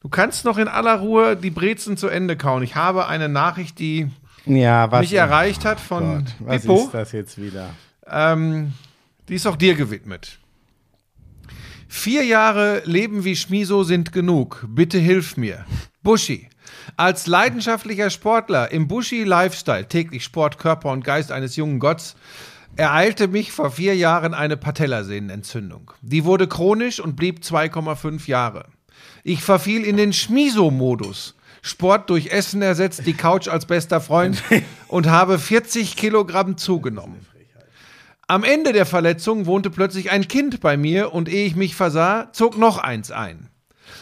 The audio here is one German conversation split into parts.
Du kannst noch in aller Ruhe die Brezen zu Ende kauen. Ich habe eine Nachricht, die Ja, mich erreicht hat von Gott, was Pippo. ist das jetzt wieder? Ähm, die ist auch dir gewidmet. Vier Jahre Leben wie Schmiso sind genug. Bitte hilf mir. Buschi. Als leidenschaftlicher Sportler im Buschi-Lifestyle, täglich Sport, Körper und Geist eines jungen Gotts, ereilte mich vor vier Jahren eine Patellasehnenentzündung. Die wurde chronisch und blieb 2,5 Jahre. Ich verfiel in den Schmiso-Modus. Sport durch Essen ersetzt, die Couch als bester Freund und habe 40 Kilogramm zugenommen. Am Ende der Verletzung wohnte plötzlich ein Kind bei mir und ehe ich mich versah, zog noch eins ein.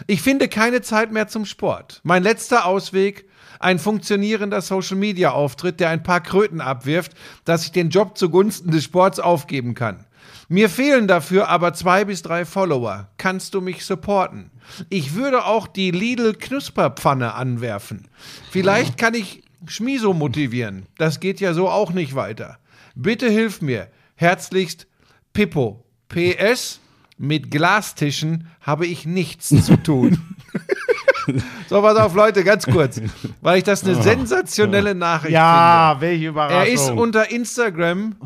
Ich finde keine Zeit mehr zum Sport. Mein letzter Ausweg, ein funktionierender Social-Media-Auftritt, der ein paar Kröten abwirft, dass ich den Job zugunsten des Sports aufgeben kann. Mir fehlen dafür aber zwei bis drei Follower. Kannst du mich supporten? Ich würde auch die Lidl Knusperpfanne anwerfen. Vielleicht kann ich Schmiso motivieren. Das geht ja so auch nicht weiter. Bitte hilf mir. Herzlichst Pippo. PS. Mit Glastischen habe ich nichts zu tun. so, pass auf, Leute, ganz kurz. Weil ich das eine sensationelle Nachricht Ja, welche finde. Überraschung. Er ist unter Instagram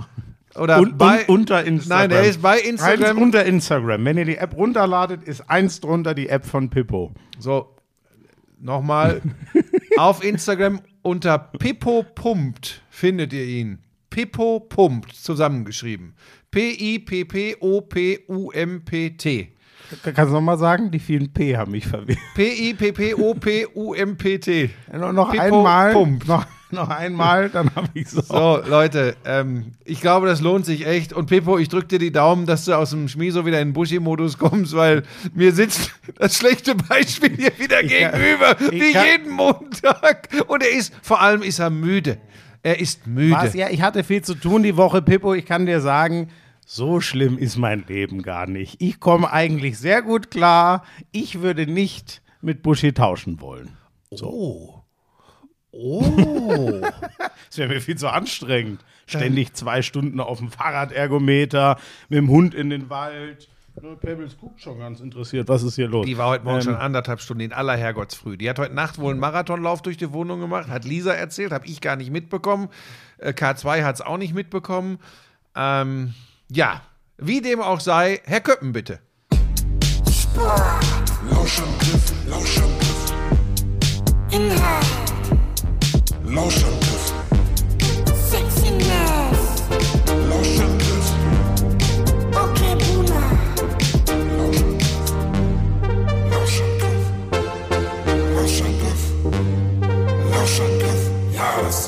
oder und, bei. und unter Instagram. Nein, er ist bei Eins Instagram. unter Instagram. Wenn ihr die App runterladet, ist eins drunter die App von Pippo. So, nochmal. auf Instagram unter Pippo Pumpt findet ihr ihn. Pippo Pumpt, zusammengeschrieben. P-I-P-P-O-P-U-M-P-T. Kannst du nochmal sagen? Die vielen P haben mich verwirrt. P-I-P-P-O-P-U-M-P-T. Noch, noch einmal. Pumpt. Noch, noch einmal, dann habe ich so. So, Leute, ähm, ich glaube, das lohnt sich echt. Und Pippo, ich drücke dir die Daumen, dass du aus dem Schmiso wieder in den Buschi-Modus kommst, weil mir sitzt das schlechte Beispiel hier wieder Ich kann- gegenüber, ich wie kann- jeden Montag. Und er ist, vor allem ist er müde. Er ist müde. Was? Ja, ich hatte viel zu tun die Woche, Pippo. Ich kann dir sagen, so schlimm ist mein Leben gar nicht. Ich komme eigentlich sehr gut klar. Ich würde nicht mit Buschi tauschen wollen. Oh. Oh. Das wäre mir viel zu anstrengend. Ständig zwei Stunden auf dem Fahrradergometer, mit dem Hund in den Wald. Pebbles guckt schon ganz interessiert, was ist hier los? Die war heute Morgen Ähm, schon anderthalb Stunden in aller Herrgottsfrüh. Die hat heute Nacht wohl einen Marathonlauf durch die Wohnung gemacht, hat Lisa erzählt, habe ich gar nicht mitbekommen. Äh, K2 hat es auch nicht mitbekommen. Ähm, ja, wie dem auch sei, Herr Köppen bitte. Lauschangriff, Lauschangriff. Inhalt, Lauschangriff, Sexiness, Lauschangriff, okay Boomer, Lauschangriff, Lauschangriff, Lauschangriff. Ja, das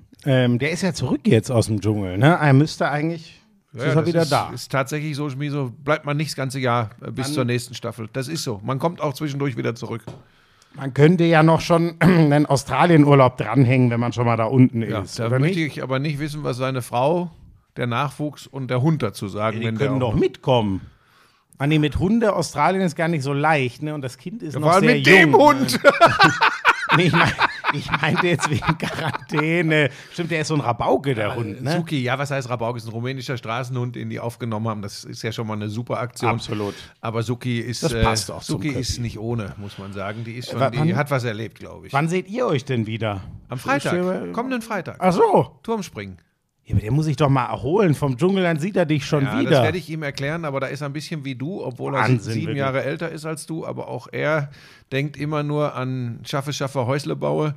ähm, der ist ja zurück jetzt aus dem Dschungel, ne? Er müsste eigentlich. Jetzt ist er wieder ist, da. ist tatsächlich so, Schmieso, bleibt man nicht das ganze Jahr äh, bis zur nächsten Staffel. Das ist so. Man kommt auch zwischendurch wieder zurück. Man könnte ja noch schon einen Australienurlaub dranhängen, wenn man schon mal da unten Ja, ist. da oder möchte nicht? ich aber nicht wissen, was seine Frau, der Nachwuchs und der Hund dazu sagen. Die wenn der können auch- doch mitkommen. Ah, nee, mit Hunde Australien ist gar nicht so leicht, ne? Und das Kind ist noch Vor allem sehr mit jung. dem Hund. Nee, ich, mein, ich meinte jetzt wegen Quarantäne. Stimmt, der ist so ein Rabauke, der Hund, ne? Suki, ja, was heißt Rabauk? Ist ein rumänischer Straßenhund, den die aufgenommen haben. Das ist ja schon mal eine super Aktion. Absolut. Aber Suki ist, Das passt auch Suki ist nicht ohne, muss man sagen. Die ist schon, Wa- die wann- hat was erlebt, glaube ich. Wann seht ihr euch denn wieder? Am Freitag, kommenden Freitag. Ach so. Turmspringen. Ja, aber der muss sich doch mal erholen vom Dschungel, dann sieht er dich schon Ja, wieder. das werde ich ihm erklären, aber da ist er ein bisschen wie du, obwohl er Wahnsinn, sieben wirklich. Jahre älter ist als du, aber auch er denkt immer nur an Schaffe, Schaffe, Häusle baue.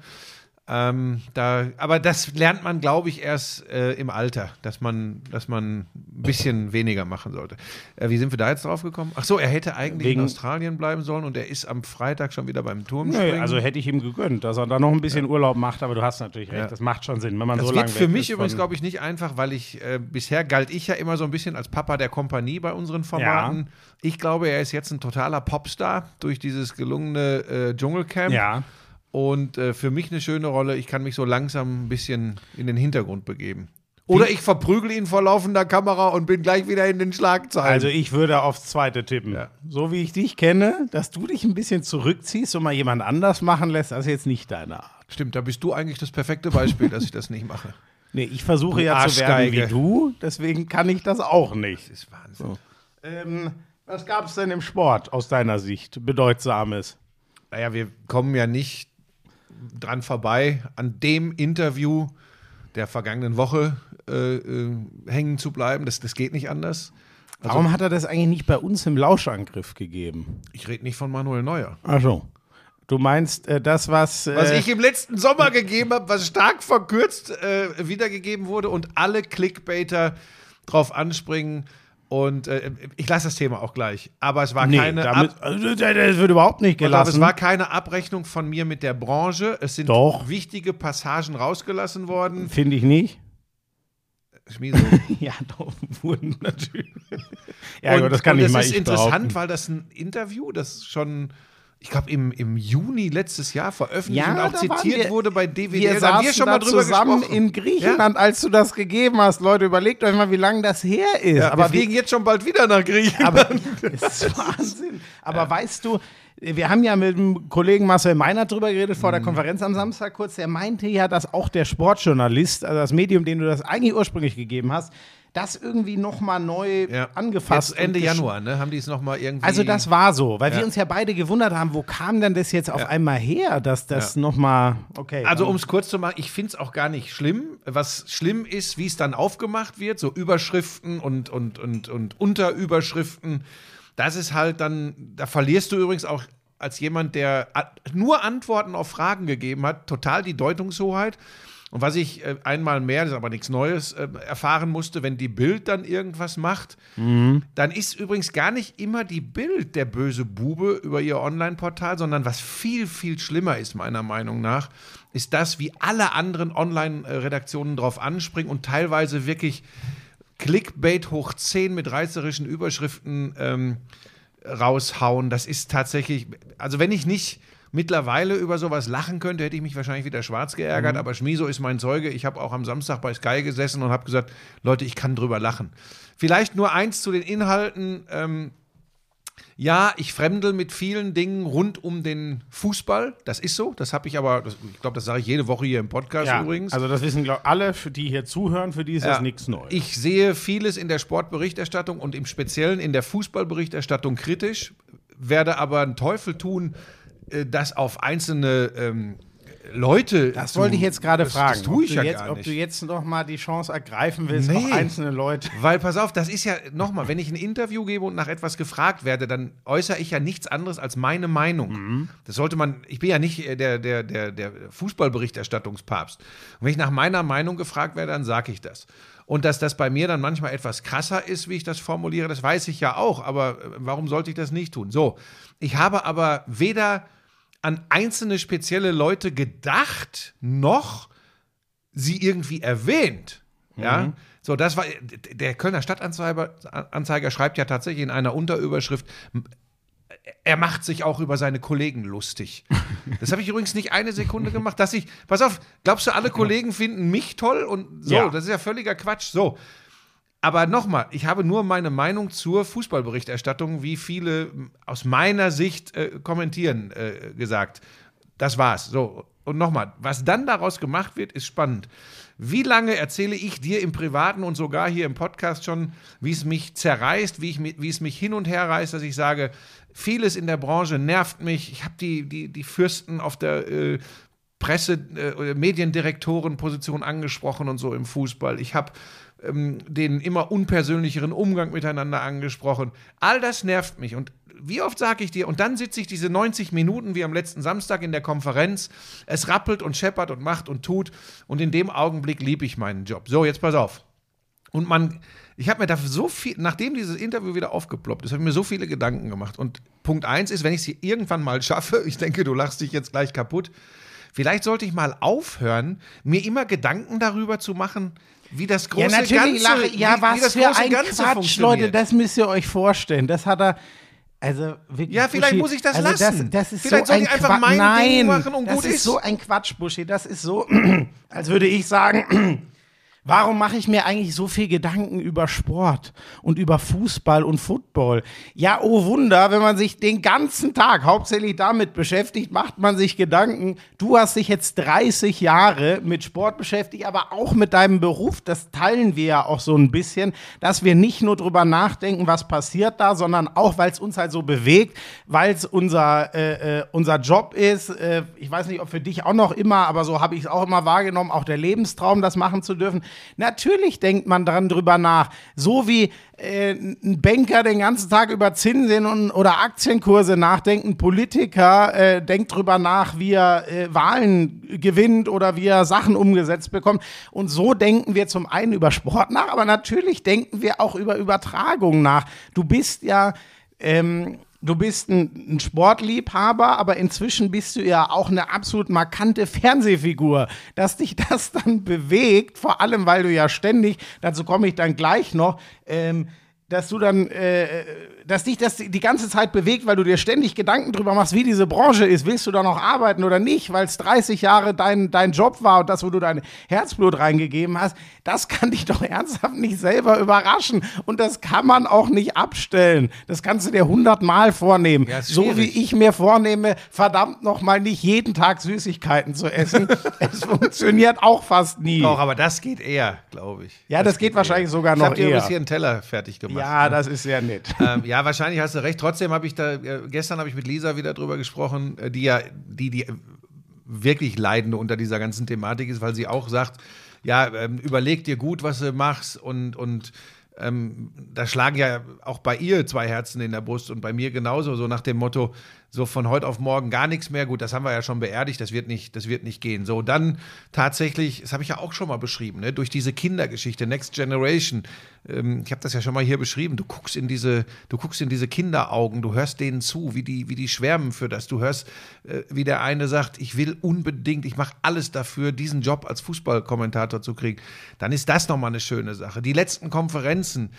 Ähm, da, aber das lernt man, glaube ich, erst äh, im Alter, dass man, dass man ein bisschen weniger machen sollte. Äh, wie sind wir da jetzt drauf gekommen? Ach so, er hätte eigentlich Wegen- in Australien bleiben sollen und er ist am Freitag schon wieder beim Turmspringen. Nö, also hätte ich ihm gegönnt, dass er da noch ein bisschen Urlaub macht, aber du hast natürlich recht, Ja. das macht schon Sinn, wenn man Das so wird lange für weg mich ist übrigens, glaube ich, nicht einfach, weil ich äh, bisher galt ich ja immer so ein bisschen als Papa der Kompanie bei unseren Formaten. Ich glaube, er ist jetzt ein totaler Popstar durch dieses gelungene äh, Dschungelcamp. Ja. Und äh, für mich eine schöne Rolle. Ich kann mich so langsam ein bisschen in den Hintergrund begeben. Oder ich verprügel ihn vor laufender Kamera und bin gleich wieder in den Schlagzeilen. Also ich würde aufs zweite tippen. Ja. So wie ich dich kenne, dass du dich ein bisschen zurückziehst und mal jemand anders machen lässt, das ist jetzt nicht deine Art. Stimmt, da bist du eigentlich das perfekte Beispiel, dass ich das nicht mache. Nee, ich versuche Du ja zu werden wie Arschgeige. du, deswegen kann ich das auch nicht. Das ist Wahnsinn. Ähm, was gab es denn im Sport aus deiner Sicht Bedeutsames? Naja, wir kommen ja nicht dran vorbei, an dem Interview der vergangenen Woche äh, äh, hängen zu bleiben. Das, das geht nicht anders. Warum hat er das eigentlich nicht bei uns im Lauschangriff gegeben? Ich rede nicht von Manuel Neuer. Ach so. Du meinst äh, das, was. Äh, Was ich im letzten Sommer gegeben habe, was stark verkürzt äh, wiedergegeben wurde und alle Clickbaiter drauf anspringen. Und äh, ich lasse das Thema auch gleich. Aber es war nee, keine damit, Ab also, das wird überhaupt nicht gelassen. es war keine Abrechnung von mir mit der Branche. Es sind Doch. wichtige Passagen rausgelassen worden. Finde ich nicht. Schmieso. Ja, doch, wurden natürlich. ja, und, gut, das kann und ich das mal ist ich interessant, behaupten. weil das ein Interview, das schon, ich glaube, im, im Juni letztes Jahr veröffentlicht Ja, und auch zitiert wir- wurde bei DWDL. Wir Da haben wir schon mal drüber zusammen gesprochen. in Griechenland, als du das gegeben hast. Leute, überlegt euch mal, wie lange das her ist. Ja, aber wir fliegen jetzt schon bald wieder nach Griechenland. Aber das ist Wahnsinn. Aber weißt du, wir haben ja mit dem Kollegen Marcel Meinert drüber geredet vor der Mhm. Konferenz am Samstag kurz. Der meinte ja, dass auch der Sportjournalist, also das Medium, dem du das eigentlich ursprünglich gegeben hast, das irgendwie nochmal neu ja. angefasst. Jetzt Ende Januar, ne? Haben die es nochmal irgendwie. Also das war so, weil Ja. wir uns ja beide gewundert haben, wo kam denn das jetzt auf Ja. einmal her, dass das Ja. nochmal, okay. Also um es kurz zu machen, ich finde es auch gar nicht schlimm. Was schlimm ist, wie es dann aufgemacht wird, so Überschriften und, und, und, und Unterüberschriften. Das ist halt dann, da verlierst du übrigens auch als jemand, der nur Antworten auf Fragen gegeben hat, total die Deutungshoheit. Und was ich äh, einmal mehr, das ist aber nichts Neues, äh, erfahren musste, wenn die Bild dann irgendwas macht, dann ist übrigens gar nicht immer die Bild der böse Bube über ihr Online-Portal, sondern was viel, viel schlimmer ist, meiner Meinung nach, ist das, wie alle anderen Online-Redaktionen drauf anspringen und teilweise wirklich Clickbait hoch 10 mit reißerischen Überschriften ähm, raushauen. Das ist tatsächlich, also wenn ich nicht mittlerweile über sowas lachen könnte, hätte ich mich wahrscheinlich wieder schwarz geärgert. Aber Schmiso ist mein Zeuge. Ich habe auch am Samstag bei Sky gesessen und habe gesagt, Leute, ich kann drüber lachen. Vielleicht nur eins zu den Inhalten. Ähm, ja, ich fremdel mit vielen Dingen rund um den Fußball. Das ist so. Das habe ich aber, das, ich glaube, das sage ich jede Woche hier im Podcast Ja, übrigens. also das wissen glaub, alle, die hier zuhören, für die ist das nichts Neues. Ich sehe vieles in der Sportberichterstattung und im Speziellen in der Fußballberichterstattung kritisch, werde aber einen Teufel tun, das auf einzelne ähm, Leute. Das zu- wollte ich jetzt gerade fragen. Das tue ob ich du ja jetzt, gar Ob nicht. du jetzt noch mal die Chance ergreifen willst, Nee. auch einzelne Leute. Weil, pass auf, das ist ja, nochmal, wenn ich ein Interview gebe und nach etwas gefragt werde, dann äußere ich ja nichts anderes als meine Meinung. Mhm. Das sollte man, ich bin ja nicht äh, der, der, der, der Fußballberichterstattungspapst. Und wenn ich nach meiner Meinung gefragt werde, dann sage ich das. Und dass das bei mir dann manchmal etwas krasser ist, wie ich das formuliere, das weiß ich ja auch. Aber äh, warum sollte ich das nicht tun? So, ich habe aber weder an einzelne spezielle Leute gedacht, noch sie irgendwie erwähnt. Ja, so das war der Kölner Stadtanzeiger Anzeiger schreibt ja tatsächlich in einer Unterüberschrift, er macht sich auch über seine Kollegen lustig. Das habe ich übrigens nicht eine Sekunde gemacht, dass ich, pass auf, glaubst du, alle Kollegen finden mich toll und so, Ja. das ist ja völliger Quatsch. So. Aber nochmal, ich habe nur meine Meinung zur Fußballberichterstattung, wie viele aus meiner Sicht äh, kommentieren, äh, gesagt. Das war's. So. Und nochmal, was dann daraus gemacht wird, ist spannend. Wie lange erzähle ich dir im Privaten und sogar hier im Podcast schon, wie es mich zerreißt, wie, ich, wie es mich hin und her reißt, dass ich sage, vieles in der Branche nervt mich. Ich habe die, die, die Fürsten auf der äh, Presse- äh, oder Mediendirektorenposition angesprochen und so im Fußball. Ich habe ähm, den immer unpersönlicheren Umgang miteinander angesprochen. All das nervt mich. Und wie oft sage ich dir, und dann sitze ich diese 90 Minuten wie am letzten Samstag in der Konferenz, es rappelt und scheppert und macht und tut, und in dem Augenblick liebe ich meinen Job. So, jetzt pass auf. Und man, ich habe mir da so viel, nachdem dieses Interview wieder aufgeploppt ist, habe ich mir so viele Gedanken gemacht. Und Punkt eins ist, wenn ich es irgendwann mal schaffe, ich denke, du lachst dich jetzt gleich kaputt, vielleicht sollte ich mal aufhören, mir immer Gedanken darüber zu machen, wie das große Ja, Ganze, natürlich lache ich. Ja, wie, was wie das für große ein Ganze Quatsch. Leute, das müsst ihr euch vorstellen. Das hat er. Also wirklich, Ja, vielleicht Buschi, muss ich das also lassen. Das, das ist Vielleicht so soll ein ich einfach Qua- mein Nein, Ding machen und das gut ist ist. so ein Quatsch, Buschi. Das ist so, als würde ich sagen, warum mache ich mir eigentlich so viel Gedanken über Sport und über Fußball und Football? Ja, oh Wunder, wenn man sich den ganzen Tag hauptsächlich damit beschäftigt, macht man sich Gedanken. Du hast dich jetzt 30 Jahre mit Sport beschäftigt, aber auch mit deinem Beruf. Das teilen wir ja auch so ein bisschen, dass wir nicht nur drüber nachdenken, was passiert da, sondern auch, weil es uns halt so bewegt, weil es unser, äh, äh, unser Job ist. Äh, ich weiß nicht, ob für dich auch noch immer, aber so habe ich es auch immer wahrgenommen, auch der Lebenstraum, das machen zu dürfen. Natürlich denkt man dran drüber nach. So wie äh, ein Banker den ganzen Tag über Zinsen und, oder Aktienkurse nachdenkt, ein Politiker äh, denkt drüber nach, wie er äh, Wahlen gewinnt oder wie er Sachen umgesetzt bekommt. Und so denken wir zum einen über Sport nach, aber natürlich denken wir auch über Übertragung nach. Du bist ja ähm, du bist ein, ein Sportliebhaber, aber inzwischen bist du ja auch eine absolut markante Fernsehfigur. Dass dich das dann bewegt, vor allem weil du ja ständig, dazu komme ich dann gleich noch, ähm, dass du dann, äh, dass dich das die ganze Zeit bewegt, weil du dir ständig Gedanken drüber machst, wie diese Branche ist. Willst du da noch arbeiten oder nicht? Weil es 30 Jahre dein, dein Job war und das, wo du dein Herzblut reingegeben hast, das kann dich doch ernsthaft nicht selber überraschen. Und das kann man auch nicht abstellen. Das kannst du dir hundertmal vornehmen. Ja, so wie ich mir vornehme, verdammt nochmal nicht jeden Tag Süßigkeiten zu essen. es funktioniert auch fast nie. Doch, aber das geht eher, glaube ich. Ja, das geht wahrscheinlich sogar Ich noch habe dir eher. hier einen Teller fertig gemacht. ja, das ist sehr nett. ähm, ja, wahrscheinlich hast du recht. Trotzdem habe ich da, äh, gestern habe ich mit Lisa wieder drüber gesprochen, äh, die ja, die, die wirklich Leidende unter dieser ganzen Thematik ist, weil sie auch sagt, ja, ähm, überleg dir gut, was du machst und, und ähm, da schlagen ja auch bei ihr zwei Herzen in der Brust und bei mir genauso, so nach dem Motto, so von heute auf morgen gar nichts mehr. Gut, das haben wir ja schon beerdigt, das wird nicht, das wird nicht gehen. So, dann tatsächlich, das habe ich ja auch schon mal beschrieben, ne, durch diese Kindergeschichte, Next Generation. Ähm, ich habe das ja schon mal hier beschrieben. Du guckst in diese, du guckst in diese Kinderaugen, du hörst denen zu, wie die, wie die schwärmen für das. Du hörst, äh, wie der eine sagt, ich will unbedingt, ich mache alles dafür, diesen Job als Fußballkommentator zu kriegen. Dann ist das nochmal eine schöne Sache. Die letzten Konferenzen,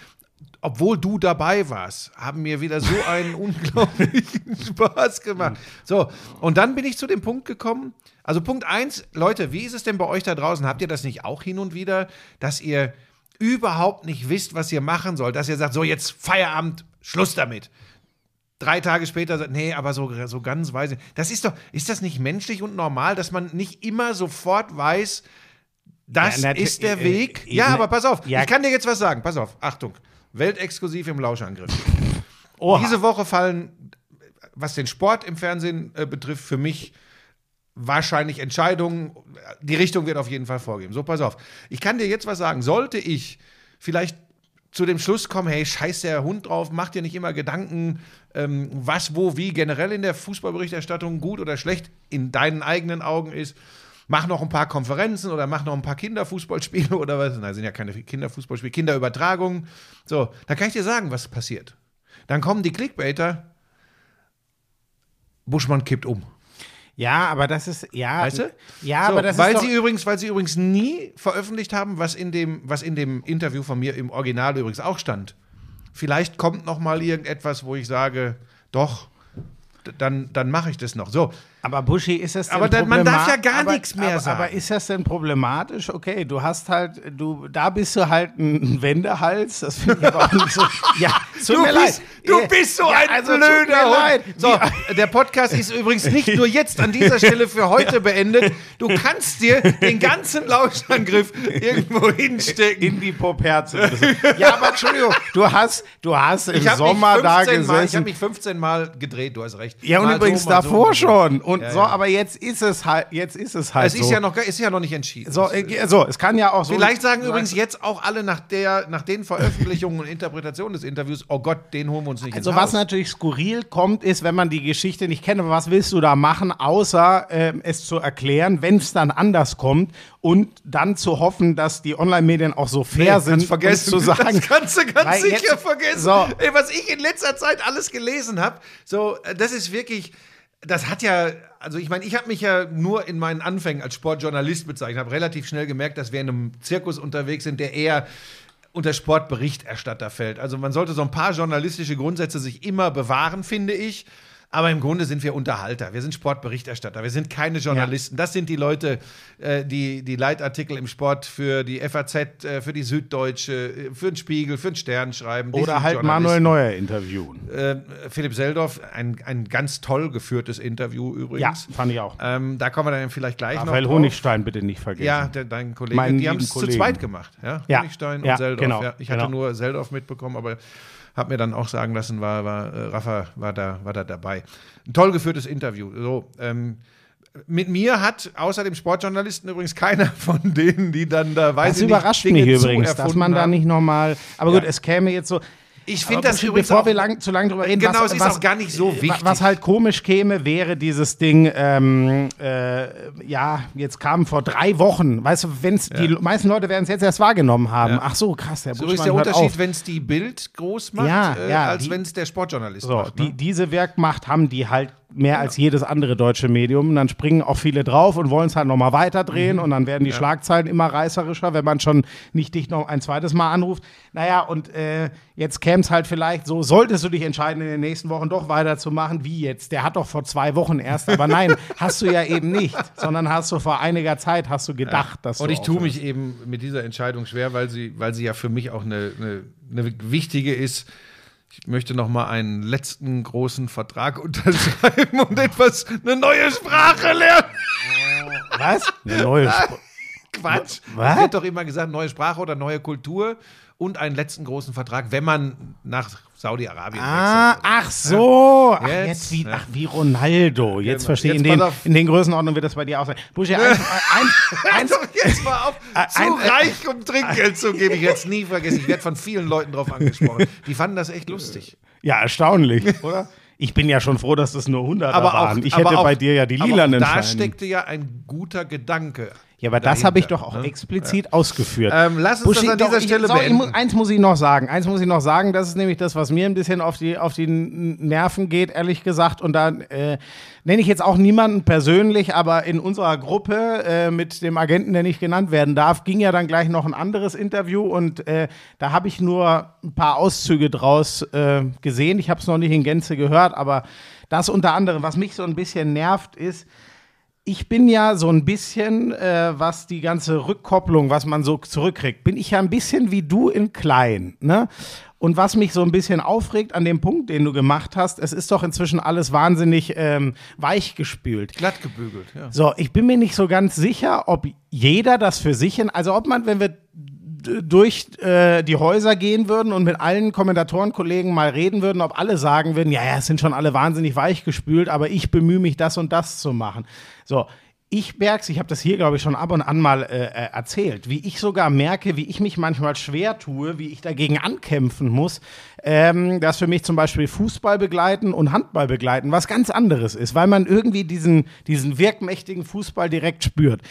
obwohl du dabei warst, haben mir wieder so einen unglaublichen Spaß gemacht. So, und dann bin ich zu dem Punkt gekommen. Also Punkt eins, Leute, wie ist es denn bei euch da draußen? Habt ihr das nicht auch hin und wieder, dass ihr überhaupt nicht wisst, was ihr machen sollt? Dass ihr sagt, so jetzt Feierabend, Schluss damit. Drei Tage später sagt, nee, aber so, so ganz ich. Das ist doch, ist das nicht menschlich und normal, dass man nicht immer sofort weiß, das Ja, ist der äh, Weg? äh, ja, ne- aber pass auf, ja. ich kann dir jetzt was sagen. Pass auf, Achtung. Weltexklusiv im Lauschangriff. Oha. Diese Woche fallen, was den Sport im Fernsehen äh, betrifft, für mich wahrscheinlich Entscheidungen. Die Richtung wird auf jeden Fall vorgeben. So, pass auf. Ich kann dir jetzt was sagen. Sollte ich vielleicht zu dem Schluss kommen, hey, scheiß der Hund drauf, mach dir nicht immer Gedanken, ähm, was, wo, wie generell in der Fußballberichterstattung gut oder schlecht in deinen eigenen Augen ist. Mach noch ein paar Konferenzen oder mach noch ein paar Kinderfußballspiele oder was. Nein, sind ja keine Kinderfußballspiele, Kinderübertragungen. So, da kann ich dir sagen, was passiert. Dann kommen die Clickbaiter. Buschmann kippt um. Ja, aber das ist, ja. Weißt du? Ja, So, aber das weil ist sie übrigens, weil sie übrigens nie veröffentlicht haben, was in dem, was in dem Interview von mir im Original übrigens auch stand. Vielleicht kommt noch mal irgendetwas, wo ich sage, doch, dann, dann mache ich das noch. So, Aber Buschi, ist das denn Aber dann- man darf ja gar aber, nichts mehr aber, sagen. Aber ist das denn problematisch? Okay, du hast halt, du, da bist du halt ein Wendehals. Das finde ich aber auch nicht so. Ja, tut du mir bist, leid. du bist so ja, ein also, blöder Hund. So, der Podcast ist übrigens nicht nur jetzt an dieser Stelle für heute beendet. Du kannst dir den ganzen Lauschangriff irgendwo hinstecken. in die Popherze. ja, aber Entschuldigung, du hast, du hast im Ich habe Sommer da 15 Mal- ich hab gesessen. mich 15 Mal gedreht, du hast recht. ja, und Mal übrigens so, davor so. schon. Und Ja, so, ja. aber jetzt ist es halt, jetzt ist es halt Es so. ist ja, noch, ist ja noch nicht entschieden. so, äh, so, es kann ja auch so. Vielleicht sagen übrigens jetzt auch alle nach, der, nach den Veröffentlichungen und Interpretationen des Interviews, oh Gott, den holen wir uns nicht Also ins was Haus. natürlich skurril kommt, ist, wenn man die Geschichte nicht kennt, was willst du da machen, außer ähm, es zu erklären, wenn es dann anders kommt und dann zu hoffen, dass die Online-Medien auch so fair sind, kannst vergessen. und zu sagen, das kannst du ganz sicher jetzt- vergessen. So. Ey, was ich in letzter Zeit alles gelesen habe, so, äh, das ist wirklich, das hat ja, also ich meine, ich habe mich ja nur in meinen Anfängen als Sportjournalist bezeichnet, habe relativ schnell gemerkt, dass wir in einem Zirkus unterwegs sind, der eher unter Sportberichterstatter fällt. Also man sollte so ein paar journalistische Grundsätze sich immer bewahren, finde ich. Aber im Grunde sind wir Unterhalter. Wir sind Sportberichterstatter. Wir sind keine Journalisten. Das sind die Leute, äh, die die Leitartikel im Sport für die FAZ, äh, für die Süddeutsche, äh, für den Spiegel, für den Stern schreiben. Die oder halt. Manuel Neuer interviewen. Philipp Seldorf, ein, ein ganz toll geführtes Interview Ja, übrigens. fand ich auch. Ähm, da kommen wir dann vielleicht gleich Raphael noch. drauf. Honigstein bitte nicht vergessen. Ja, der, dein Kollege. Meinen die haben es zu zweit gemacht. Ja, Ja, Honigstein ja, und Seldorf. genau, ja. Ich hatte genau. nur Seldorf mitbekommen, aber habe mir dann auch sagen lassen, war, war äh, Rafa war da, war da dabei. Ein toll geführtes Interview. So, ähm, mit mir hat außer dem Sportjournalisten übrigens keiner von denen, die dann da weiß Das ich nicht, überrascht Dinge mich übrigens, dass man da nicht nochmal. Aber Ja. gut, es käme jetzt so. Ich finde das übrigens bevor auch, wir lang, zu lange drüber reden, Genau, was, es ist was, auch gar nicht so wichtig. Was halt komisch käme, wäre dieses Ding, ähm, äh, ja, jetzt kam vor drei Wochen, weißt du, wenn es die meisten Leute werden es jetzt erst wahrgenommen haben. Ja. Ach so, krass, der so ist der Unterschied, wenn es die Bild groß macht, Ja, äh, ja, als wenn es der Sportjournalist So, macht. Ne? die, diese Werkmacht haben die halt mehr als jedes andere deutsche Medium. Und dann springen auch viele drauf und wollen es halt nochmal Mhm. weiterdrehen. Und dann werden die Schlagzeilen immer reißerischer, wenn man schon nicht dich noch ein zweites Mal anruft. Naja, und äh, jetzt käme es halt vielleicht so, solltest du dich entscheiden, in den nächsten Wochen doch weiterzumachen, wie jetzt? Der hat doch vor zwei Wochen erst. Aber nein, hast du ja eben nicht. Sondern hast du vor einiger Zeit, hast du gedacht, dass Und ich tue mich eben mit dieser Entscheidung schwer, weil sie, weil sie ja für mich auch eine, eine, eine wichtige ist. Ich möchte noch mal einen letzten großen Vertrag unterschreiben und etwas, eine neue Sprache lernen. Was? Eine neue Spr Quatsch. Was? Es wird doch immer gesagt, neue Sprache oder neue Kultur und einen letzten großen Vertrag, wenn man nach Saudi-Arabien Ah, wechselt. ach so. Ach, Jetzt, jetzt, wie, ja. ach, wie Ronaldo. Jetzt Genau. verstehe ich. In, den, in den Größenordnungen wird das bei dir auch sein. Buschi, eins, eins, eins, jetzt mal auf, zu ein- reich, um Trinkgeld zu geben. Ich werde es nie vergessen. Ich werde von vielen Leuten drauf angesprochen. Die fanden das echt lustig. ja, erstaunlich, oder? Ich bin ja schon froh, dass das nur 100 aber auch, waren. Ich hätte auch, bei dir ja die lilanen Da steckte ja ein guter Gedanke Ja, aber das habe ich doch auch ne? explizit ausgeführt. Ähm, lass uns das an dieser doch, Stelle ich, sorry, ich, beenden. Eins muss ich noch sagen. Eins muss ich noch sagen. Das ist nämlich das, was mir ein bisschen auf die, auf die Nerven geht, ehrlich gesagt. Und da äh, nenne ich jetzt auch niemanden persönlich, aber in unserer Gruppe äh, mit dem Agenten, der nicht genannt werden darf, ging ja dann gleich noch ein anderes Interview. Und äh, da habe ich nur ein paar Auszüge draus äh, gesehen. Ich habe es noch nicht in Gänze gehört, aber das unter anderem, was mich so ein bisschen nervt, ist, ich bin ja so ein bisschen, äh, was die ganze Rückkopplung, was man so zurückkriegt, bin ich ja ein bisschen wie du in klein. Ne? Und was mich so ein bisschen aufregt an dem Punkt, den du gemacht hast, es ist doch inzwischen alles wahnsinnig ähm, weichgespült. Glatt gebügelt, ja. So, ich bin mir nicht so ganz sicher, ob jeder das für sich, in, also ob man, wenn wir durch äh, die Häuser gehen würden und mit allen Kommentatorenkollegen mal reden würden, ob alle sagen würden, ja, ja, es sind schon alle wahnsinnig weichgespült, aber ich bemühe mich, das und das zu machen. So, ich merke ich habe das hier, glaube ich, schon ab und an mal äh, äh, erzählt, wie ich sogar merke, wie ich mich manchmal schwer tue, wie ich dagegen ankämpfen muss, ähm, dass für mich zum Beispiel Fußball begleiten und Handball begleiten was ganz anderes ist, weil man irgendwie diesen, diesen wirkmächtigen Fußball direkt spürt.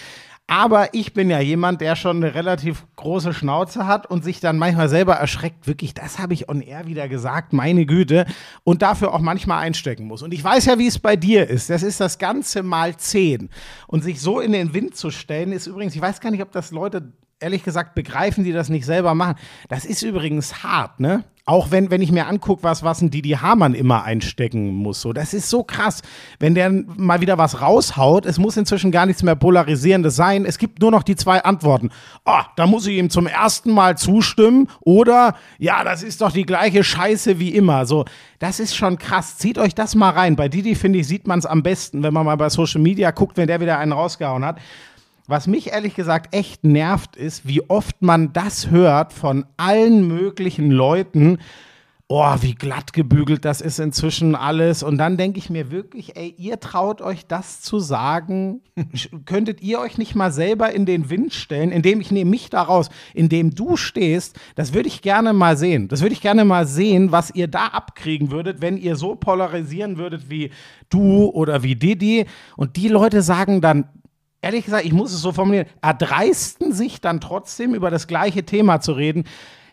Aber ich bin ja jemand, der schon eine relativ große Schnauze hat und sich dann manchmal selber erschreckt. Wirklich, das habe ich on air wieder gesagt, meine Güte. Und dafür auch manchmal einstecken muss. Und ich weiß ja, wie es bei dir ist. Das ist das Ganze mal zehn. Und sich so in den Wind zu stellen, ist übrigens, ich weiß gar nicht, ob das Leute ehrlich gesagt begreifen, die das nicht selber machen. Das ist übrigens hart, ne? Auch wenn, wenn ich mir angucke, was, was ein Didi Hamann immer einstecken muss. So, das ist so krass. Wenn der mal wieder was raushaut, es muss inzwischen gar nichts mehr Polarisierendes sein. Es gibt nur noch die zwei Antworten. Ah, da muss ich ihm zum ersten Mal zustimmen. Oder, ja, das ist doch die gleiche Scheiße wie immer. So, das ist schon krass. Zieht euch das mal rein. Bei Didi, finde ich, sieht man es am besten, wenn man mal bei Social Media guckt, wenn der wieder einen rausgehauen hat. Was mich ehrlich gesagt echt nervt, ist, wie oft man das hört von allen möglichen Leuten. Oh, wie glatt gebügelt das ist inzwischen alles. Und dann denke ich mir wirklich, ey, ihr traut euch das zu sagen. Könntet ihr euch nicht mal selber in den Wind stellen, indem ich nehme mich daraus, indem du stehst, das würde ich gerne mal sehen. Das würde ich gerne mal sehen, was ihr da abkriegen würdet, wenn ihr so polarisieren würdet wie du oder wie Didi. Und die Leute sagen dann, ehrlich gesagt, ich muss es so formulieren, erdreisten sich dann trotzdem über das gleiche Thema zu reden.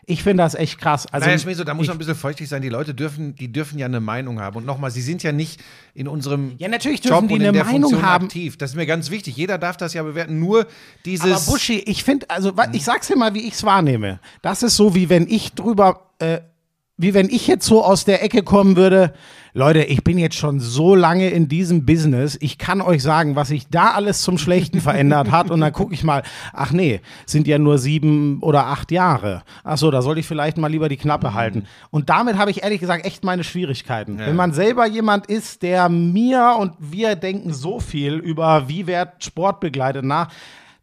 Ich finde das echt krass. Also, naja, Schmieso, da muss man ein bisschen feuchtig sein. Die Leute dürfen, die dürfen ja eine Meinung haben. Und nochmal, sie sind ja nicht in unserem Ja, natürlich Job dürfen die und in eine Meinung Funktion haben. aktiv. Das ist mir ganz wichtig. Jeder darf das ja bewerten. Nur dieses. aber Buschi, ich finde, also wa- ich sag's dir mal, wie ich es wahrnehme. Das ist so, wie wenn ich drüber, äh, wie wenn ich jetzt so aus der Ecke kommen würde. Leute, ich bin jetzt schon so lange in diesem Business. Ich kann euch sagen, was sich da alles zum Schlechten verändert hat. Und dann gucke ich mal, ach nee, sind ja nur sieben oder acht Jahre. Ach so, da sollte ich vielleicht mal lieber die Knappe halten. Und damit habe ich ehrlich gesagt echt meine Schwierigkeiten. Wenn man selber jemand ist, der mir und wir denken so viel über, wie wird Sport begleitet nach,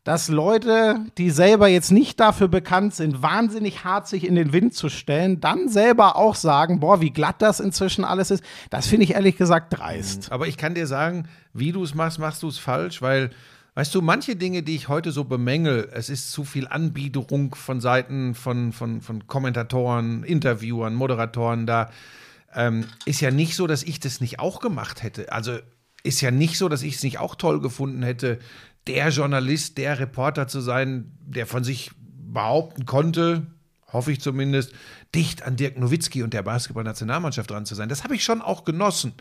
dass Leute, die selber jetzt nicht dafür bekannt sind, wahnsinnig hart sich in den Wind zu stellen, dann selber auch sagen, boah, wie glatt das inzwischen alles ist, das finde ich ehrlich gesagt dreist. Aber ich kann dir sagen, wie du es machst, machst du es falsch, weil, weißt du, manche Dinge, die ich heute so bemängel, es ist zu viel Anbiederung von Seiten von, von, von Kommentatoren, Interviewern, Moderatoren da, ähm, ist ja nicht so, dass ich das nicht auch gemacht hätte. Also ist ja nicht so, dass ich es nicht auch toll gefunden hätte, der Journalist, der Reporter zu sein, der von sich behaupten konnte, hoffe ich zumindest, dicht an Dirk Nowitzki und der Basketballnationalmannschaft dran zu sein. Das habe ich schon auch genossen.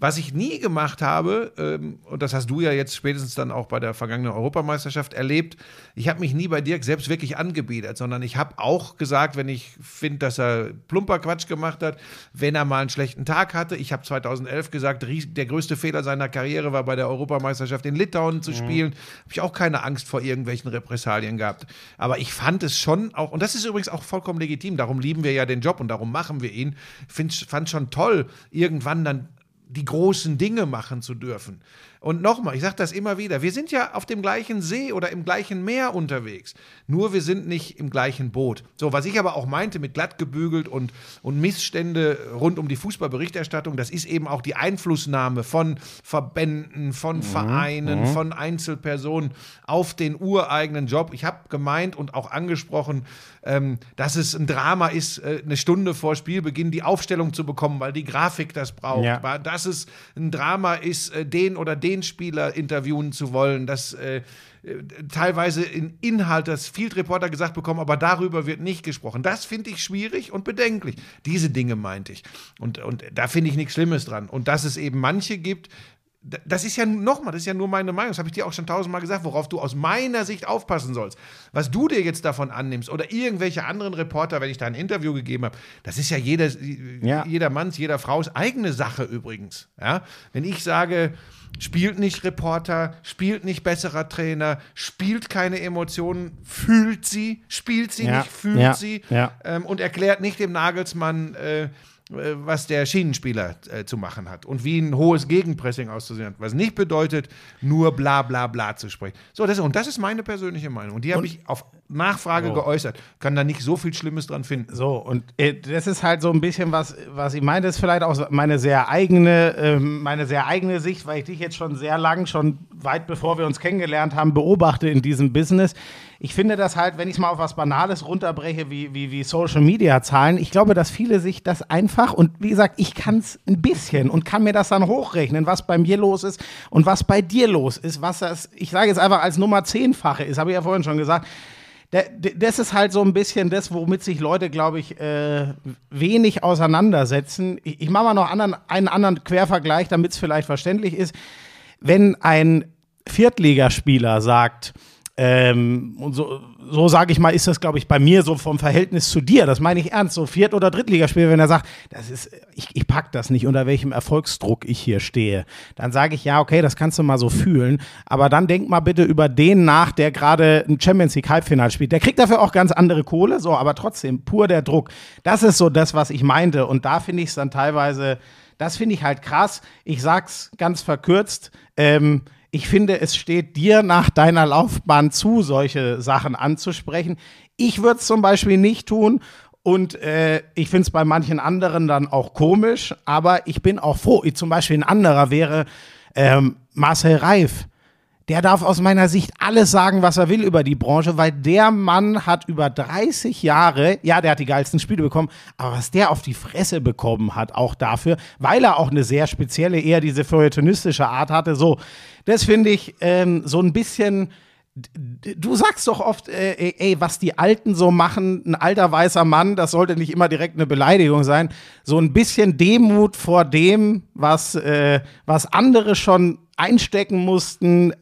Was ich nie gemacht habe, ähm, und das hast du ja jetzt spätestens dann auch bei der vergangenen Europameisterschaft erlebt, ich habe mich nie bei Dirk selbst wirklich angebiedert, sondern ich habe auch gesagt, wenn ich finde, dass er plumper Quatsch gemacht hat, wenn er mal einen schlechten Tag hatte. Ich habe 2011 gesagt, der größte Fehler seiner Karriere war bei der Europameisterschaft in Litauen zu spielen. Habe ich auch keine Angst vor irgendwelchen Repressalien gehabt. Aber ich fand es schon auch, und das ist übrigens auch vollkommen legitim, darum lieben wir ja den Job und darum machen wir ihn. Find, fand schon toll, irgendwann dann die großen Dinge machen zu dürfen. Und nochmal, ich sage das immer wieder, wir sind ja auf dem gleichen See oder im gleichen Meer unterwegs. Nur wir sind nicht im gleichen Boot. So, was ich aber auch meinte mit glatt gebügelt und, und Missstände rund um die Fußballberichterstattung, das ist eben auch die Einflussnahme von Verbänden, von Vereinen, von Einzelpersonen auf den ureigenen Job. Ich habe gemeint und auch angesprochen, ähm, dass es ein Drama ist, äh, eine Stunde vor Spielbeginn die Aufstellung zu bekommen, weil die Grafik das braucht. Ja. Dass es ein Drama ist, äh, den oder den den Spieler interviewen zu wollen, dass äh, äh, teilweise in Inhalt das Field Reporter gesagt bekommen, aber darüber wird nicht gesprochen. Das finde ich schwierig und bedenklich. Diese Dinge meinte ich. Und, und da finde ich nichts Schlimmes dran. Und dass es eben manche gibt, das ist ja nochmal, das ist ja nur meine Meinung, das habe ich dir auch schon tausendmal gesagt, worauf du aus meiner Sicht aufpassen sollst. Was du dir jetzt davon annimmst oder irgendwelche anderen Reporter, wenn ich da ein Interview gegeben habe, das ist ja jeder, Ja. jeder Manns, jeder Frau's eigene Sache übrigens. Ja? Wenn ich sage, spielt nicht Reporter, spielt nicht besserer Trainer, spielt keine Emotionen, fühlt sie, spielt sie Ja, nicht, fühlt ja, sie ja. ähm, und erklärt nicht dem Nagelsmann, äh, äh, was der Schienenspieler äh, zu machen hat und wie ein hohes Gegenpressing auszusehen hat. Was nicht bedeutet, nur bla bla bla zu sprechen. So, das, und das ist meine persönliche Meinung. Und die habe ich auf Nachfrage geäußert. Kann da nicht so viel Schlimmes dran finden. So, und äh, das ist halt so ein bisschen was, was ich meine, ist vielleicht auch meine sehr eigene, ähm, meine sehr eigene Sicht, weil ich dich jetzt schon sehr lang, schon weit bevor wir uns kennengelernt haben, beobachte in diesem Business. Ich finde das halt, wenn ich es mal auf was Banales runterbreche, wie, wie, wie Social Media Zahlen, ich glaube, dass viele sich das einfach, und wie gesagt, ich kann es ein bisschen und kann mir das dann hochrechnen, was bei mir los ist und was bei dir los ist, was das, ich sage jetzt einfach als Nummer zehnfache ist, habe ich ja vorhin schon gesagt. Das ist halt so ein bisschen das, womit sich Leute, glaube ich, äh, wenig auseinandersetzen. Ich, ich mache mal noch anderen, einen anderen Quervergleich, damit es vielleicht verständlich ist. Wenn ein Viertligaspieler sagt, ähm, und so, so sage ich mal, ist das, glaube ich, bei mir so vom Verhältnis zu dir. Das meine ich ernst. So Viert- oder Drittligaspieler, wenn er sagt, das ist, ich, ich pack das nicht, unter welchem Erfolgsdruck ich hier stehe, dann sage ich, ja, okay, das kannst du mal so fühlen. Aber dann denk mal bitte über den nach, der gerade ein Champions League Halbfinale spielt. Der kriegt dafür auch ganz andere Kohle, so, aber trotzdem pur der Druck. Das ist so das, was ich meinte. Und da finde ich es dann teilweise, das finde ich halt krass. Ich sag's ganz verkürzt. Ähm, ich finde, es steht dir nach deiner Laufbahn zu, solche Sachen anzusprechen. Ich würde es zum Beispiel nicht tun. Und äh, ich finde es bei manchen anderen dann auch komisch, aber ich bin auch froh. Ich, zum Beispiel ein anderer wäre ähm, Marcel Reif. Der darf aus meiner Sicht alles sagen, was er will über die Branche, weil der Mann hat über 30 Jahre, ja, der hat die geilsten Spiele bekommen, aber was der auf die Fresse bekommen hat, auch dafür, weil er auch eine sehr spezielle, eher diese feuilletonistische Art hatte, so, das finde ich ähm, so ein bisschen. Du sagst doch oft, äh, ey, ey, was die Alten so machen, ein alter weißer Mann, das sollte nicht immer direkt eine Beleidigung sein. So ein bisschen Demut vor dem, was, äh, was andere schon einstecken mussten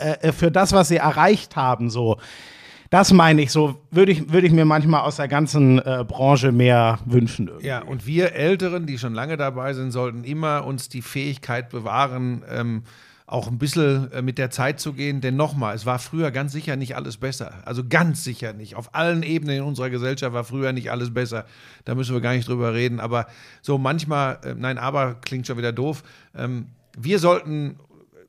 äh, äh, für das, was sie erreicht haben. So, das meine ich. So würde ich, würde ich mir manchmal aus der ganzen äh, Branche mehr wünschen. irgendwie. Ja, und wir Älteren, die schon lange dabei sind, sollten immer uns die Fähigkeit bewahren, ähm, auch ein bisschen äh, mit der Zeit zu gehen. Denn nochmal, es war früher ganz sicher nicht alles besser. Also ganz sicher nicht. Auf allen Ebenen in unserer Gesellschaft war früher nicht alles besser. Da müssen wir gar nicht drüber reden. Aber so manchmal, äh, nein, aber klingt schon wieder doof. Ähm, wir sollten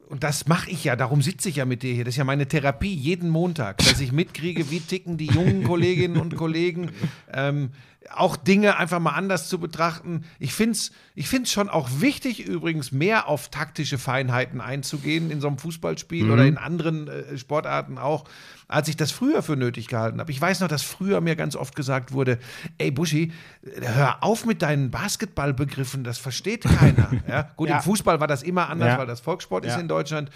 und das mache ich ja, darum sitze ich ja mit dir hier. Das ist ja meine Therapie jeden Montag, dass ich mitkriege, wie ticken die jungen Kolleginnen und Kollegen. Ähm, auch Dinge einfach mal anders zu betrachten. Ich finde es ich find's schon auch wichtig, übrigens mehr auf taktische Feinheiten einzugehen in so einem Fußballspiel oder in anderen äh, Sportarten auch, als ich das früher für nötig gehalten habe. Ich weiß noch, dass früher mir ganz oft gesagt wurde, ey Buschi, hör auf mit deinen Basketballbegriffen, das versteht keiner. ja? Gut, Ja. im Fußball war das immer anders, Ja. weil das Volkssport ist in Deutschland.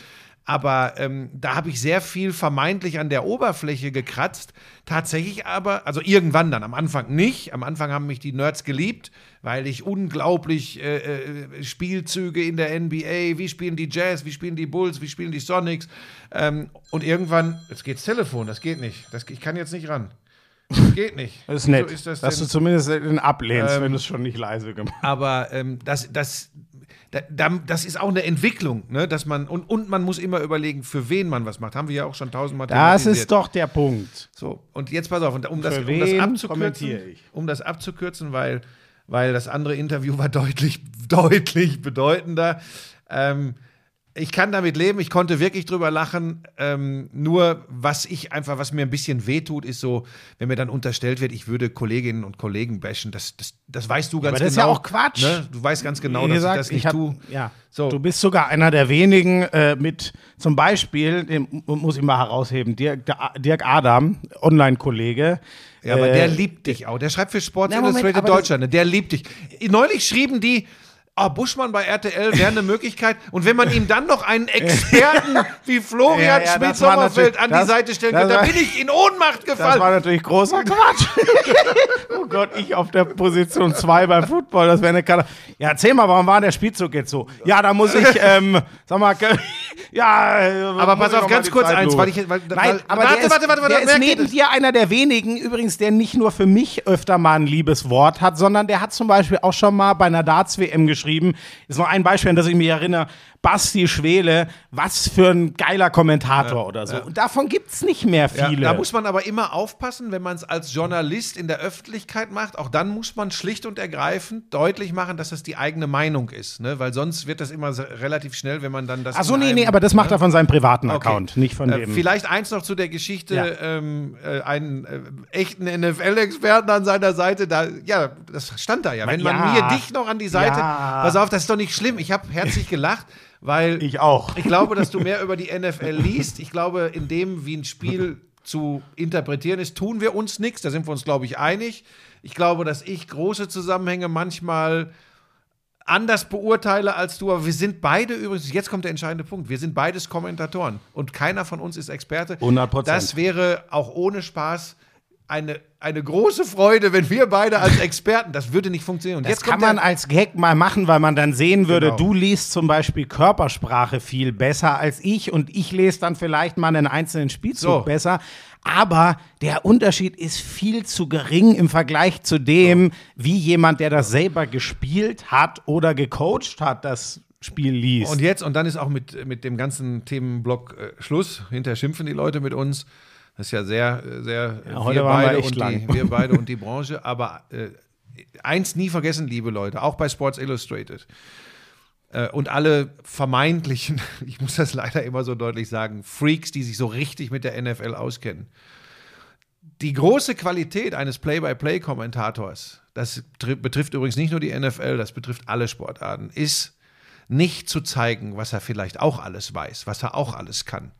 Aber ähm, da habe ich sehr viel vermeintlich an der Oberfläche gekratzt. Tatsächlich aber, also irgendwann dann, am Anfang nicht. Am Anfang haben mich die Nerds geliebt, weil ich unglaublich äh, äh, Spielzüge in der NBA, wie spielen die Jazz, wie spielen die Bulls, wie spielen die Sonics. Ähm, und irgendwann, jetzt geht's Telefon, das geht nicht. Das, ich kann jetzt nicht ran. Das geht nicht. Das ist nett, So ist das dass du zumindest den ablehnst, Ähm, wenn du es schon nicht leise gemacht hast. Aber ähm, das, das, da, da, das ist auch eine Entwicklung, ne? dass man und, und man muss immer überlegen, für wen man was macht. Haben wir ja auch schon tausendmal Das ist doch der Punkt. so. Und jetzt pass auf, und um das, um das abzukürzen, um das abzukürzen, weil, weil das andere Interview war deutlich, deutlich bedeutender. Ähm, ich kann damit leben, ich konnte wirklich drüber lachen. Ähm, nur was ich einfach, was mir ein bisschen wehtut, ist so, wenn mir dann unterstellt wird, ich würde Kolleginnen und Kollegen bashen. Das, das, das weißt du ganz aber das ist genau. ja auch Quatsch. Ne? Du weißt ganz genau, Wie dass gesagt, ich das nicht hab- tue. Ja. So. Du bist sogar einer der wenigen äh, mit, zum Beispiel, den muss ich mal herausheben, Dirk, Dirk Adam, Online-Kollege. Ja, aber äh, der liebt dich auch. Der schreibt für Sports Na, Moment, Illustrated das- Deutschland. Der liebt dich. Neulich schrieben die, oh, Buschmann bei RTL wäre eine Möglichkeit. Und wenn man ihm dann noch einen Experten wie Florian Ja, ja, das natürlich- an die das- Seite stellen das könnte, da war- bin ich in Ohnmacht Das gefallen. war natürlich großer Quatsch. oh Gott, ich auf der Position 2 beim Football, das wäre eine Katastrophe. Ja, erzähl mal, warum war der Spielzug jetzt so? Ja, da muss ich, ähm, sag mal, ja. äh, Aber pass auf, ganz kurz Zeit eins, weil ich- weil- Nein, weil- aber warte, warte, warte, warte, der ist neben dir einer der wenigen, übrigens, der nicht nur für mich öfter mal ein liebes Wort hat, sondern der hat zum Beispiel auch schon mal bei einer Darts-WM geschrieben. Ist noch ein Beispiel, an das ich mich erinnere. Basti Schwele, was für ein geiler Kommentator oder so. Und davon gibt's nicht mehr Ja, viele. da muss man aber immer aufpassen, wenn man es als Journalist in der Öffentlichkeit macht. Auch dann muss man schlicht und ergreifend deutlich machen, dass es die eigene Meinung ist. Ne? Weil sonst wird das immer relativ schnell, wenn man dann das. Ach so, in nee, nee, aber das macht er von seinem privaten Okay. Account, nicht von Äh, dem. Vielleicht eins noch zu der Geschichte, Ja. ähm, äh, einen äh, echten NFL-Experten an seiner Seite, da, ja, das stand da ja. Wenn man Ja. mir dich noch an die Seite, Ja. pass auf, das ist doch nicht schlimm. Ich habe herzlich gelacht, weil Ich auch. ich glaube, dass du mehr über die NFL liest. Ich glaube, in dem, wie ein Spiel zu interpretieren ist, tun wir uns nichts. Da sind wir uns, glaube ich, einig. Ich glaube, dass ich große Zusammenhänge manchmal anders beurteile als du, aber wir sind beide übrigens, jetzt kommt der entscheidende Punkt, wir sind beides Kommentatoren und keiner von uns ist Experte. 100%. Das wäre auch ohne Spaß eine, eine große Freude, wenn wir beide als Experten, das würde nicht funktionieren. Und Das jetzt kann man als Gag mal machen, weil man dann sehen würde, Genau. du liest zum Beispiel Körpersprache viel besser als ich und ich lese dann vielleicht mal einen einzelnen Spielzug So. besser. Aber der Unterschied ist viel zu gering im Vergleich zu dem, wie jemand, der das selber gespielt hat oder gecoacht hat, das Spiel liest. Und jetzt, und dann ist auch mit, mit dem ganzen Themenblock äh, Schluss. Hinterher schimpfen die Leute mit uns. Das ist ja sehr, sehr heute wir, beide und lang. die, wir beide und die Branche. Aber äh, eins nie vergessen, liebe Leute, auch bei Sports Illustrated. Äh, und alle vermeintlichen, ich muss das leider immer so deutlich sagen, Freaks, die sich so richtig mit der NFL auskennen. Die große Qualität eines Play-by-Play-Kommentators, das tri- betrifft übrigens nicht nur die NFL, das betrifft alle Sportarten, ist nicht zu zeigen, was er vielleicht auch alles weiß, was er auch alles kann.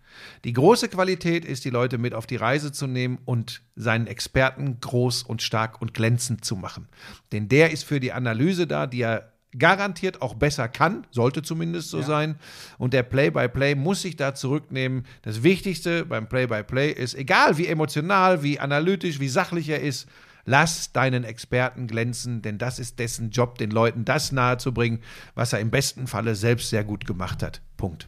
Die große Qualität ist, die Leute mit auf die Reise zu nehmen und seinen Experten groß und stark und glänzend zu machen. Denn der ist für die Analyse da, die er garantiert auch besser kann, sollte zumindest so sein. Und der Play-by-Play muss sich da zurücknehmen. Das Wichtigste beim Play-by-Play ist, egal wie emotional, wie analytisch, wie sachlich er ist, lass deinen Experten glänzen, denn das ist dessen Job, den Leuten das nahezubringen, was er im besten Falle selbst sehr gut gemacht hat. Punkt.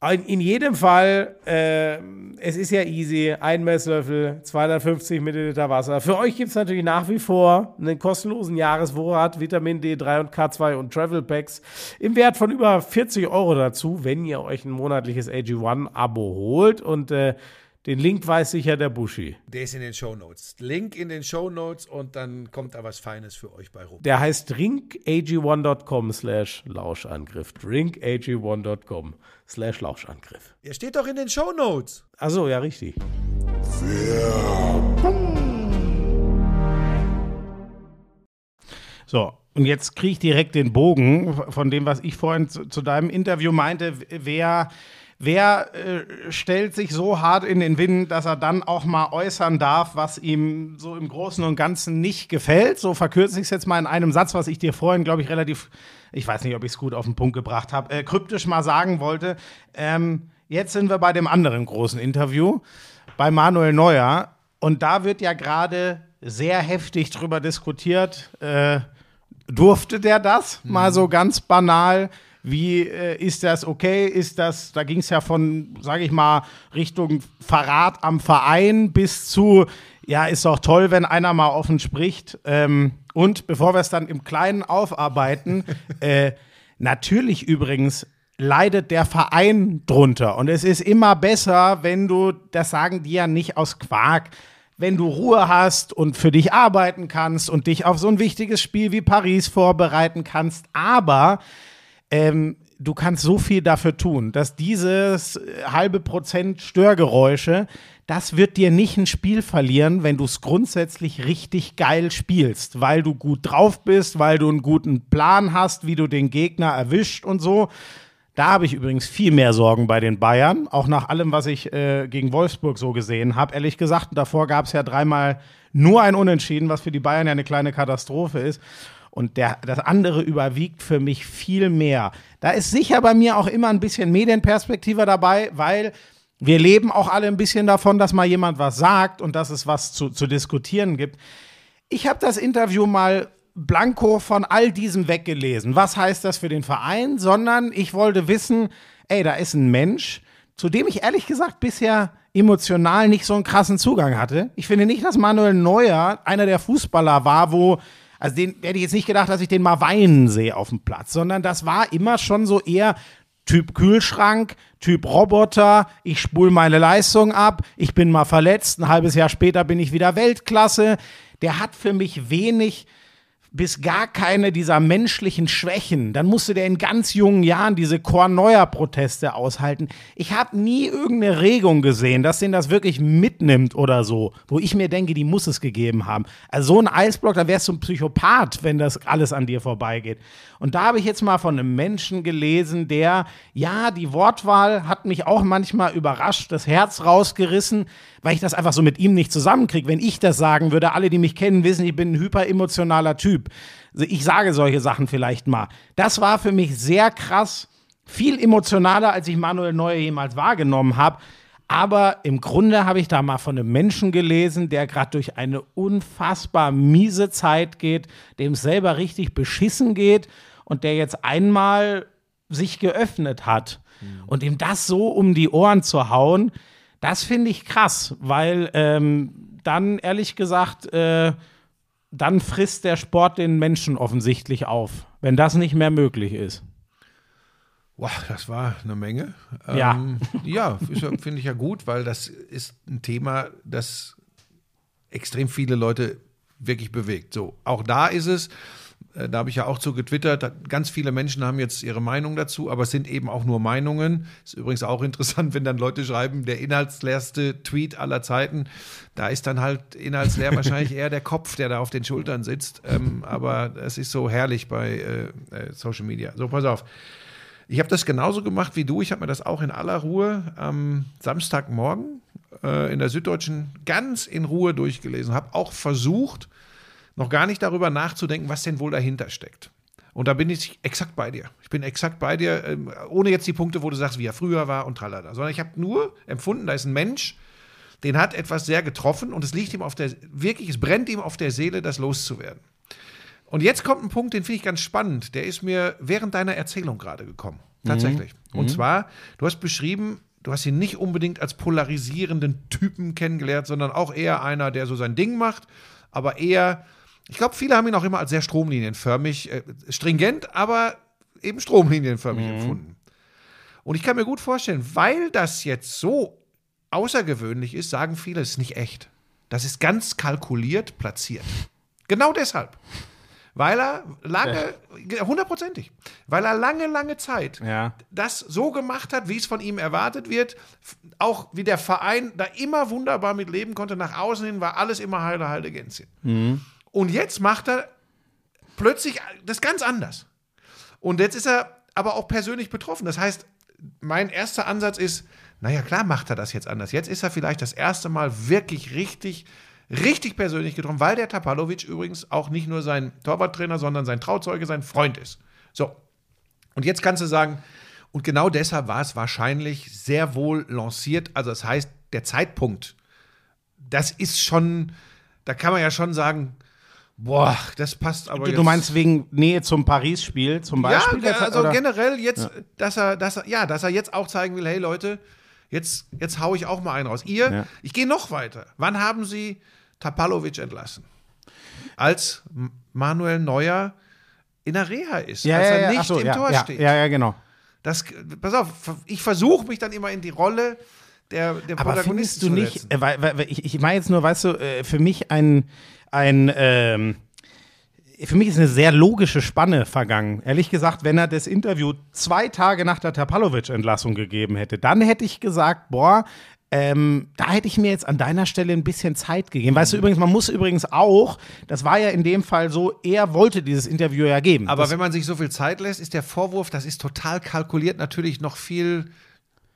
In, jedem Fall, äh, es ist ja easy, ein Messlöffel, 250 Milliliter Wasser. Für euch gibt es natürlich nach wie vor einen kostenlosen Jahresvorrat Vitamin D3 und K2 und Travel Packs im Wert von über 40 Euro dazu, wenn ihr euch ein monatliches AG1-Abo holt. Und äh, Den Link weiß sicher der Buschi. Der ist in den Shownotes. Link in den Shownotes und dann kommt da was Feines für euch bei rum. Der heißt drinkag1.com slash Lauschangriff. drinkag1.com slash Lauschangriff. Der steht doch in den Shownotes. Achso, ja, richtig. So, und jetzt kriege ich direkt den Bogen von dem, was ich vorhin zu, zu deinem Interview meinte. Wer, wer äh, stellt sich so hart in den Wind, dass er dann auch mal äußern darf, was ihm so im Großen und Ganzen nicht gefällt? So verkürze ich es jetzt mal in einem Satz, was ich dir vorhin, glaube ich, relativ, ich weiß nicht, ob ich es gut auf den Punkt gebracht habe, äh, kryptisch mal sagen wollte. Ähm, jetzt sind wir bei dem anderen großen Interview, bei Manuel Neuer. Und da wird ja gerade sehr heftig drüber diskutiert. Äh, durfte der das? Mal so ganz banal. Wie äh, ist das okay? Ist das, da ging es ja von, sage ich mal, Richtung Verrat am Verein bis zu, ja, ist doch toll, wenn einer mal offen spricht. Ähm, und bevor wir es dann im Kleinen aufarbeiten, äh, natürlich übrigens leidet der Verein drunter. Und es ist immer besser, wenn du, das sagen die ja nicht aus Quark, wenn du Ruhe hast und für dich arbeiten kannst und dich auf so ein wichtiges Spiel wie Paris vorbereiten kannst. Aber ähm, du kannst so viel dafür tun, dass dieses äh, halbe Prozent Störgeräusche, das wird dir nicht ein Spiel verlieren, wenn du es grundsätzlich richtig geil spielst, weil du gut drauf bist, weil du einen guten Plan hast, wie du den Gegner erwischt und so. Da habe ich übrigens viel mehr Sorgen bei den Bayern, auch nach allem, was ich äh, gegen Wolfsburg so gesehen habe. Ehrlich gesagt, davor gab es ja dreimal nur ein Unentschieden, was für die Bayern ja eine kleine Katastrophe ist. Und der, das andere überwiegt für mich viel mehr. Da ist sicher bei mir auch immer ein bisschen Medienperspektive dabei, weil wir leben auch alle ein bisschen davon, dass mal jemand was sagt und dass es was zu, zu diskutieren gibt. Ich habe das Interview mal blanko von all diesem weggelesen. Was heißt das für den Verein? Sondern ich wollte wissen, ey, da ist ein Mensch, zu dem ich ehrlich gesagt bisher emotional nicht so einen krassen Zugang hatte. Ich finde nicht, dass Manuel Neuer einer der Fußballer war, wo, also den hätte ich jetzt nicht gedacht, dass ich den mal weinen sehe auf dem Platz, sondern das war immer schon so eher Typ Kühlschrank, Typ Roboter, ich spule meine Leistung ab, ich bin mal verletzt, ein halbes Jahr später bin ich wieder Weltklasse. Der hat für mich wenig bis gar keine dieser menschlichen Schwächen. Dann musste der in ganz jungen Jahren diese Korneuer-Proteste aushalten. Ich habe nie irgendeine Regung gesehen, dass den das wirklich mitnimmt oder so, wo ich mir denke, die muss es gegeben haben. Also so ein Eisblock, da wärst du ein Psychopath, wenn das alles an dir vorbeigeht. Und da habe ich jetzt mal von einem Menschen gelesen, der, ja, die Wortwahl hat mich auch manchmal überrascht, das Herz rausgerissen, weil ich das einfach so mit ihm nicht zusammenkriege. Wenn ich das sagen würde, alle, die mich kennen, wissen, ich bin ein hyperemotionaler Typ. Also ich sage solche Sachen vielleicht mal. Das war für mich sehr krass, viel emotionaler, als ich Manuel Neuer jemals wahrgenommen habe. Aber im Grunde habe ich da mal von einem Menschen gelesen, der gerade durch eine unfassbar miese Zeit geht, dem es selber richtig beschissen geht und der jetzt einmal sich geöffnet hat. Und ihm das so um die Ohren zu hauen, das finde ich krass, weil ähm, dann ehrlich gesagt, äh, dann frisst der Sport den Menschen offensichtlich auf, wenn das nicht mehr möglich ist. Wow, das war eine Menge. Ja. Ähm, ja, finde ich ja gut, weil das ist ein Thema, das extrem viele Leute wirklich bewegt. So, auch da ist es, da habe ich ja auch zu getwittert, ganz viele Menschen haben jetzt ihre Meinung dazu, aber es sind eben auch nur Meinungen. Ist übrigens auch interessant, wenn dann Leute schreiben, der inhaltsleerste Tweet aller Zeiten, da ist dann halt inhaltsleer wahrscheinlich eher der Kopf, der da auf den Schultern sitzt. Ähm, aber es ist so herrlich bei äh, äh, Social Media. So, pass auf. Ich habe das genauso gemacht wie du. Ich habe mir das auch in aller Ruhe am Samstagmorgen äh, in der Süddeutschen ganz in Ruhe durchgelesen. Habe auch versucht, noch gar nicht darüber nachzudenken, was denn wohl dahinter steckt. Und da bin ich exakt bei dir. Ich bin exakt bei dir, ähm, ohne jetzt die Punkte, wo du sagst, wie er früher war und tralala. Sondern ich habe nur empfunden, da ist ein Mensch, den hat etwas sehr getroffen und es liegt ihm auf der, wirklich, es brennt ihm auf der Seele, das loszuwerden. Und jetzt kommt ein Punkt, den finde ich ganz spannend. Der ist mir während deiner Erzählung gerade gekommen. Tatsächlich. Und zwar, du hast beschrieben, du hast ihn nicht unbedingt als polarisierenden Typen kennengelernt, sondern auch eher einer, der so sein Ding macht, aber eher, ich glaube, viele haben ihn auch immer als sehr stromlinienförmig, äh, stringent, aber eben stromlinienförmig empfunden. Und ich kann mir gut vorstellen, weil das jetzt so außergewöhnlich ist, sagen viele, es ist nicht echt. Das ist ganz kalkuliert platziert. Genau deshalb. Weil er lange, hundertprozentig, weil er lange, lange Zeit Ja. das so gemacht hat, wie es von ihm erwartet wird, auch wie der Verein da immer wunderbar mit leben konnte, nach außen hin war alles immer heile, heile Gänzchen. Und jetzt macht er plötzlich das ganz anders. Und jetzt ist er aber auch persönlich betroffen. Das heißt, mein erster Ansatz ist, naja, klar macht er das jetzt anders. Jetzt ist er vielleicht das erste Mal wirklich richtig, richtig persönlich getroffen, weil der Tapalovic übrigens auch nicht nur sein Torwarttrainer, sondern sein Trauzeuge, sein Freund ist. So. Und jetzt kannst du sagen, und genau deshalb war es wahrscheinlich sehr wohl lanciert. Also, das heißt, der Zeitpunkt, das ist schon, da kann man ja schon sagen, boah, das passt aber Du, jetzt. du meinst wegen Nähe zum Paris-Spiel zum Beispiel? Ja, also oder? generell jetzt, dass er, dass er, ja, dass er jetzt auch zeigen will, hey Leute, jetzt, jetzt hau ich auch mal einen raus. Ihr, Ja. ich gehe noch weiter. Wann haben Sie Tapalovic entlassen? Als Manuel Neuer in der Reha ist, ja, als ja, er ja, nicht so, im ja, Tor ja, steht. Ja, ja, genau. Das, pass auf, ich versuche mich dann immer in die Rolle der, der Aber Protagonisten findest du nicht, äh, weil, weil, weil ich, ich meine jetzt nur, weißt du, äh, für mich ein, ein ähm, für mich ist eine sehr logische Spanne vergangen. Ehrlich gesagt, wenn er das Interview zwei Tage nach der Tapalovic-Entlassung gegeben hätte, dann hätte ich gesagt, boah, ähm, da hätte ich mir jetzt an deiner Stelle ein bisschen Zeit gegeben. Weißt du übrigens, man muss übrigens auch, das war ja in dem Fall so, er wollte dieses Interview ja geben. Aber das, wenn man sich so viel Zeit lässt, ist der Vorwurf, das ist total kalkuliert, natürlich noch viel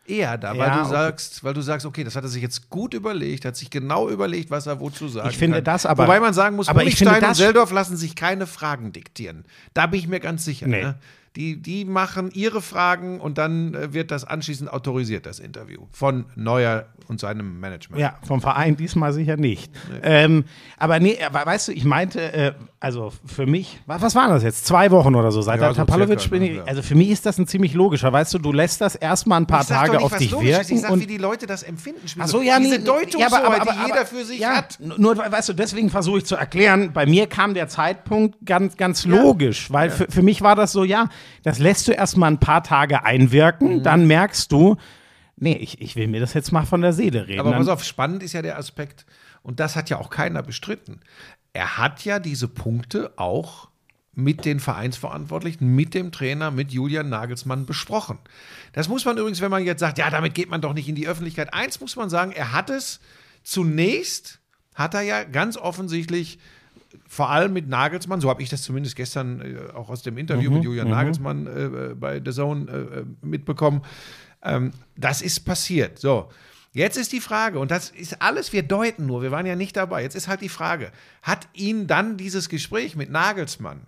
eher da, weil Ja, du okay. sagst, weil du sagst, okay, das hat er sich jetzt gut überlegt, hat sich genau überlegt, was er wozu sagen Ich finde kann. das aber- Wobei man sagen muss, aber Honigstein und Seldorf lassen sich keine Fragen diktieren. Da bin ich mir ganz sicher. Nee. Ne? Die, die machen ihre Fragen und dann äh, wird das anschließend autorisiert, das Interview von Neuer und seinem Management. Ja, vom Verein diesmal sicher nicht. Ähm, aber nee, aber weißt du, ich meinte, äh, also für mich, wa- was waren das jetzt? Zwei Wochen oder so seit Ja, der so Tapalovic bin ne, ich, ja. also für mich ist das ein ziemlich logischer, weißt du, du lässt das erstmal ein paar Tage nicht, auf dich logisch ist. wirken Ich sag, und wie die Leute das empfinden. Ach so, ja, Diese nee, Deutungshoheit, ja, aber- aber- die aber- jeder für sich ja, hat. Nur, weißt du, deswegen versuche ich zu erklären, bei mir kam der Zeitpunkt ganz, ganz logisch, weil für, für mich war das so, ja, das lässt du erstmal ein paar Tage einwirken, Mhm. dann merkst du, nee, ich, ich will mir das jetzt mal von der Seele reden. Aber pass auf, spannend ist ja der Aspekt, und das hat ja auch keiner bestritten. Er hat ja diese Punkte auch mit den Vereinsverantwortlichen, mit dem Trainer, mit Julian Nagelsmann besprochen. Das muss man übrigens, wenn man jetzt sagt, ja, damit geht man doch nicht in die Öffentlichkeit. Eins muss man sagen, er hat es zunächst, hat er ja ganz offensichtlich vor allem mit Nagelsmann, so habe ich das zumindest gestern äh, auch aus dem Interview mit Julian Nagelsmann äh, äh, bei The Zone äh, äh, mitbekommen. Ähm, das ist passiert. So. Jetzt ist die Frage, und das ist alles, wir deuten nur, wir waren ja nicht dabei. Jetzt ist halt die Frage, hat ihn dann dieses Gespräch mit Nagelsmann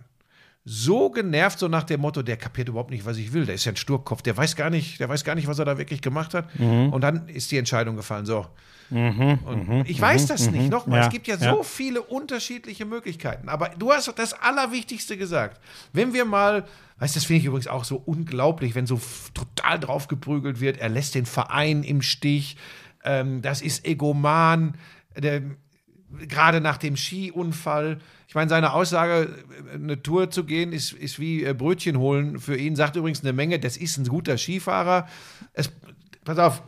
so genervt, so nach dem Motto, der kapiert überhaupt nicht, was ich will, der ist ja ein Sturkopf, der weiß gar nicht, der weiß gar nicht, was er da wirklich gemacht hat. Und dann ist die Entscheidung gefallen, so. Und ich weiß das nicht, nochmal, Ja, es gibt ja so ja. viele unterschiedliche Möglichkeiten. Aber du hast das Allerwichtigste gesagt. Wenn wir mal, weißt du, das finde ich übrigens auch so unglaublich, wenn so total draufgeprügelt wird, er lässt den Verein im Stich, ähm, das ist egoman, gerade nach dem Skiunfall. Ich meine, seine Aussage, äh, eine Tour zu gehen, ist, ist wie äh, Brötchen holen für ihn, sagt übrigens eine Menge, das ist ein guter Skifahrer. Es, pass auf,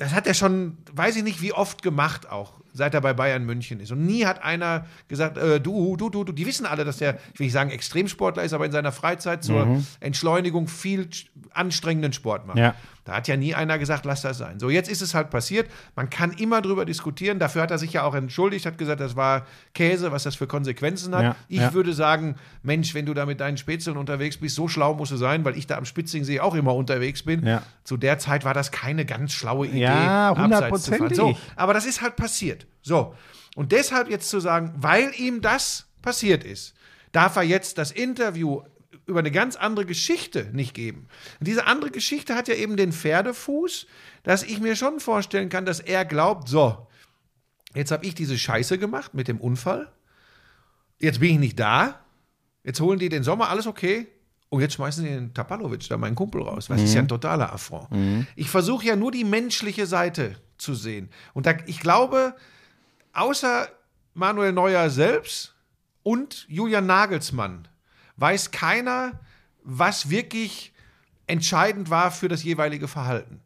das hat er schon, weiß ich nicht, wie oft gemacht auch, seit er bei Bayern München ist. Und nie hat einer gesagt, äh, du, du, du, du. Die wissen alle, dass der, ich will nicht sagen Extremsportler ist, aber in seiner Freizeit zur Entschleunigung viel anstrengenden Sport macht. Ja. Da hat ja nie einer gesagt, lass das sein. So, jetzt ist es halt passiert. Man kann immer drüber diskutieren. Dafür hat er sich ja auch entschuldigt, hat gesagt, das war Käse, was das für Konsequenzen hat. Ja, ich ja. würde sagen, Mensch, wenn du da mit deinen Spätzeln unterwegs bist, so schlau musst du sein, weil ich da am Spitzingsee auch immer unterwegs bin. Ja. Zu der Zeit war das keine ganz schlaue Idee. Ja, hundertprozentig. So, aber das ist halt passiert. So. Und deshalb jetzt zu sagen, weil ihm das passiert ist, darf er jetzt das Interview über eine ganz andere Geschichte nicht geben. Und diese andere Geschichte hat ja eben den Pferdefuß, dass ich mir schon vorstellen kann, dass er glaubt, so, jetzt habe ich diese Scheiße gemacht mit dem Unfall, jetzt bin ich nicht da, jetzt holen die den Sommer, alles okay, und jetzt schmeißen die den Tapalovic, da meinen Kumpel raus. Das ist ja ein totaler Affront. Ich versuche ja nur die menschliche Seite zu sehen. Und da, ich glaube, außer Manuel Neuer selbst und Julian Nagelsmann weiß keiner, was wirklich entscheidend war für das jeweilige Verhalten.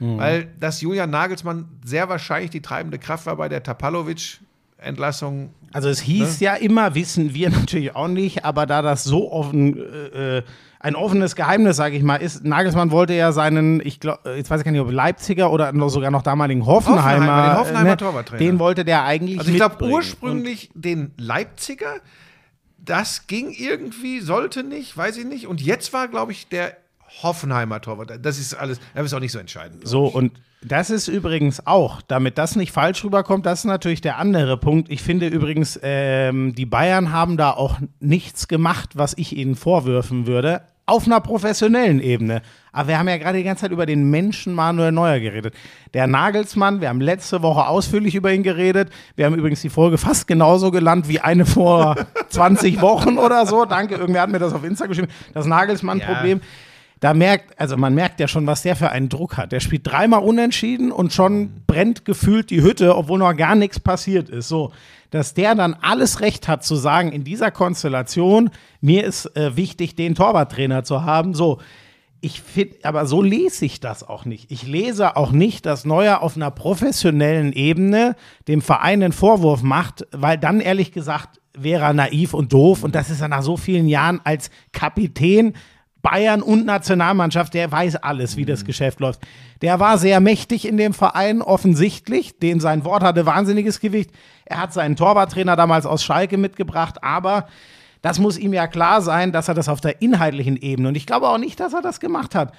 Weil dass Julian Nagelsmann sehr wahrscheinlich die treibende Kraft war bei der Tapalovic-Entlassung. Also es hieß ja immer, wissen wir natürlich auch nicht, aber da das so offen, äh, äh, ein offenes Geheimnis, sage ich mal, ist, Nagelsmann wollte ja seinen, ich glaube, jetzt weiß ich gar nicht, ob Leipziger oder sogar noch damaligen Hoffenheimer, Hoffenheimer, den Hoffenheimer äh, Torwarttrainer. den wollte der eigentlich Also ich glaube ursprünglich den Leipziger, das ging irgendwie, sollte nicht, weiß ich nicht. Und jetzt war, glaube ich, der Hoffenheimer Torwart. Das ist alles, das ist auch nicht so entscheidend. So, und das ist übrigens auch, damit das nicht falsch rüberkommt, das ist natürlich der andere Punkt. Ich finde übrigens, ähm, die Bayern haben da auch nichts gemacht, was ich ihnen vorwürfen würde, auf einer professionellen Ebene. Aber wir haben ja gerade die ganze Zeit über den Menschen Manuel Neuer geredet. Der Nagelsmann, wir haben letzte Woche ausführlich über ihn geredet. Wir haben übrigens die Folge fast genauso gelandet wie eine vor 20 Wochen oder so. Danke, irgendwer hat mir das auf Insta geschrieben. Das Nagelsmann-Problem. Da merkt, also man merkt ja schon, was der für einen Druck hat. Der spielt dreimal unentschieden und schon brennt gefühlt die Hütte, obwohl noch gar nichts passiert ist. So, dass der dann alles Recht hat zu sagen, in dieser Konstellation, mir ist äh, wichtig, den Torwarttrainer zu haben. So, ich finde, aber so lese ich das auch nicht. Ich lese auch nicht, dass Neuer auf einer professionellen Ebene dem Verein einen Vorwurf macht, weil dann ehrlich gesagt wäre er naiv und doof und das ist er nach so vielen Jahren als Kapitän Bayern und Nationalmannschaft, der weiß alles, wie das Geschäft läuft. Der war sehr mächtig in dem Verein, offensichtlich. Dem sein Wort hatte wahnsinniges Gewicht. Er hat seinen Torwarttrainer damals aus Schalke mitgebracht, aber das muss ihm ja klar sein, dass er das auf der inhaltlichen Ebene, und ich glaube auch nicht, dass er das gemacht hat,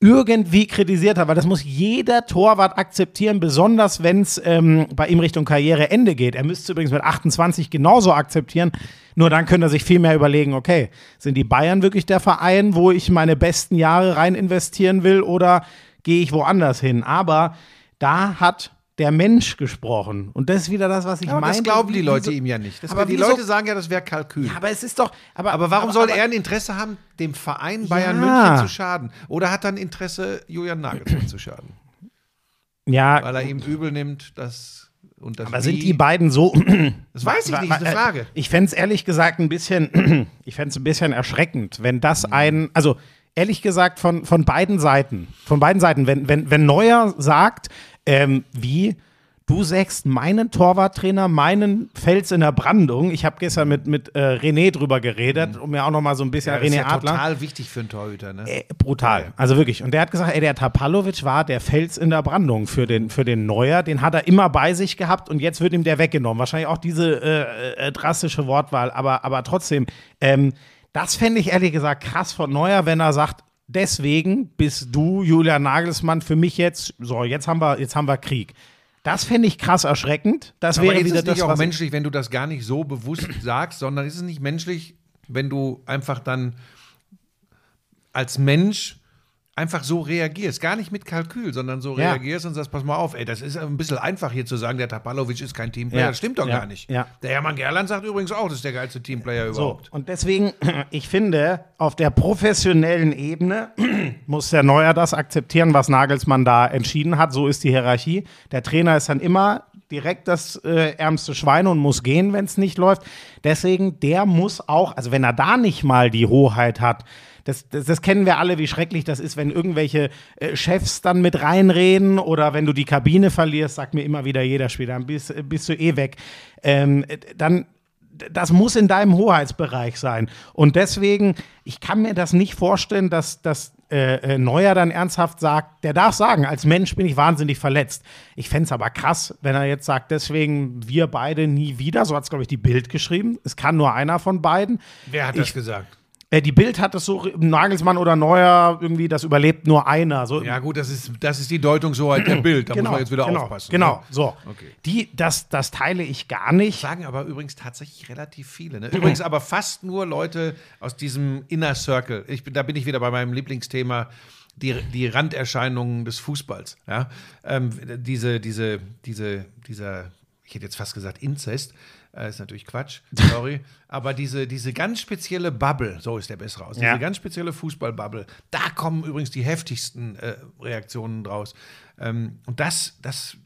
irgendwie kritisiert hat, weil das muss jeder Torwart akzeptieren, besonders wenn es ähm, bei ihm Richtung Karriereende geht. Er müsste übrigens mit 28 genauso akzeptieren, nur dann könnte er sich viel mehr überlegen, okay, sind die Bayern wirklich der Verein, wo ich meine besten Jahre rein investieren will oder gehe ich woanders hin? Aber da hat der Mensch gesprochen. Und das ist wieder das, was ich Aber meine. das glauben die Leute ihm ja nicht. Das aber die Leute sagen ja, das wäre Kalkül. Ja, aber es ist doch. Aber, aber warum soll aber, er ein Interesse haben, dem Verein Bayern Ja. München zu schaden? Oder hat er ein Interesse, Julian Nagelsmann zu schaden? Ja, Weil er ihm übel nimmt, das und das aber Wie. sind die beiden so. Das weiß ich nicht, ist eine Frage. Ich fände es ehrlich gesagt ein bisschen, ich fände ein bisschen erschreckend, wenn das ein, also ehrlich gesagt von, von beiden Seiten, von beiden Seiten, wenn, wenn, wenn Neuer sagt, ähm, wie, du sägst meinen Torwarttrainer, meinen Fels in der Brandung. Ich habe gestern mit, mit äh, René drüber geredet, um mir auch noch mal so ein bisschen Mhm. ja, das ist René ja Adler. total wichtig für einen Torhüter. Ne? Äh, brutal. Also wirklich. Und der hat gesagt, ey, der Tapalovic war der Fels in der Brandung für den, für den Neuer. Den hat er immer bei sich gehabt und jetzt wird ihm der weggenommen. Wahrscheinlich auch diese äh, äh, drastische Wortwahl, aber, aber trotzdem. Ähm, das fände ich ehrlich gesagt krass von Neuer, wenn er sagt, deswegen bist du, Julian Nagelsmann, für mich jetzt, so, jetzt haben wir, jetzt haben wir Krieg. Das fände ich krass erschreckend. Das Aber wäre ist wieder es nicht das, auch was menschlich, wenn du das gar nicht so bewusst sagst, sondern ist es nicht menschlich, wenn du einfach dann als Mensch einfach so reagierst, gar nicht mit Kalkül, sondern so Ja. reagierst und sagst, pass mal auf, ey, das ist ein bisschen einfach hier zu sagen, der Tapalovic ist kein Teamplayer, Ja. das stimmt doch Ja. gar nicht. Der Hermann Gerland sagt übrigens auch, das ist der geilste Teamplayer So, überhaupt. und deswegen, ich finde, auf der professionellen Ebene muss der Neuer das akzeptieren, was Nagelsmann da entschieden hat. So ist die Hierarchie. Der Trainer ist dann immer direkt das äh, ärmste Schwein und muss gehen, wenn es nicht läuft. Deswegen, der muss auch, also wenn er da nicht mal die Hoheit hat, das, das, das kennen wir alle, wie schrecklich das ist, wenn irgendwelche äh, Chefs dann mit reinreden oder wenn du die Kabine verlierst, sagt mir immer wieder jeder Spieler, dann bist, bist du eh weg. Ähm, äh, dann das muss in deinem Hoheitsbereich sein. Und deswegen, ich kann mir das nicht vorstellen, dass, dass äh, äh, Neuer dann ernsthaft sagt, der darf sagen, als Mensch bin ich wahnsinnig verletzt. Ich fände es aber krass, wenn er jetzt sagt, deswegen wir beide nie wieder, so hat es, glaube ich, die Bild geschrieben. Es kann nur einer von beiden. Wer hat ich, das gesagt? Äh, die Bild hat es so, Nagelsmann oder Neuer, irgendwie, das überlebt nur einer. So, Ja gut, das ist, das ist die Deutungshoheit der Bild, da muss man jetzt wieder genau, aufpassen. Genau, ne? so. Okay. Die, das, das teile ich gar nicht. Sagen aber übrigens tatsächlich relativ viele. Ne? Übrigens aber fast nur Leute aus diesem Inner Circle. Ich, bin- da bin ich wieder bei meinem Lieblingsthema, die, die Randerscheinungen des Fußballs. Ja? Ähm, diese, diese, diese, dieser, ich hätte jetzt fast gesagt Inzest, äh, ist natürlich Quatsch, sorry. aber diese, diese ganz spezielle Bubble, so ist der bessere aus, Ja. diese ganz spezielle Fußballbubble, da kommen übrigens die heftigsten äh, Reaktionen draus. Ähm, und das, das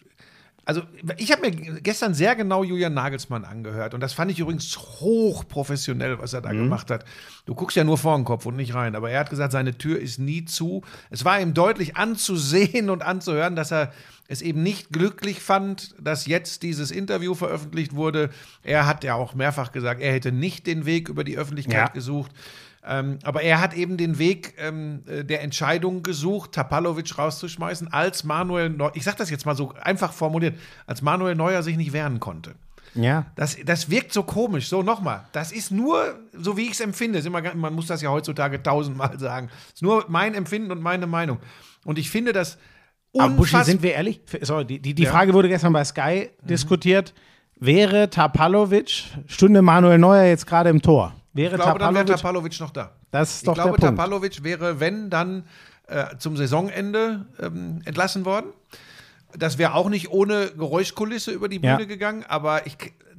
also ich habe mir gestern sehr genau Julian Nagelsmann angehört und das fand ich übrigens hochprofessionell, was er da gemacht hat. Du guckst ja nur vor den Kopf und nicht rein, aber er hat gesagt, seine Tür ist nie zu. Es war ihm deutlich anzusehen und anzuhören, dass er es eben nicht glücklich fand, dass jetzt dieses Interview veröffentlicht wurde. Er hat ja auch mehrfach gesagt, er hätte nicht den Weg über die Öffentlichkeit Ja. gesucht. Ähm, aber er hat eben den Weg ähm, äh, der Entscheidung gesucht, Tapalovic rauszuschmeißen, als Manuel Neuer, ich sag das jetzt mal so einfach formuliert, als Manuel Neuer sich nicht wehren konnte. Ja. Das, das wirkt so komisch. So, nochmal. Das ist nur, so wie ich es empfinde. Immer, man muss das ja heutzutage tausendmal sagen. Es ist nur mein Empfinden und meine Meinung. Und ich finde das Aber Buschi, sind wir ehrlich? Sorry, die, die, die Ja. Mhm. Frage wurde gestern bei Sky diskutiert. Wäre Tapalovic, stünde Manuel Neuer jetzt gerade im Tor? Wäre Ich glaube, dann wäre Tapalovic, Tapalovic noch da. das ist Ich doch glaube, der Punkt. Tapalovic wäre, wenn, dann äh, zum Saisonende ähm, entlassen worden. Das wäre auch nicht ohne Geräuschkulisse über die Bühne Ja. gegangen, aber ich.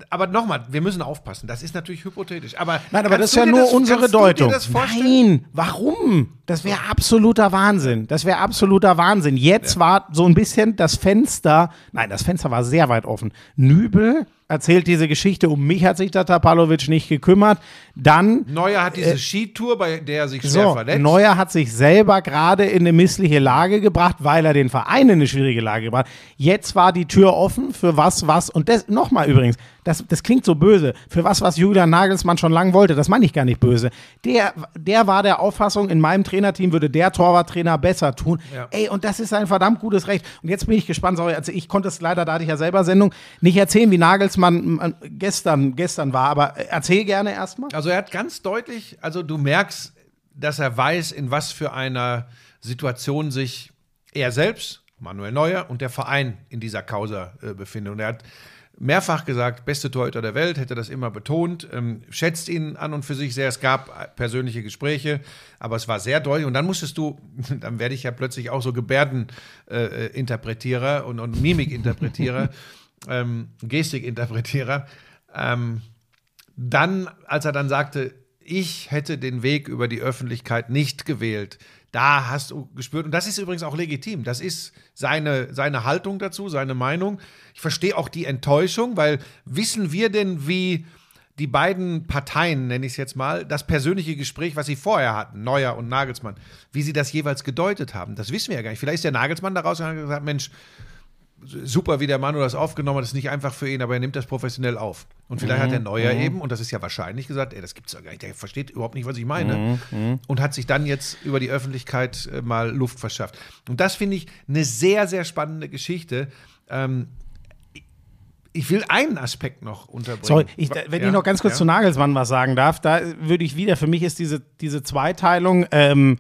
Aber nochmal, wir müssen aufpassen. Das ist natürlich hypothetisch. Aber Nein, aber das ist ja nur das- unsere Deutung. Nein, warum? Das wäre absoluter Wahnsinn. Das wäre absoluter Wahnsinn. Jetzt war so ein bisschen das Fenster, nein, das Fenster war sehr weit offen. Nübel erzählt diese Geschichte, um mich hat sich der Tapalovic nicht gekümmert. Dann Neuer hat diese Skitour, bei der er sich sehr Äh, so, verletzt. Neuer hat sich selber gerade in eine missliche Lage gebracht, weil er den Verein in eine schwierige Lage gebracht hat. Jetzt war die Tür offen für was, was, und das nochmal übrigens, das, das klingt so böse, für was, was Julian Nagelsmann schon lange wollte, das meine ich gar nicht böse. Der, der war der Auffassung, in meinem Trainerteam würde der Torwarttrainer besser tun. Ja. Ey, und das ist ein verdammt gutes Recht. Und jetzt bin ich gespannt, sorry, also ich konnte es leider, da hatte ich ja selber Sendung, nicht erzählen, wie Nagelsmann äh, gestern, gestern war, aber äh, erzähl gerne erstmal. Also er hat ganz deutlich, also du merkst, dass er weiß, in was für einer Situation sich er selbst, Manuel Neuer und der Verein in dieser Causa äh, befinden. Und er hat mehrfach gesagt, beste Torhüter der Welt, hätte das immer betont, ähm, schätzt ihn an und für sich sehr. Es gab persönliche Gespräche, aber es war sehr deutlich. Und dann musstest du, dann werde ich ja plötzlich auch so Gebärdeninterpretierer äh, Interpretierer und, und Mimikinterpretierer, ähm, Gestikinterpretierer. Ähm, dann, als er dann sagte, ich hätte den Weg über die Öffentlichkeit nicht gewählt, da hast du gespürt, und das ist übrigens auch legitim, das ist seine, seine Haltung dazu, seine Meinung. Ich verstehe auch die Enttäuschung, weil wissen wir denn, wie die beiden Parteien, nenne ich es jetzt mal, das persönliche Gespräch, was sie vorher hatten, Neuer und Nagelsmann, wie sie das jeweils gedeutet haben, das wissen wir ja gar nicht. Vielleicht ist der Nagelsmann daraus und hat gesagt, Mensch, super, wie der Manu das aufgenommen hat, ist nicht einfach für ihn, aber er nimmt das professionell auf. Und vielleicht hat der Neuer eben, und das ist ja wahrscheinlich gesagt, ey, das gibt's ja gar nicht, der versteht überhaupt nicht, was ich meine. Und hat sich dann jetzt über die Öffentlichkeit äh, mal Luft verschafft. Und das finde ich eine sehr, sehr spannende Geschichte. Ähm, ich will einen Aspekt noch unterbringen. Sorry, ich, wenn Ja, ich noch ganz kurz ja. zu Nagelsmann was sagen darf, da würde ich wieder, für mich ist diese, diese Zweiteilung, ähm,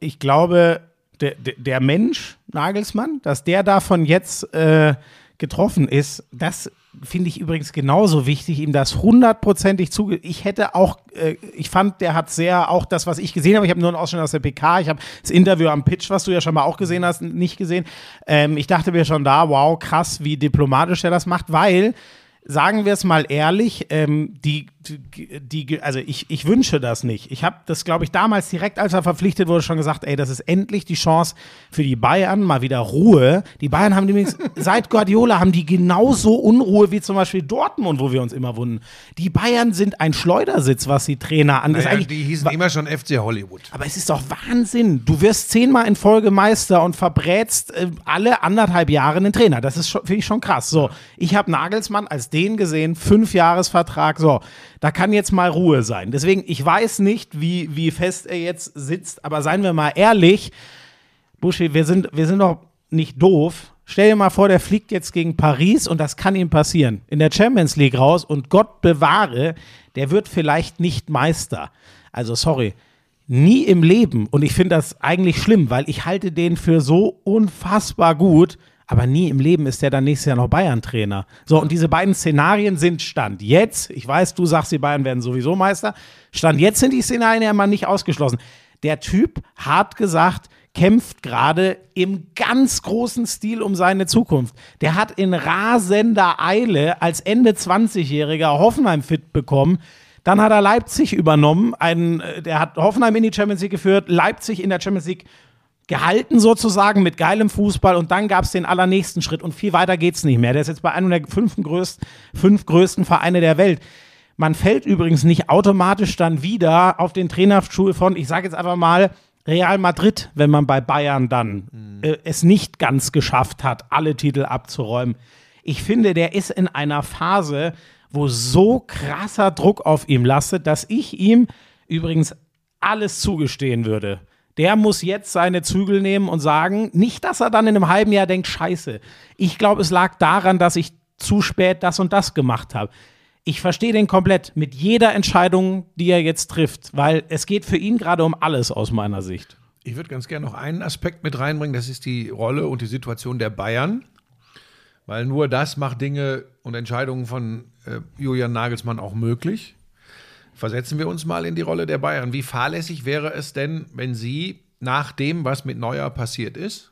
ich glaube, der, der, Mensch, Nagelsmann, dass der davon jetzt äh, getroffen ist, das finde ich übrigens genauso wichtig, ihm das hundertprozentig zuge... Ich hätte auch, äh, ich fand, der hat sehr, auch das, was ich gesehen habe, ich habe nur einen Ausschnitt aus der PK, ich habe das Interview am Pitch, was du ja schon mal auch gesehen hast, nicht gesehen. Ähm, ich dachte mir schon da, wow, krass, wie diplomatisch er das macht, weil sagen wir es mal ehrlich, ähm, die, die, also ich, ich wünsche das nicht. Ich habe das, glaube ich, damals direkt, als er verpflichtet wurde, schon gesagt, ey, das ist endlich die Chance für die Bayern, mal wieder Ruhe. Die Bayern haben übrigens, seit Guardiola haben die genauso Unruhe wie zum Beispiel Dortmund, wo wir uns immer wundern. Die Bayern sind ein Schleudersitz, was die Trainer an. Das ist Naja, die hießen immer schon FC Hollywood. aber es ist doch Wahnsinn. Du wirst zehnmal in Folge Meister und verbrätst äh, alle anderthalb Jahre einen Trainer. Das ist finde ich schon krass. So, ich habe Nagelsmann als den gesehen, fünf Jahresvertrag. So, da kann jetzt mal Ruhe sein. Deswegen, ich weiß nicht, wie, wie fest er jetzt sitzt, aber seien wir mal ehrlich, Buschi, wir sind, wir sind doch nicht doof. Stell dir mal vor, der fliegt jetzt gegen Paris und das kann ihm passieren. In der Champions League raus und Gott bewahre, der wird vielleicht nicht Meister. Also sorry, nie im Leben. Und ich finde das eigentlich schlimm, weil ich halte den für so unfassbar gut. Aber nie im Leben ist der dann nächstes Jahr noch Bayern-Trainer. So, und diese beiden Szenarien sind Stand jetzt. Ich weiß, du sagst, die Bayern werden sowieso Meister. Stand jetzt sind die Szenarien ja mal nicht ausgeschlossen. Der Typ, hart gesagt, kämpft gerade im ganz großen Stil um seine Zukunft. Der hat in rasender Eile als Ende 20-Jähriger Hoffenheim fit bekommen. Dann hat er Leipzig übernommen. Einen, äh, der hat Hoffenheim in die Champions League geführt, Leipzig in der Champions League gehalten sozusagen mit geilem Fußball und dann gab es den allernächsten Schritt und viel weiter geht's nicht mehr. Der ist jetzt bei einem der fünf größten, fünf größten Vereine der Welt. Man fällt übrigens nicht automatisch dann wieder auf den Trainerstuhl von, ich sage jetzt einfach mal, Real Madrid, wenn man bei Bayern dann äh, es nicht ganz geschafft hat, alle Titel abzuräumen. Ich finde, der ist in einer Phase, wo so krasser Druck auf ihm lastet, dass ich ihm übrigens alles zugestehen würde. Der muss jetzt seine Zügel nehmen und sagen, nicht, dass er dann in einem halben Jahr denkt, scheiße. Ich glaube, es lag daran, dass ich zu spät das und das gemacht habe. Ich verstehe den komplett mit jeder Entscheidung, die er jetzt trifft, weil es geht für ihn gerade um alles aus meiner Sicht. Ich würde ganz gerne noch einen Aspekt mit reinbringen, das ist die Rolle und die Situation der Bayern. Weil nur das macht Dinge und Entscheidungen von äh, Julian Nagelsmann auch möglich. Versetzen wir uns mal in die Rolle der Bayern. Wie fahrlässig wäre es denn, wenn Sie nach dem, was mit Neuer passiert ist,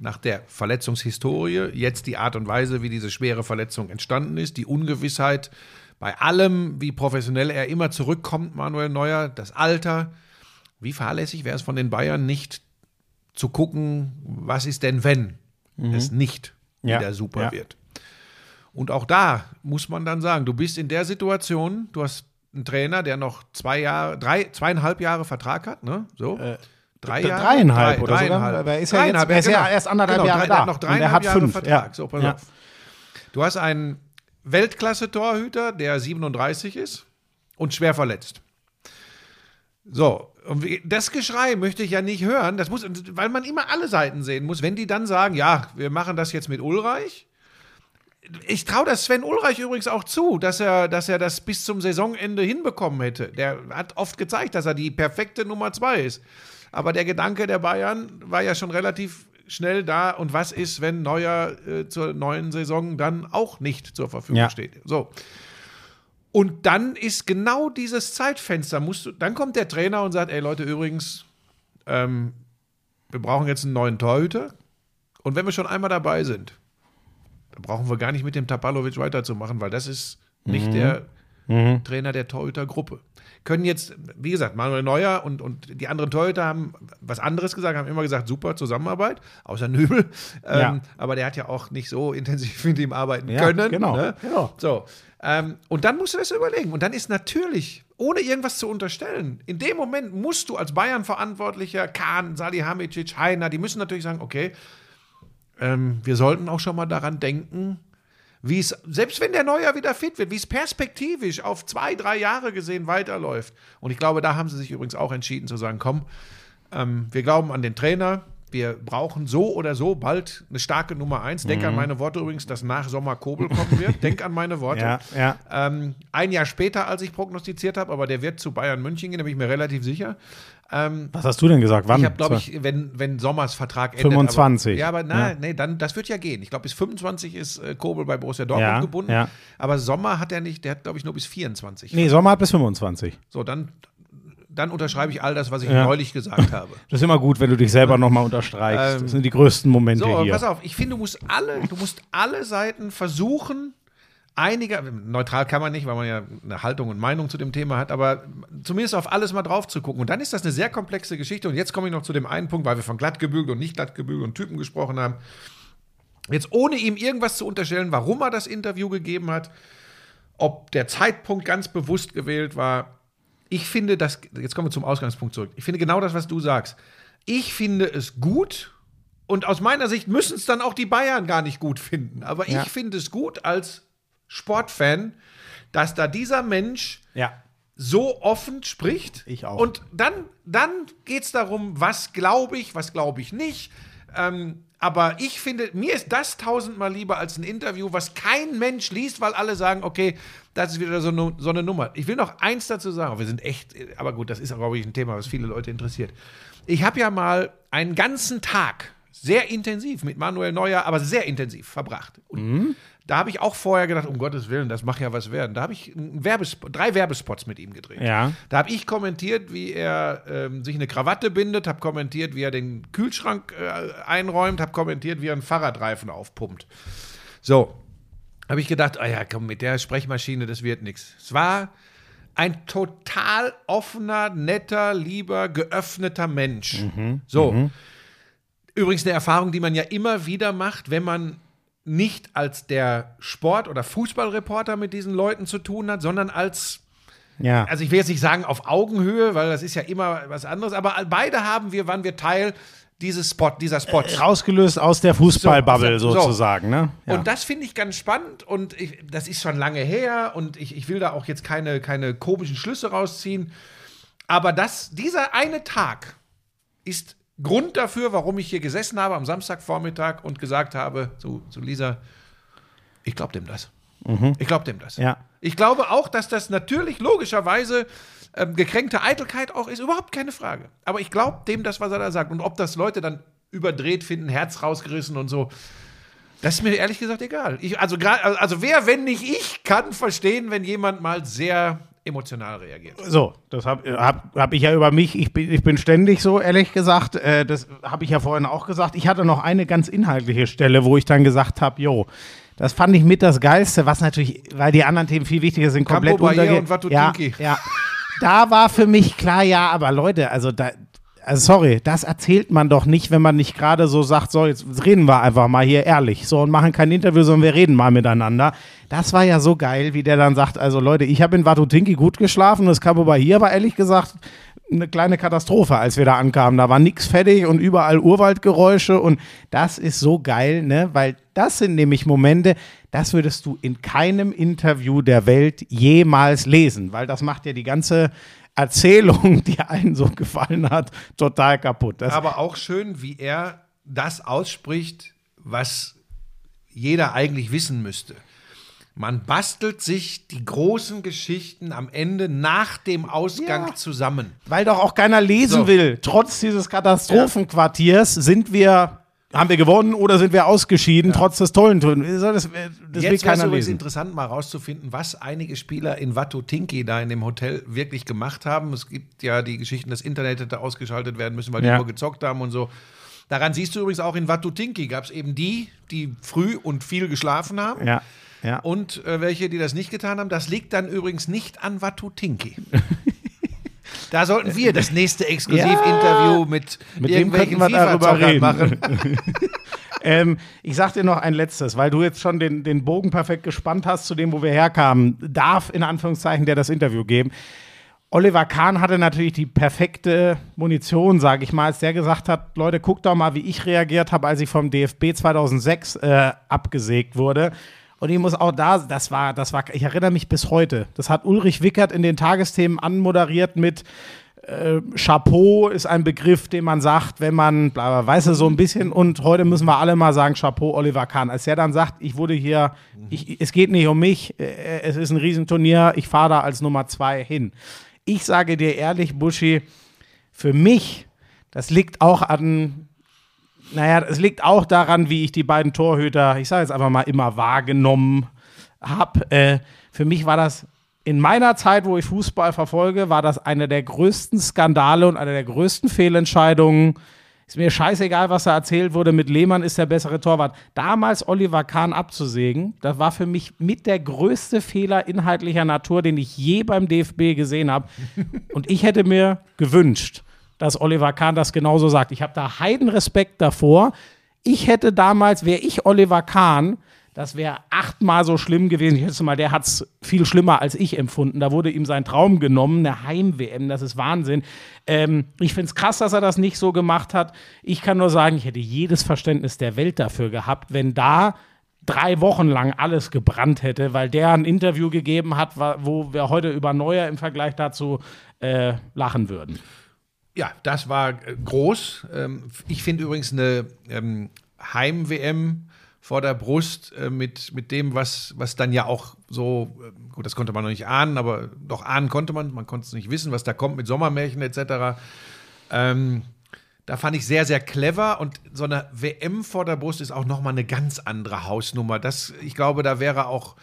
nach der Verletzungshistorie, jetzt die Art und Weise, wie diese schwere Verletzung entstanden ist, die Ungewissheit bei allem, wie professionell er immer zurückkommt, Manuel Neuer, das Alter, wie fahrlässig wäre es von den Bayern nicht zu gucken, was ist denn, wenn es nicht Ja, wieder super ja. wird. Und auch da muss man dann sagen, du bist in der Situation, du hast einen Trainer, der noch zwei Jahre, drei, zweieinhalb Jahre Vertrag hat, ne? So. drei d- Jahre? dreieinhalb oder sogar. dreieinhalb. Aber er ist ja Dreieinhalb, jetzt- er ist ja genau. erst anderthalb genau, Jahre drei- da. noch Und er dreieinhalb hat Jahre fünf, Vertrag. ja. So, Ja. Du hast einen Weltklasse-Torhüter, der 37 ist und schwer verletzt. So, und das Geschrei möchte ich ja nicht hören, das muss, weil man immer alle Seiten sehen muss. Wenn die dann sagen, ja, wir machen das jetzt mit Ulreich, ich traue das Sven Ulreich übrigens auch zu, dass er, dass er das bis zum Saisonende hinbekommen hätte. Der hat oft gezeigt, dass er die perfekte Nummer zwei ist. Aber der Gedanke der Bayern war ja schon relativ schnell da. Und was ist, wenn Neuer äh, zur neuen Saison dann auch nicht zur Verfügung Ja. steht? So. Und dann ist genau dieses Zeitfenster, musst du, dann kommt der Trainer und sagt, ey Leute, übrigens, ähm, wir brauchen jetzt einen neuen Torhüter. Und wenn wir schon einmal dabei sind, dann brauchen wir gar nicht mit dem Tapalovic weiterzumachen, weil das ist nicht der Trainer der Torhütergruppe. Können jetzt, wie gesagt, Manuel Neuer und, und die anderen Torhüter haben was anderes gesagt, haben immer gesagt, super Zusammenarbeit, außer Nübel. Ähm, Ja. Aber der hat ja auch nicht so intensiv mit ihm arbeiten Ja, können. genau, Ne? genau. So. Ähm, und dann musst du das überlegen. Und dann ist natürlich, ohne irgendwas zu unterstellen, in dem Moment musst du als Bayern-Verantwortlicher, Kahn, Salihamidzic, Heiner, die müssen natürlich sagen, okay, ähm, wir sollten auch schon mal daran denken, wie es, selbst wenn der Neuer wieder fit wird, wie es perspektivisch auf zwei, drei Jahre gesehen weiterläuft. Und ich glaube, da haben sie sich übrigens auch entschieden zu sagen, komm, ähm, wir glauben an den Trainer, wir brauchen so oder so bald eine starke Nummer eins. Denk Mhm. an meine Worte übrigens, dass nach Sommer Kobel kommen wird. Denk an meine Worte. Ja, ja. Ähm, ein Jahr später, als ich prognostiziert habe, aber der wird zu Bayern München gehen, da bin ich mir relativ sicher. Was hast du denn gesagt? Wann? Ich habe, glaube ich, wenn, wenn Sommers Vertrag endet. 25. Aber, ja, aber nein, Ja. nee, dann, das wird ja gehen. Ich glaube, bis 25 ist äh, Kobel bei Borussia Dortmund Ja, gebunden. ja. Aber Sommer hat er nicht, der hat, glaube ich, nur bis 24. Nee, Sommer hat bis 25. So, dann, dann unterschreibe ich all das, was ich Ja. neulich gesagt habe. Das ist immer gut, wenn du dich selber nochmal unterstreichst. Ähm, das sind die größten Momente So, hier. pass auf, ich finde, du musst alle, du musst alle Seiten versuchen, einiger, neutral kann man nicht, weil man ja eine Haltung und Meinung zu dem Thema hat, aber zumindest auf alles mal drauf zu gucken. Und dann ist das eine sehr komplexe Geschichte. Und jetzt komme ich noch zu dem einen Punkt, weil wir von glattgebügelt und nicht glattgebügelt und Typen gesprochen haben. Jetzt ohne ihm irgendwas zu unterstellen, warum er das Interview gegeben hat, ob der Zeitpunkt ganz bewusst gewählt war. Ich finde das, jetzt kommen wir zum Ausgangspunkt zurück. Ich finde genau das, was du sagst. Ich finde es gut und aus meiner Sicht müssen es dann auch die Bayern gar nicht gut finden. Aber Ja. ich finde es gut als Sportfan, dass da dieser Mensch ja. so offen spricht. Ich auch. Und dann, dann geht es darum, was glaube ich, was glaube ich nicht. Ähm, aber ich finde, mir ist das tausendmal lieber als ein Interview, was kein Mensch liest, weil alle sagen, okay, das ist wieder so eine, so eine Nummer. Ich will noch eins dazu sagen, wir sind echt, aber gut, das ist, glaube ich, ein Thema, was viele Leute interessiert. Ich habe ja mal einen ganzen Tag sehr intensiv mit Manuel Neuer, aber sehr intensiv verbracht. Und da habe ich auch vorher gedacht, um Gottes Willen, das mag ja was werden. Da habe ich Werbespot, drei Werbespots mit ihm gedreht. Ja. Da habe ich kommentiert, wie er ähm, sich eine Krawatte bindet, habe kommentiert, wie er den Kühlschrank äh, einräumt, habe kommentiert, wie er einen Fahrradreifen aufpumpt. So, habe ich gedacht, ah ja, komm, mit der Sprechmaschine, das wird nichts. Es war ein total offener, netter, lieber, geöffneter Mensch. So. Übrigens eine Erfahrung, die man ja immer wieder macht, wenn man nicht als der Sport- oder Fußballreporter mit diesen Leuten zu tun hat, sondern als Ja. also ich will jetzt nicht sagen auf Augenhöhe, weil das ist ja immer was anderes, aber beide haben wir, waren wir Teil dieses Spot, dieser Spots. Rausgelöst aus der Fußballbubble So, so. sozusagen, ne? Ja. Und das finde ich ganz spannend und ich, das ist schon lange her und ich, ich will da auch jetzt keine, keine komischen Schlüsse rausziehen. Aber das, dieser eine Tag ist Grund dafür, warum ich hier gesessen habe am Samstagvormittag und gesagt habe zu, zu Lisa, ich glaube dem das. Ich glaube dem das. Mhm. Ja. Ich glaube auch, dass das natürlich logischerweise ähm, gekränkte Eitelkeit auch ist, überhaupt keine Frage. Aber ich glaube dem das, was er da sagt. Und ob das Leute dann überdreht finden, Herz rausgerissen und so, das ist mir ehrlich gesagt egal. Ich, also, also wer, wenn nicht ich, kann verstehen, wenn jemand mal sehr emotional reagiert. So, das habe hab, hab ich ja über mich. Ich bin, ich bin ständig so, ehrlich gesagt. Äh, das habe ich ja vorhin auch gesagt. Ich hatte noch eine ganz inhaltliche Stelle, wo ich dann gesagt habe, jo, das fand ich mit das Geilste, was natürlich, weil die anderen Themen viel wichtiger sind, komplett Campo und. Ja, ja. Da war für mich klar, ja, aber Leute, also da, also sorry, das erzählt man doch nicht, wenn man nicht gerade so sagt, so, jetzt reden wir einfach mal hier ehrlich, so und machen kein Interview, sondern wir reden mal miteinander. Das war ja so geil, wie der dann sagt, also Leute, ich habe in Watutinki gut geschlafen, das Campo Bahia war ehrlich gesagt eine kleine Katastrophe, als wir da ankamen. Da war nichts fertig und überall Urwaldgeräusche und das ist so geil, ne? Weil das sind nämlich Momente, das würdest du in keinem Interview der Welt jemals lesen, weil das macht ja die ganze Erzählung, die allen so gefallen hat, total kaputt. Das, Aber auch schön, wie er das ausspricht, was jeder eigentlich wissen müsste. Man bastelt sich die großen Geschichten am Ende nach dem Ausgang Ja. zusammen. weil doch auch keiner lesen So. will. Trotz dieses Katastrophenquartiers sind wir, haben wir gewonnen oder sind wir ausgeschieden, trotz des tollen Tönen. Das, das Jetzt wäre es übrigens interessant, mal rauszufinden, was einige Spieler in Watutinki da in dem Hotel wirklich gemacht haben. Es gibt ja die Geschichten, das Internet hätte ausgeschaltet werden müssen, weil die Ja. nur gezockt haben und so. Daran siehst du übrigens auch in Watutinki gab es eben die, die früh und viel geschlafen haben. Ja, ja. Und äh, welche, die das nicht getan haben, das liegt dann übrigens nicht an Watutinki. da sollten wir das nächste Exklusivinterview mit, Mit wem irgendwelchen wir darüber reden? machen. Ähm, ich sag dir noch ein letztes, weil du jetzt schon den, den Bogen perfekt gespannt hast zu dem, wo wir herkamen. Darf in Anführungszeichen der das Interview geben. Oliver Kahn hatte natürlich die perfekte Munition, sage ich mal, als der gesagt hat, Leute, guckt doch mal, wie ich reagiert habe, als ich vom DFB 2006 äh, abgesägt wurde. Und ich muss auch da, das war, das war, ich erinnere mich bis heute. Das hat Ulrich Wickert in den Tagesthemen anmoderiert mit äh, Chapeau ist ein Begriff, den man sagt, wenn man, bla, weißt du, so ein bisschen. Und heute müssen wir alle mal sagen, Chapeau, Oliver Kahn. Als er dann sagt, ich wurde hier, ich, es geht nicht um mich, äh, es ist ein Riesenturnier, ich fahre da als Nummer zwei hin. Ich sage dir ehrlich, Buschi, für mich, das liegt auch an, naja, es liegt auch daran, wie ich die beiden Torhüter, ich sage jetzt einfach mal, immer wahrgenommen habe. Äh, für mich war das in meiner Zeit, wo ich Fußball verfolge, war das eine der größten Skandale und eine der größten Fehlentscheidungen. Ist mir scheißegal, was da erzählt wurde. Mit Lehmann ist der bessere Torwart. Damals Oliver Kahn abzusägen, das war für mich mit der größte Fehler inhaltlicher Natur, den ich je beim DFB gesehen habe. Und ich hätte mir gewünscht, dass Oliver Kahn das genauso sagt. Ich habe da Heidenrespekt davor. Ich hätte damals, wäre ich Oliver Kahn, das wäre achtmal so schlimm gewesen. Ich schätze mal, der hat es viel schlimmer als ich empfunden. Da wurde ihm sein Traum genommen, eine Heim-WM, das ist Wahnsinn. Ähm, ich finde es krass, dass er das nicht so gemacht hat. Ich kann nur sagen, ich hätte jedes Verständnis der Welt dafür gehabt, wenn da drei Wochen lang alles gebrannt hätte, weil der ein Interview gegeben hat, wo wir heute über Neuer im Vergleich dazu äh, lachen würden. Ja, das war äh, groß. Ähm, ich finde übrigens eine ähm, Heim-WM vor der Brust äh, mit, mit dem, was, was dann ja auch so, äh, gut, das konnte man noch nicht ahnen, aber doch ahnen konnte man, man konnte es nicht wissen, was da kommt mit Sommermärchen etc. Ähm, da fand ich sehr, sehr clever und so eine WM vor der Brust ist auch nochmal eine ganz andere Hausnummer. Das, ich glaube, da wäre auch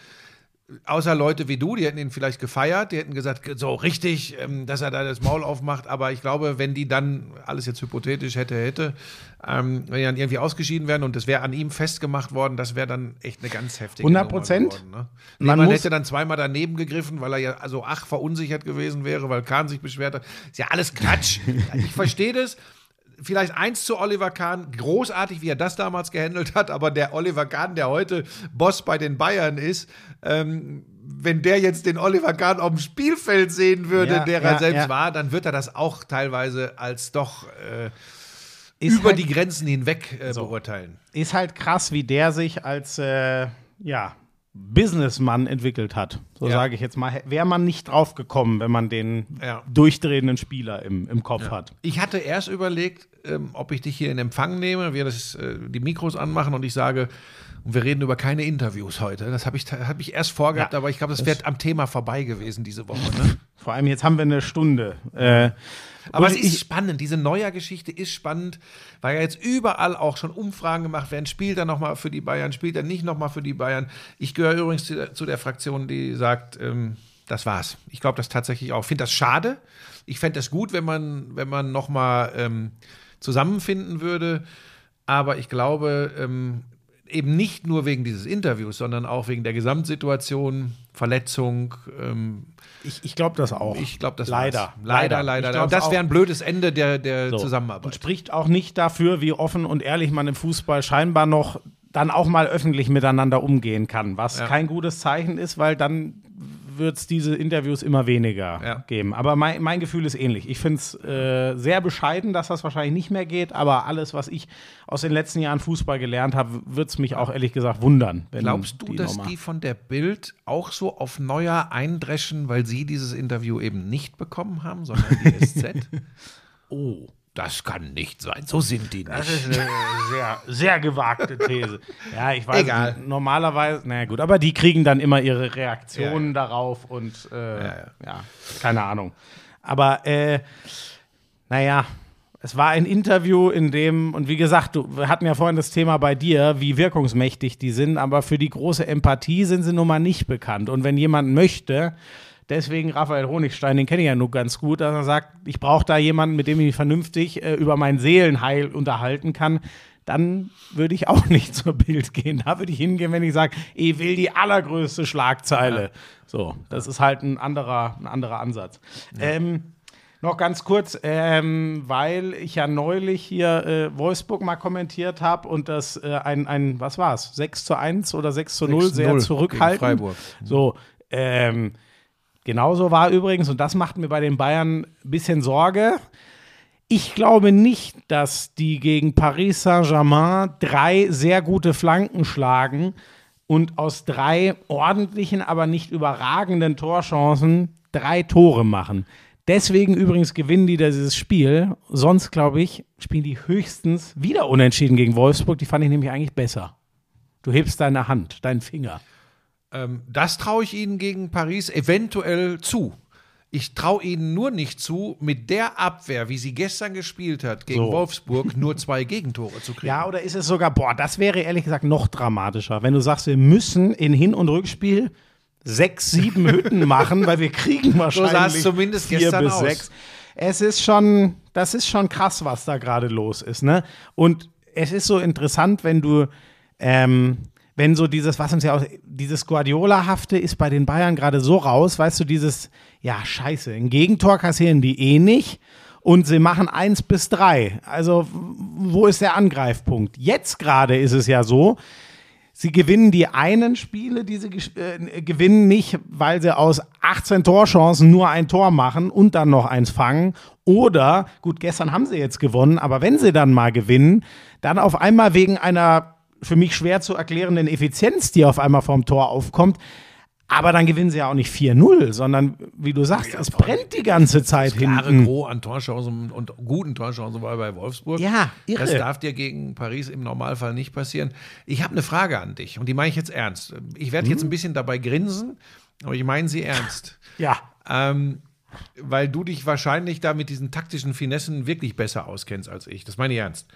außer Leute wie du, die hätten ihn vielleicht gefeiert, die hätten gesagt, so richtig, ähm, dass er da das Maul aufmacht, aber ich glaube, wenn die dann, alles jetzt hypothetisch hätte, hätte, ähm, wenn die dann irgendwie ausgeschieden wären und es wäre an ihm festgemacht worden, das wäre dann echt eine ganz heftige 100 Nummer Prozent? Ne? Man Man, hätte dann zweimal daneben gegriffen, weil er ja also ach verunsichert gewesen wäre, weil Kahn sich beschwert hat. Ist ja alles Quatsch. ich verstehe das. Vielleicht eins zu Oliver Kahn, großartig, wie er das damals gehandelt hat, aber der Oliver Kahn, der heute Boss bei den Bayern ist, ähm, wenn der jetzt den Oliver Kahn auf dem Spielfeld sehen würde, Ja, der ja, er selbst ja. war, dann wird er das auch teilweise als doch äh, über halt- die Grenzen hinweg äh, beurteilen. ist halt krass, wie der sich als äh, ja, Businessmann entwickelt hat. So Ja. sage ich jetzt mal. Wäre man nicht drauf gekommen, wenn man den Ja. durchdrehenden Spieler im, im Kopf hat. Ich hatte erst überlegt, ähm, ob ich dich hier in Empfang nehme, wir das, äh, die Mikros anmachen und ich sage, und wir reden über keine Interviews heute. Das habe ich, hab ich erst vorgehabt, Ja, aber ich glaube, das wäre am Thema vorbei gewesen diese Woche. Ne? Vor allem jetzt haben wir eine Stunde. Äh, Aber es ist spannend, diese Neuer-Geschichte ist spannend, weil ja jetzt überall auch schon Umfragen gemacht werden. Spielt er nochmal für die Bayern, spielt er nicht nochmal für die Bayern? Ich gehöre übrigens zu der, zu der Fraktion, die sagt, ähm, das war's. Ich glaube das tatsächlich auch. Ich finde das schade. Ich fände es gut, wenn man, wenn man nochmal ähm, zusammenfinden würde. Aber ich glaube, ähm, eben nicht nur wegen dieses Interviews, sondern auch wegen der Gesamtsituation, Verletzung. Ähm, ich ich glaube das auch. ich glaube, das Leider. war's. Leider, Leider. leider. Und das wäre ein blödes Ende der, der So. Zusammenarbeit. Und spricht auch nicht dafür, wie offen und ehrlich man im Fußball scheinbar noch dann auch mal öffentlich miteinander umgehen kann, was Ja. kein gutes Zeichen ist, weil dann wird es diese Interviews immer weniger Ja. geben. Aber mein, mein Gefühl ist ähnlich. Ich finde es äh, sehr bescheiden, dass das wahrscheinlich nicht mehr geht, aber alles, was ich aus den letzten Jahren Fußball gelernt habe, wird es mich auch ehrlich gesagt wundern. Glaubst du, die dass mal- die von der Bild auch so auf Neuer eindreschen, weil sie dieses Interview eben nicht bekommen haben, sondern die SZ? Oh. Das kann nicht sein. So sind die Das nicht. ist eine sehr, sehr gewagte These. Ja, ich weiß Egal. nicht, normalerweise, na gut, aber die kriegen dann immer ihre Reaktionen Ja, ja. darauf und äh, ja, ja. keine Ahnung. Aber äh, naja, es war ein Interview, in dem, und wie gesagt, du, wir hatten ja vorhin das Thema bei dir, wie wirkungsmächtig die sind, aber für die große Empathie sind sie nun mal nicht bekannt. Und wenn jemand möchte, deswegen Raphael Honigstein, den kenne ich ja nur ganz gut, dass er sagt, ich brauche da jemanden, mit dem ich mich vernünftig äh, über mein Seelenheil unterhalten kann, dann würde ich auch nicht zur Bild gehen. Da würde ich hingehen, wenn ich sage, ich will die allergrößte Schlagzeile. So, das ist halt ein anderer, ein anderer Ansatz. Ähm, noch ganz kurz, ähm, weil ich ja neulich hier äh, Wolfsburg mal kommentiert habe und das äh, ein, ein, was war es, 6 zu 1 oder 6 zu 0 sehr 6-0 gegen zurückhaltend. Freiburg. So, ähm, genauso war übrigens, und das macht mir bei den Bayern ein bisschen Sorge, ich glaube nicht, dass die gegen Paris Saint-Germain drei sehr gute Flanken schlagen und aus drei ordentlichen, aber nicht überragenden Torchancen drei Tore machen. Deswegen übrigens gewinnen die dieses Spiel. Sonst, glaube ich, spielen die höchstens wieder unentschieden gegen Wolfsburg. Die fand ich nämlich eigentlich besser. Du hebst deine Hand, deinen Finger. Ähm, das traue ich ihnen gegen Paris eventuell zu. Ich traue ihnen nur nicht zu, mit der Abwehr, wie sie gestern gespielt hat gegen So. Wolfsburg, nur zwei Gegentore zu kriegen. Ja, oder ist es sogar, boah, das wäre ehrlich gesagt noch dramatischer, wenn du sagst, wir müssen in Hin- und Rückspiel sechs, sieben Hütten machen, weil wir kriegen wahrscheinlich sah es zumindest vier gestern bis aus. sechs. Es ist schon, das ist schon krass, was da gerade los ist, ne? Und es ist so interessant, wenn du, ähm, wenn so dieses, was uns ja auch, dieses Guardiola-hafte ist bei den Bayern gerade so raus, weißt du, dieses, ja, scheiße, ein Gegentor kassieren die eh nicht und sie machen eins bis drei. Also, wo ist der Angreifpunkt? Jetzt gerade ist es ja so, Sie gewinnen die einen Spiele, die sie ges- äh, gewinnen nicht, weil sie aus 18 Torchancen nur ein Tor machen und dann noch eins fangen. Oder, gut, gestern haben sie jetzt gewonnen, aber wenn sie dann mal gewinnen, dann auf einmal wegen einer für mich schwer zu erklärenden Effizienz, die auf einmal vom Tor aufkommt. Aber dann gewinnen sie ja auch nicht 4-0, sondern wie du sagst, es brennt die ganze Zeit klare hinten. Gros an Torchancen und guten Torchancen war bei Wolfsburg. Ja, irre. Das darf dir gegen Paris im Normalfall nicht passieren. Ich habe eine Frage an dich und die meine ich jetzt ernst. Ich werde Mhm. jetzt ein bisschen dabei grinsen, aber ich meine sie ernst. Ja, Ähm, weil du dich wahrscheinlich da mit diesen taktischen Finessen wirklich besser auskennst als ich. Das meine ich ernst.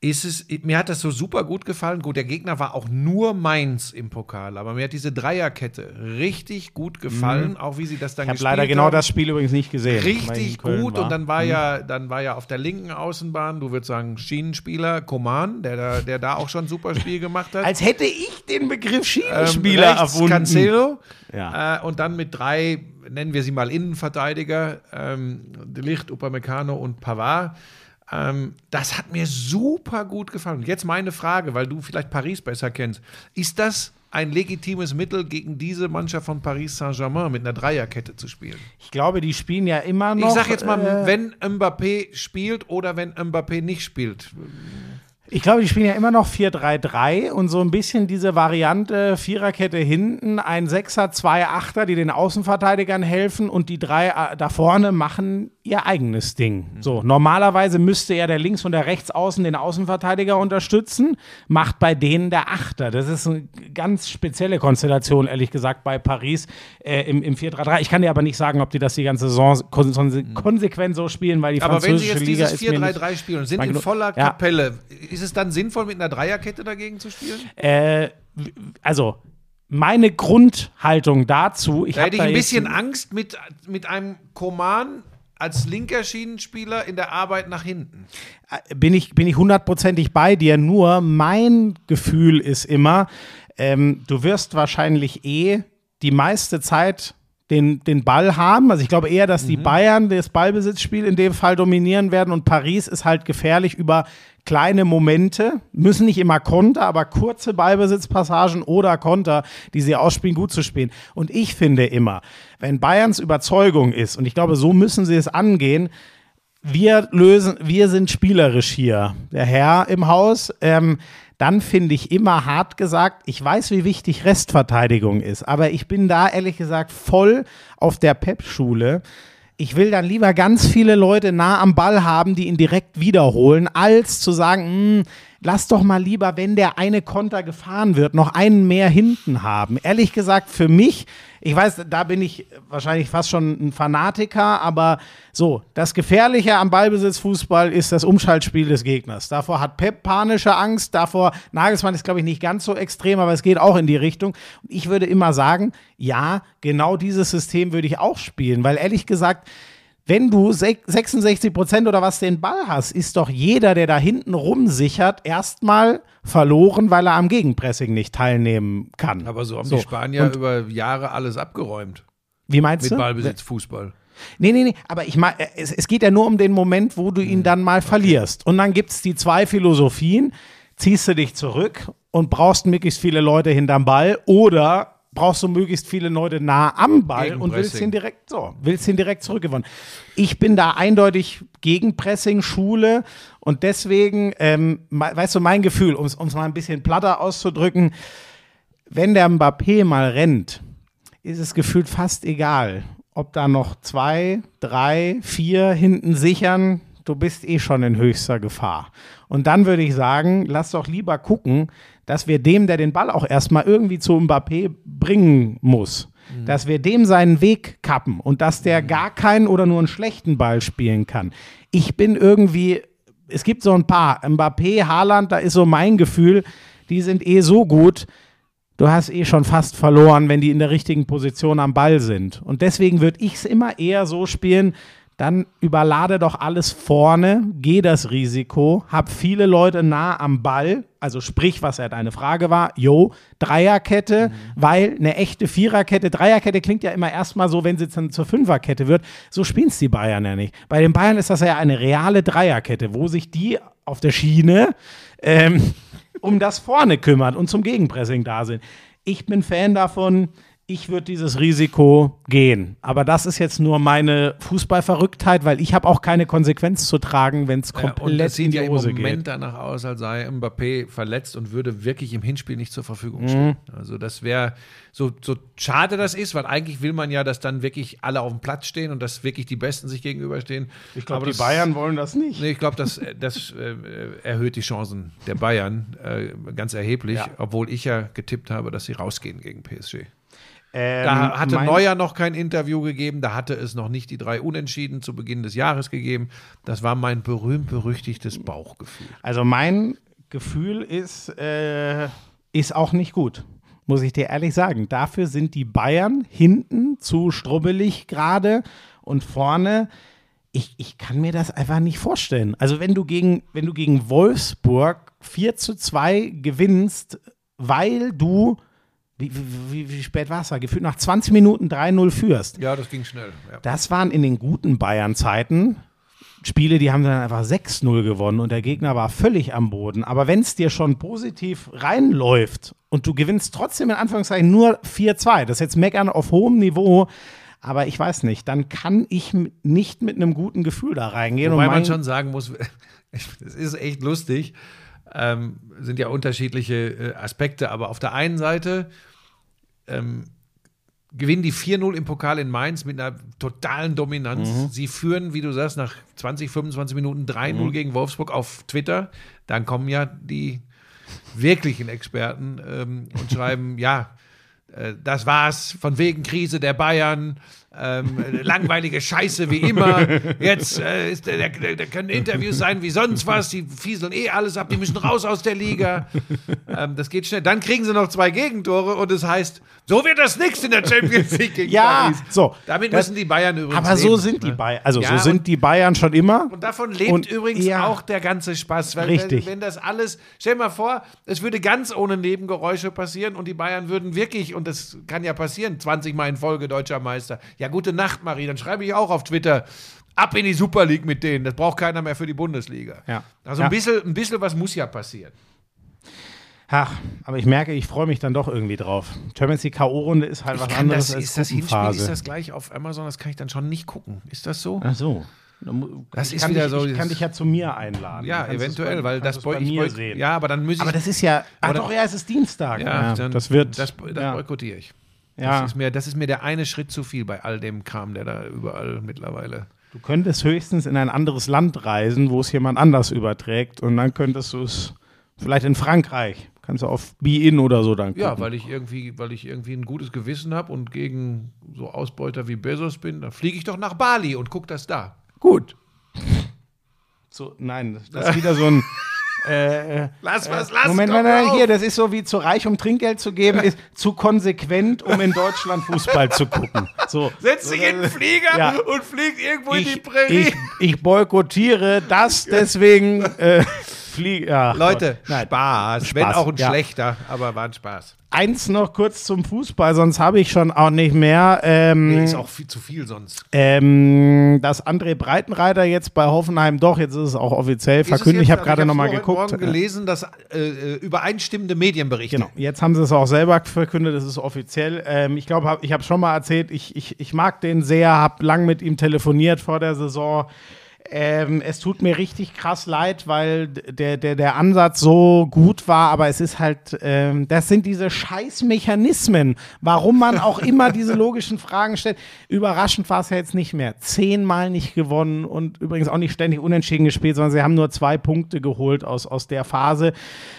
Ist es, mir hat das so super gut gefallen. Gut, der Gegner war auch nur Mainz im Pokal, aber mir hat diese Dreierkette richtig gut gefallen, auch wie sie das dann Mhm. ich habe gespielt leider genau haben. das Spiel übrigens nicht gesehen. Richtig gut war. Mhm. und dann war ja dann war ja auf der linken Außenbahn, du würdest sagen Schienenspieler Koman, der da, der da auch schon ein super Spiel gemacht hat. Als hätte ich den Begriff Ähm, Schienenspieler rechts erfunden. Cancelo Ja. äh, und dann mit drei, nennen wir sie mal Innenverteidiger, ähm, De Licht, Upamecano und Pavard. Ähm, das hat mir super gut gefallen. Jetzt meine Frage, weil du vielleicht Paris besser kennst. Ist das ein legitimes Mittel, gegen diese Mannschaft von Paris Saint-Germain mit einer Dreierkette zu spielen? Ich glaube, die spielen ja immer noch. Ich sag jetzt mal, äh, wenn Mbappé spielt oder wenn Mbappé nicht spielt. Ich glaube, die spielen ja immer noch 4-3-3 und so ein bisschen diese Variante Viererkette hinten, ein Sechser, zwei Achter, die den Außenverteidigern helfen und die drei äh, da vorne machen ihr eigenes Ding. So, normalerweise müsste ja der Links- und der Rechtsaußen den Außenverteidiger unterstützen, macht bei denen der Achter. Das ist eine ganz spezielle Konstellation, ehrlich gesagt, bei Paris äh, im, im 4-3-3. Ich kann dir aber nicht sagen, ob die das die ganze Saison konse konsequent so spielen, weil die Aber wenn sie französische jetzt Liga dieses ist mir nicht 4-3-3 spielen und sind in voller Ja. Ist es dann sinnvoll, mit einer Dreierkette dagegen zu spielen? Äh, also meine Grundhaltung dazu, ich Da hätte ich ein bisschen Angst mit, mit einem Koman als linker Schienenspieler in der Arbeit nach hinten. äh, bin ich bin ich hundertprozentig bei dir. Nur mein Gefühl ist immer, ähm, du wirst wahrscheinlich eh die meiste Zeit den, den Ball haben. Also ich glaube eher, dass die Bayern das Ballbesitzspiel in dem Fall dominieren werden und Paris ist halt gefährlich über kleine Momente, müssen nicht immer Konter, aber kurze Ballbesitzpassagen oder Konter, die sie ausspielen, gut zu spielen. Und ich finde immer, wenn Bayerns Überzeugung ist, und ich glaube, so müssen sie es angehen, wir lösen, wir sind spielerisch hier, der Herr im Haus. Ähm, dann finde ich immer hart gesagt, ich weiß, wie wichtig Restverteidigung ist, aber ich bin da ehrlich gesagt voll auf der Pep-Schule. Ich will dann lieber ganz viele Leute nah am Ball haben, die ihn direkt wiederholen, als zu sagen, hm, lass doch mal lieber, wenn der eine Konter gefahren wird, noch einen mehr hinten haben. Ehrlich gesagt, für mich, ich weiß, da bin ich wahrscheinlich fast schon ein Fanatiker, aber so, das Gefährliche am Ballbesitzfußball ist das Umschaltspiel des Gegners. Davor hat Pep panische Angst, davor, Nagelsmann ist, glaube ich, nicht ganz so extrem, aber es geht auch in die Richtung. Ich würde immer sagen, ja, genau dieses System würde ich auch spielen, weil ehrlich gesagt, wenn du sech- 66 Prozent oder was den Ball hast, ist doch jeder, der da hinten rumsichert, erstmal verloren, weil er am Gegenpressing nicht teilnehmen kann. Aber so haben So, die Spanier und- über Jahre alles abgeräumt Wie meinst mit du? Ballbesitz, Fußball. Nee, nee, nee, aber ich meine, es, es geht ja nur um den Moment, wo du ihn dann mal verlierst. Und dann gibt es die zwei Philosophien. Ziehst du dich zurück und brauchst möglichst viele Leute hinterm Ball oder brauchst du möglichst viele Leute nah am Ball und willst ihn direkt so, willst ihn direkt zurückgewonnen. Ich bin da eindeutig gegen Pressing-Schule und deswegen, ähm, weißt du, mein Gefühl, um es mal ein bisschen platter auszudrücken, wenn der Mbappé mal rennt, ist es gefühlt fast egal, ob da noch zwei, drei, vier hinten sichern. Du bist eh schon in höchster Gefahr. Und dann würde ich sagen, lass doch lieber gucken, dass wir dem, der den Ball auch erstmal irgendwie zu Mbappé bringen muss, dass wir dem seinen Weg kappen und dass der gar keinen oder nur einen schlechten Ball spielen kann. Ich bin irgendwie, es gibt so ein paar, Mbappé, Haaland, da ist so mein Gefühl, die sind eh so gut, du hast eh schon fast verloren, wenn die in der richtigen Position am Ball sind. Und deswegen würde ich es immer eher so spielen, dann überlade doch alles vorne, geh das Risiko, hab viele Leute nah am Ball, also sprich, was ja deine Frage war, yo, Dreierkette, weil eine echte Viererkette, Dreierkette klingt ja immer erstmal so, wenn sie dann zur Fünferkette wird, so spielen es die Bayern ja nicht. Bei den Bayern ist das ja eine reale Dreierkette, wo sich die auf der Schiene ähm, um das vorne kümmern und zum Gegenpressing da sind. Ich bin Fan davon, ich würde dieses Risiko gehen. Aber das ist jetzt nur meine Fußballverrücktheit, weil ich habe auch keine Konsequenz zu tragen, wenn es Ja, und komplett in sieht ja im Moment geht. danach aus, als sei Mbappé verletzt und würde wirklich im Hinspiel nicht zur Verfügung Mhm. stehen. Also das wäre, so, so schade das ist, weil eigentlich will man ja, dass dann wirklich alle auf dem Platz stehen und dass wirklich die Besten sich gegenüberstehen. Ich glaube, die das- Bayern wollen das nicht. Nee, ich glaube, das, das äh, erhöht die Chancen der Bayern äh, ganz erheblich, Ja. obwohl ich ja getippt habe, dass sie rausgehen gegen PSG. Ähm, Da hatte mein- Neuer noch kein Interview gegeben, da hatte es noch nicht die drei Unentschieden zu Beginn des Jahres gegeben. Das war mein berühmt-berüchtigtes Bauchgefühl. Also mein Gefühl ist, äh, ist auch nicht gut. Muss ich dir ehrlich sagen. Dafür sind die Bayern hinten zu strubbelig gerade und vorne. Ich, ich kann mir das einfach nicht vorstellen. Also wenn du gegen, wenn du gegen Wolfsburg 4 zu 2 gewinnst, weil du, wie, wie, wie, spät war es da? Gefühlt nach 20 Minuten 3-0 führst. Ja, das ging schnell. Ja. Das waren in den guten Bayern-Zeiten Spiele, die haben dann einfach 6-0 gewonnen und der Gegner war völlig am Boden. Aber wenn es dir schon positiv reinläuft und du gewinnst trotzdem in Anführungszeichen nur 4-2, das ist jetzt Meckern auf hohem Niveau, aber ich weiß nicht, dann kann ich nicht mit einem guten Gefühl da reingehen. Wobei und man schon sagen muss, es ist echt lustig, ähm, sind ja unterschiedliche äh, Aspekte, aber auf der einen Seite ähm, gewinnen die 4-0 im Pokal in Mainz mit einer totalen Dominanz. Mhm. Sie führen, wie du sagst, nach 20, 25 Minuten 3-0 Mhm. gegen Wolfsburg auf Twitter. Dann kommen ja die wirklichen Experten ähm, und schreiben, ja, äh, das war's, von wegen Krise der Bayern, ähm, äh, langweilige Scheiße wie immer. Jetzt äh, ist, der, der können Interviews sein wie sonst was, die fieseln eh alles ab, die müssen raus aus der Liga. Ähm, das geht schnell. Dann kriegen sie noch zwei Gegentore und es heißt, so wird das nichts in der Champions League gegen Ja, Paris. so. Damit müssen die Bayern übrigens aber so leben, sind die ne? Bayern, also Ja, so sind die Bayern schon immer. und davon lebt Und- übrigens ja. auch der ganze Spaß. Weil Richtig. Wenn, wenn das alles, stell dir mal vor, es würde ganz ohne Nebengeräusche passieren und die Bayern würden wirklich, und das kann ja passieren, 20 Mal in Folge deutscher Meister. Ja, gute Nacht, Marie. Dann schreibe ich auch auf Twitter. Ab in die Super League mit denen. Das braucht keiner mehr für die Bundesliga. Ja. Also ein, bisschen, ein bisschen was muss ja passieren. Ach, aber ich merke, ich freue mich dann doch irgendwie drauf. Champions League K.O.-Runde ist halt was anderes als ist das Hinspiel, ist das gleich auf Amazon? Das kann ich dann schon nicht gucken. Ist das so? Ach so. Das ich ist kann wieder dich, so Ich kann dich ja zu mir einladen. Ja, eventuell, bei, weil das bei ich mir boy- sehen. Ja, aber dann muss ich. aber das ist ja. Ach doch, ja, es ist Dienstag. ja, dann, das wird. Das, das ja. boykottiere ich. Ja. Das, ist mir, das ist mir der eine Schritt zu viel bei all dem Kram, der da überall mittlerweile. Du könntest höchstens in ein anderes Land reisen, wo es jemand anders überträgt, und dann könntest du es vielleicht in Frankreich. Kannst du auf Be-In oder so dann gucken. Ja, weil ich irgendwie, weil ich irgendwie ein gutes Gewissen habe und gegen so Ausbeuter wie Bezos bin, dann fliege ich doch nach Bali und guck das da. Gut. So, nein, das ist wieder so ein. Äh, Lass was, lass Moment, doch nein, hier, das ist so wie zu reich, um Trinkgeld zu geben, ist zu konsequent, um in Deutschland Fußball zu gucken. So. Setz dich in den Flieger Ja. und flieg irgendwo in die Ich, Prärie. ich, ich boykottiere das, deswegen äh, fliege. Ja, Leute, nein. Spaß. Wenn Spaß, auch ein ja. schlechter, aber war ein Spaß. Eins noch kurz zum Fußball, sonst habe ich schon auch nicht mehr. Ähm, Nee, ist auch viel zu viel sonst. ähm, dass André Breitenreiter jetzt bei Hoffenheim doch, jetzt ist es auch offiziell verkündet. Ich habe gerade noch mal geguckt. Ich habe gelesen, dass äh, äh, übereinstimmende Medienberichte. Genau, jetzt haben sie es auch selber verkündet, es ist offiziell. Ähm, ich glaube, hab, ich habe schon mal erzählt, ich, ich, ich mag den sehr, habe lang mit ihm telefoniert vor der Saison. Ähm, es tut mir richtig krass leid, weil der, der, der Ansatz so gut war, aber es ist halt, ähm, das sind diese Scheißmechanismen, warum man auch immer diese logischen Fragen stellt. Überraschend war es ja jetzt nicht mehr. Zehnmal nicht gewonnen und übrigens auch nicht ständig unentschieden gespielt, sondern sie haben nur zwei Punkte geholt aus, aus der Phase.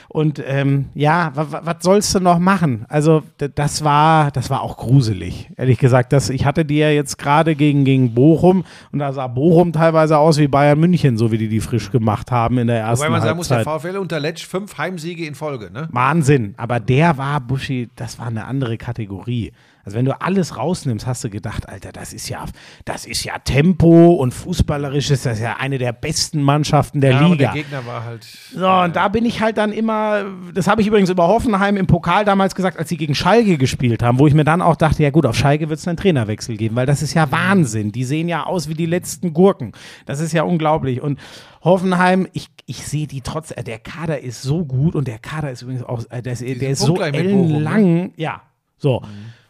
Und ähm, ja, was sollst du noch machen? Also, das war, das war auch gruselig, ehrlich gesagt. Das, ich hatte die ja jetzt gerade gegen, gegen Bochum und da sah Bochum teilweise aus wie Bayern München, so wie die die frisch gemacht haben in der ersten Wobei man sagen muss, der. VfL unter Letsch fünf Heimsiege in Folge, ne? Wahnsinn. Aber der war, Buschi, das war eine andere Kategorie. Also wenn du alles rausnimmst, hast du gedacht, Alter, das ist ja, das ist ja Tempo und fußballerisch ist das ja eine der besten Mannschaften der Ja, Liga. der Gegner war halt. So, und da bin ich halt dann immer, das habe ich übrigens über Hoffenheim im Pokal damals gesagt, als sie gegen Schalke gespielt haben, wo ich mir dann auch dachte, ja gut, auf Schalke wird es einen Trainerwechsel geben, weil das ist ja Wahnsinn. Die sehen ja aus wie die letzten Gurken. Das ist ja unglaublich. Und Hoffenheim, ich, ich sehe die trotz, äh, der Kader ist so gut und der Kader ist übrigens auch, äh, der ist, der ist so ne? ellenlang. Ja, so.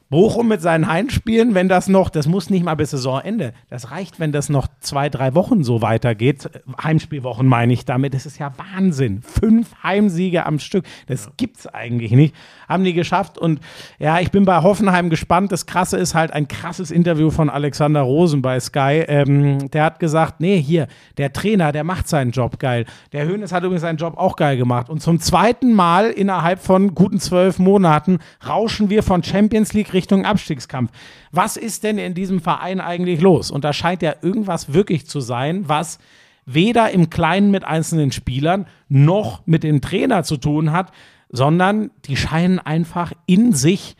Bochum mit seinen Heimspielen, wenn das noch, das muss nicht mal bis Saisonende, das reicht, wenn das noch zwei, drei Wochen so weitergeht. Heimspielwochen meine ich damit, das ist ja Wahnsinn. Fünf Heimsiege am Stück, das gibt's eigentlich nicht. Haben die geschafft und ja, ich bin bei Hoffenheim gespannt. Das Krasse ist halt ein krasses Interview von Alexander Rosen bei Sky. Ähm, der hat gesagt, nee, hier, der Trainer, der macht seinen Job geil. Der Hönes hat übrigens seinen Job auch geil gemacht. Und zum zweiten Mal innerhalb von guten zwölf Monaten rauschen wir von Champions League Richtung Abstiegskampf. Was ist denn in diesem Verein eigentlich los? Und da scheint ja irgendwas wirklich zu sein, was weder im Kleinen mit einzelnen Spielern noch mit dem Trainer zu tun hat, sondern die scheinen einfach in sich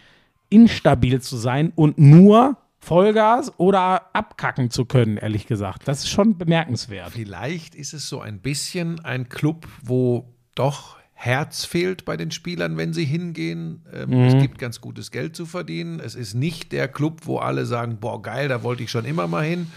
instabil zu sein und nur Vollgas oder abkacken zu können, ehrlich gesagt. Das ist schon bemerkenswert. Vielleicht ist es so ein bisschen ein Club, wo doch Herz fehlt bei den Spielern, wenn sie hingehen. Ähm, Es gibt ganz gutes Geld zu verdienen. Es ist nicht der Club, wo alle sagen, boah, geil, da wollte ich schon immer mal hin.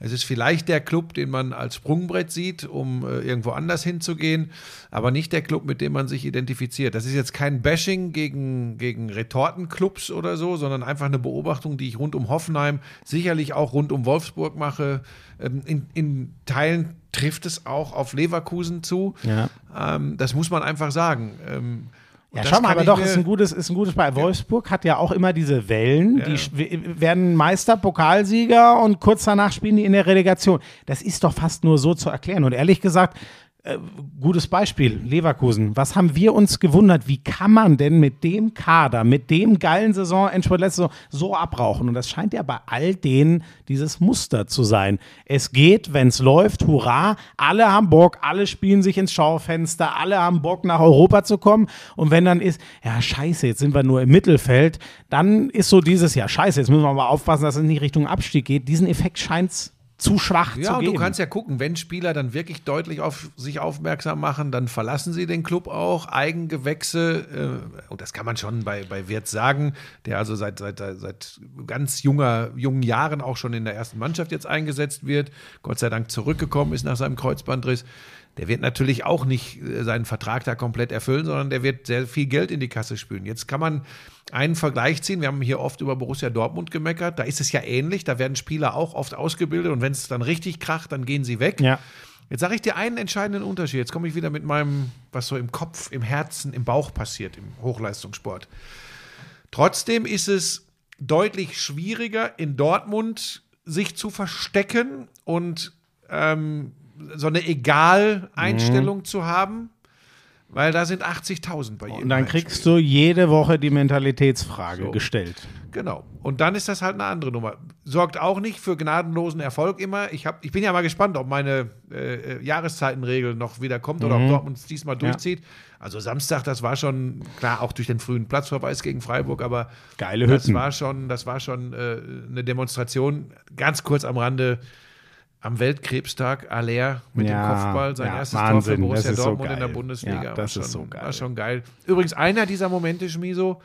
Es ist vielleicht der Club, den man als Sprungbrett sieht, um äh, irgendwo anders hinzugehen, aber nicht der Club, mit dem man sich identifiziert. Das ist jetzt kein Bashing gegen, gegen Retortenclubs oder so, sondern einfach eine Beobachtung, die ich rund um Hoffenheim, sicherlich auch rund um Wolfsburg mache. Ähm, in, in Teilen trifft es auch auf Leverkusen zu. Ja. Ähm, das muss man einfach sagen. Ähm, Ja, schau mal, aber doch, ist ein gutes, ist ein gutes Beispiel. Wolfsburg hat ja auch immer diese Wellen, die sch- w- werden Meister, Pokalsieger und kurz danach spielen die in der Relegation. Das ist doch fast nur so zu erklären. Und ehrlich gesagt, äh, gutes Beispiel, Leverkusen. Was haben wir uns gewundert? Wie kann man denn mit dem Kader, mit dem geilen Saison, Endspurt Saison, so abrauchen? Und das scheint ja bei all denen dieses Muster zu sein. Es geht, wenn es läuft, hurra, alle haben Bock, alle spielen sich ins Schaufenster, alle haben Bock, nach Europa zu kommen. Und wenn dann ist, ja, scheiße, jetzt sind wir nur im Mittelfeld, dann ist so dieses, ja, scheiße, jetzt müssen wir mal aufpassen, dass es nicht Richtung Abstieg geht. Diesen Effekt scheint es zu schwach Ja, zu geben. du kannst ja gucken, wenn Spieler dann wirklich deutlich auf sich aufmerksam machen, dann verlassen sie den Club auch. Eigengewächse, äh, und das kann man schon bei, bei Wirtz sagen, der also seit, seit, seit ganz junger, jungen Jahren auch schon in der ersten Mannschaft jetzt eingesetzt wird, Gott sei Dank zurückgekommen ist nach seinem Kreuzbandriss. Der wird natürlich auch nicht äh, seinen Vertrag da komplett erfüllen, sondern der wird sehr viel Geld in die Kasse spülen. Jetzt kann man einen Vergleich ziehen. Wir haben hier oft über Borussia Dortmund gemeckert. Da ist es ja ähnlich. Da werden Spieler auch oft ausgebildet und wenn es dann richtig kracht, dann gehen sie weg. Ja. Jetzt sage ich dir einen entscheidenden Unterschied. Jetzt komme ich wieder mit meinem, was so im Kopf, im Herzen, im Bauch passiert im Hochleistungssport. Trotzdem ist es deutlich schwieriger, in Dortmund sich zu verstecken und ähm, so eine Egal-Einstellung zu haben, weil da sind 80.000 bei jedem Und dann kriegst du jede Woche die Mentalitätsfrage So. gestellt. Genau. Und dann ist das halt eine andere Nummer. Sorgt auch nicht für gnadenlosen Erfolg immer. Ich, hab, ich bin ja mal gespannt, ob meine äh, äh, Jahreszeitenregel noch wieder kommt oder ob Dortmund es diesmal durchzieht. Also Samstag, das war schon, klar, auch durch den frühen Platzverweis gegen Freiburg, aber Geile das Hütten. war schon, das war schon äh, eine Demonstration. Ganz kurz am Rande. Am Weltkrebstag Aller mit Ja, dem Kopfball, sein ja, erstes Wahnsinn, Tor für Borussia ist so Dortmund in der. Bundesliga. Ja, das schon, ist so geil. War schon geil. Übrigens, einer dieser Momente, Schmiso,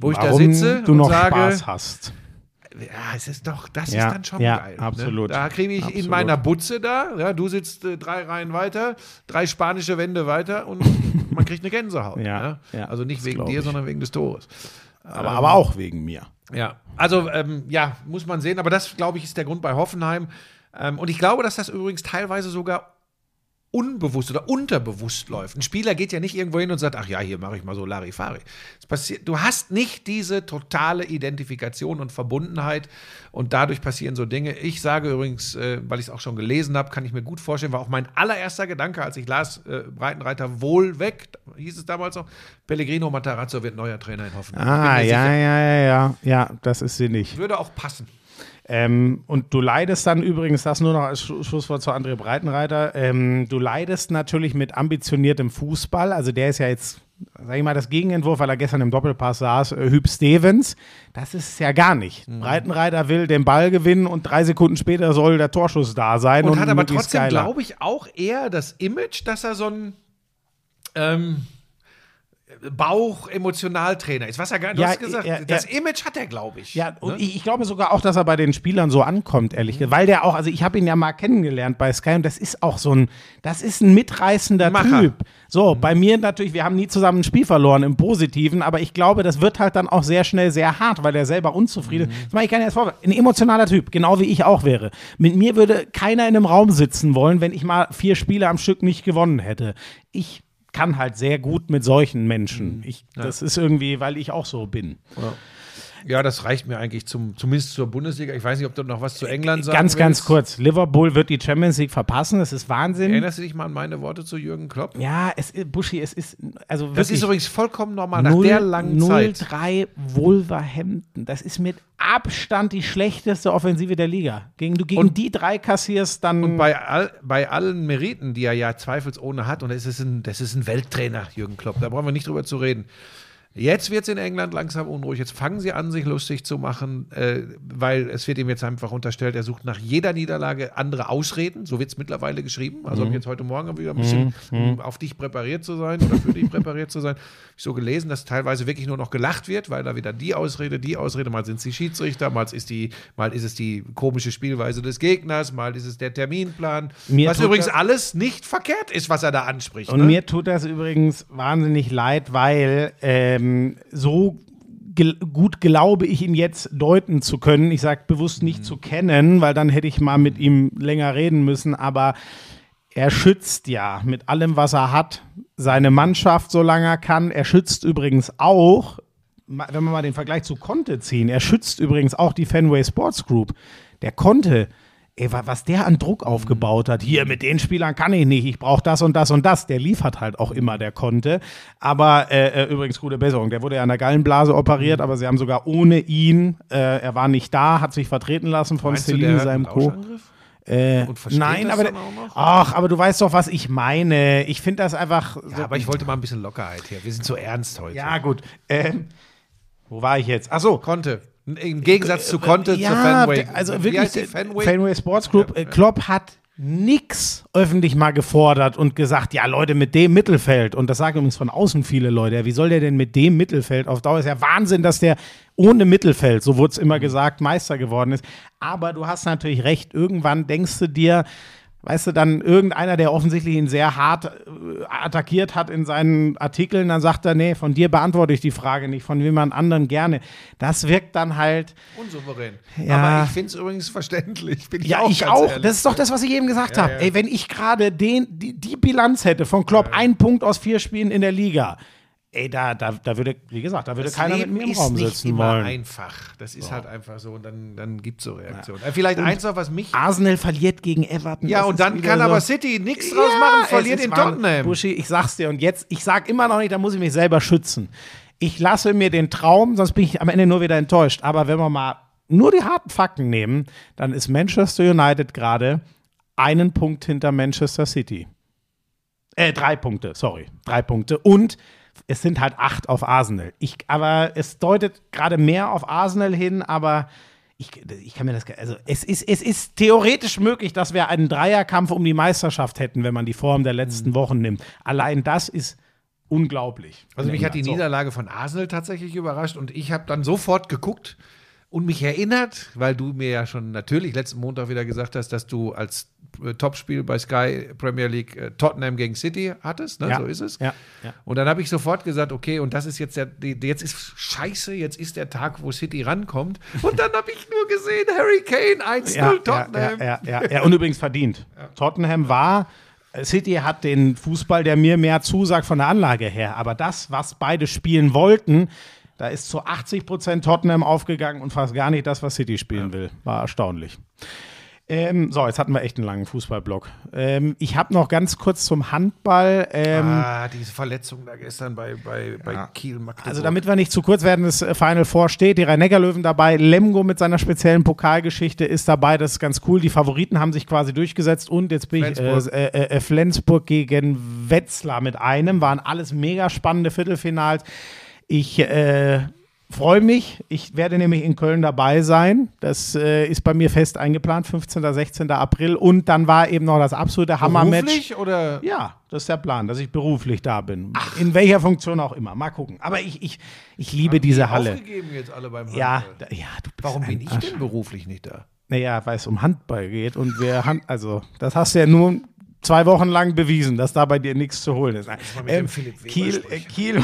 wo ich Warum da sitze du und noch sage, Spaß hast. ja, es ist doch, das ist dann schon ja, geil. absolut. Ne? Da kriege ich Absolut. in meiner Butze da, ja, du sitzt äh, drei Reihen weiter, drei spanische Wände weiter und man kriegt eine Gänsehaut. Ne? also nicht wegen dir, ich. sondern wegen des Tores. Aber, aber auch wegen mir. Ja, also ähm, ja, muss man sehen, aber das, glaube ich, ist der Grund bei Hoffenheim. Ähm, und ich glaube, dass das übrigens teilweise sogar unbewusst oder unterbewusst läuft. Ein Spieler geht ja nicht irgendwo hin und sagt, ach ja, hier mache ich mal so Larifari. Es passiert, du hast nicht diese totale Identifikation und Verbundenheit und dadurch passieren so Dinge. Ich sage übrigens, äh, weil ich es auch schon gelesen habe, kann ich mir gut vorstellen, war auch mein allererster Gedanke, als ich las, äh, Breitenreiter wohl weg, hieß es damals noch, Pellegrino Matarazzo wird neuer Trainer in Hoffenheim. Ah, ja, sicher. ja, ja, ja. Ja, das ist sinnig. Würde auch passen. Ähm, und du leidest dann übrigens, das nur noch als Schlu- Schlusswort zu André Breitenreiter, ähm, du leidest natürlich mit ambitioniertem Fußball. Also der ist ja jetzt, sag ich mal, das Gegenentwurf, weil er gestern im Doppelpass saß, äh, Hüb Stevens. Das ist es ja gar nicht. Mhm. Breitenreiter will den Ball gewinnen und drei Sekunden später soll der Torschuss da sein. Und, hat aber trotzdem, glaube ich, auch eher das Image, dass er so ein ähm, Bauch-Emotionaltrainer ist. Was er gar du Ja, hast gesagt, er- er- das Image hat er, glaube ich. Ja, und Ne? ich, ich glaube sogar auch, dass er bei den Spielern so ankommt, ehrlich gesagt. Weil der auch, also ich habe ihn ja mal kennengelernt bei Sky und das ist auch so ein, das ist ein mitreißender Macher. Typ. So, bei mir natürlich, wir haben nie zusammen ein Spiel verloren im Positiven, aber ich glaube, das wird halt dann auch sehr schnell sehr hart, weil er selber unzufrieden ist. Das mache ich nicht erst vor. Ein emotionaler Typ, genau wie ich auch wäre. Mit mir würde keiner in einem Raum sitzen wollen, wenn ich mal vier Spiele am Stück nicht gewonnen hätte. Ich kann halt sehr gut mit solchen Menschen. Ich, Das ist irgendwie, weil ich auch so bin. ja, das reicht mir eigentlich zum, zumindest zur Bundesliga. Ich weiß nicht, ob du noch was zu England sagen Ganz, ganz willst. kurz. Liverpool wird die Champions League verpassen. Das ist Wahnsinn. Erinnerst du dich mal an meine Worte zu Jürgen Klopp? Ja, es ist, Buschi, es ist, also Das ist übrigens vollkommen normal, nach der langen Zeit. 0-3 Wolverhampton. Das ist mit Abstand die schlechteste Offensive der Liga. Gegen, du gegen Und- die drei kassierst, dann. Und bei, all, bei allen Meriten, die er ja zweifelsohne hat, und das ist ein, das ist ein Welttrainer, Jürgen Klopp, da brauchen wir nicht drüber zu reden. Jetzt wird es in England langsam unruhig. Jetzt fangen sie an, sich lustig zu machen, äh, weil es wird ihm jetzt einfach unterstellt, er sucht nach jeder Niederlage andere Ausreden. So wird es mittlerweile geschrieben. Also Mhm. jetzt heute Morgen wieder ein bisschen um auf dich präpariert zu sein oder für dich präpariert zu sein. Ich so gelesen, dass teilweise wirklich nur noch gelacht wird, weil da wieder die Ausrede, die Ausrede, mal sind es die Schiedsrichter, mal ist, die, mal ist es die komische Spielweise des Gegners, mal ist es der Terminplan. Mir was übrigens alles nicht verkehrt ist, was er da anspricht. Und ne? mir tut das übrigens wahnsinnig leid, weil ähm, so gel gut glaube ich ihn jetzt deuten zu können. Ich sage bewusst nicht zu kennen, weil dann hätte ich mal mit ihm länger reden müssen. Aber er schützt ja mit allem, was er hat, seine Mannschaft, solange er kann. Er schützt übrigens auch, wenn wir mal den Vergleich zu Conte ziehen, er schützt übrigens auch die Fenway Sports Group. Der Conte, ey, wa- was der an Druck aufgebaut hat, hier mit den Spielern kann ich nicht, ich brauche das und das und das, der liefert halt auch immer, der Conte. Aber äh, äh, übrigens gute Besserung, der wurde ja an der Gallenblase operiert, aber sie haben sogar ohne ihn, äh, er war nicht da, hat sich vertreten lassen von Celine, seinem Co. Äh, nein, aber ach, aber du weißt doch, was ich meine. Ich finde das einfach. Ja, aber ich wollte mal ein bisschen Lockerheit hier. Wir sind so ernst heute. ja gut. Ähm, wo war ich jetzt? Ach so. Conte. Im Gegensatz zu Conte ja, zu Fenway. der- also wirklich, der- Fenway? Fenway Sports Group. äh, Klopp hat nix öffentlich mal gefordert und gesagt, ja Leute, mit dem Mittelfeld, und das sagen übrigens von außen viele Leute, ja, wie soll der denn mit dem Mittelfeld auf Dauer, ist ja Wahnsinn, dass der ohne Mittelfeld, so wurde es immer gesagt, Meister geworden ist. Aber du hast natürlich recht, irgendwann denkst du dir, weißt du, dann irgendeiner, der offensichtlich ihn sehr hart äh, attackiert hat in seinen Artikeln, dann sagt er, nee, von dir beantworte ich die Frage nicht, von jemand anderem gerne. Das wirkt dann halt, Unsouverän. Ja. Aber ich finde es übrigens verständlich. Bin ich ja, auch ich auch. ehrlich. Das ist doch das, was ich eben gesagt Ja, habe. ja. Ey, wenn ich gerade den die, die Bilanz hätte von Klopp, ein Punkt aus vier Spielen in der Liga, ey, da, da, da würde, wie gesagt, da würde das keiner Leben mit mir im ist Raum nicht sitzen immer wollen. einfach. Das ist halt einfach so. Und dann, dann gibt es so Reaktionen. Äh, Vielleicht eins noch, was mich. Arsenal verliert gegen Everton. Ja, Das und ist dann kann so. aber City nichts draus machen, es verliert ist in. Tottenham. Buschi, ich sag's dir und jetzt, ich sag immer noch nicht, da muss ich mich selber schützen. Ich lasse mir den Traum, sonst bin ich am Ende nur wieder enttäuscht. Aber wenn wir mal nur die harten Fakten nehmen, dann ist Manchester United gerade einen Punkt hinter Manchester City. Äh, drei Punkte, sorry. Drei Punkte. Und es sind halt acht auf Arsenal. Ich, aber es deutet gerade mehr auf Arsenal hin, aber ich, ich kann mir das. Also, es ist, es ist theoretisch möglich, dass wir einen Dreierkampf um die Meisterschaft hätten, wenn man die Form der letzten Wochen nimmt. Allein das ist unglaublich. Also mich hat die. Niederlage von Arsenal tatsächlich überrascht und ich habe dann sofort geguckt und mich erinnert, weil du mir ja schon natürlich letzten Montag wieder gesagt hast, dass du als äh, Topspiel bei Sky Premier League äh, Tottenham gegen City hattest, ne? Ja. so ist es. Ja, ja. Und dann habe ich sofort gesagt, okay, und das ist jetzt der, jetzt ist scheiße, jetzt ist der Tag, wo City rankommt. Und dann habe ich nur gesehen, Harry Kane 1-0 ja, Tottenham. Ja, ja, ja, ja, und übrigens verdient. Tottenham war, City hat den Fußball, der mir mehr zusagt von der Anlage her. Aber das, was beide spielen wollten, da ist zu 80 Prozent Tottenham aufgegangen und fast gar nicht das, was City spielen will. War erstaunlich. Ähm, so, jetzt hatten wir echt einen langen Fußballblock. Ähm, ich habe noch ganz kurz zum Handball. Ähm, Ah, diese Verletzung da gestern bei, bei, bei Kiel Magdeburg. Also damit wir nicht zu kurz werden, das äh, Final Four steht, die Rhein-Neckar-Löwen dabei, Lemgo mit seiner speziellen Pokalgeschichte ist dabei, das ist ganz cool. Die Favoriten haben sich quasi durchgesetzt und jetzt bin Flensburg. ich äh, äh, äh, Flensburg gegen Wetzlar mit einem, waren alles mega spannende Viertelfinals. Ich äh, freue mich, ich werde nämlich in Köln dabei sein. Das äh, ist bei mir fest eingeplant, 15. 16. April und dann war eben noch das absolute Hammermatch. Beruflich oder? Ja, das ist der Plan, dass ich beruflich da bin. In welcher Funktion auch immer. Mal gucken. Aber ich, ich, ich liebe diese Halle. Aufgegeben jetzt alle beim Handball. Ja, da, ja, du bist Warum bin ich Arsch. denn beruflich nicht da? Naja, weil es um Handball geht und wir Hand, also das hast du ja nur zwei Wochen lang bewiesen, dass da bei dir nichts zu holen ist. mit dem Philipp Weber Kiel, äh. Kiel,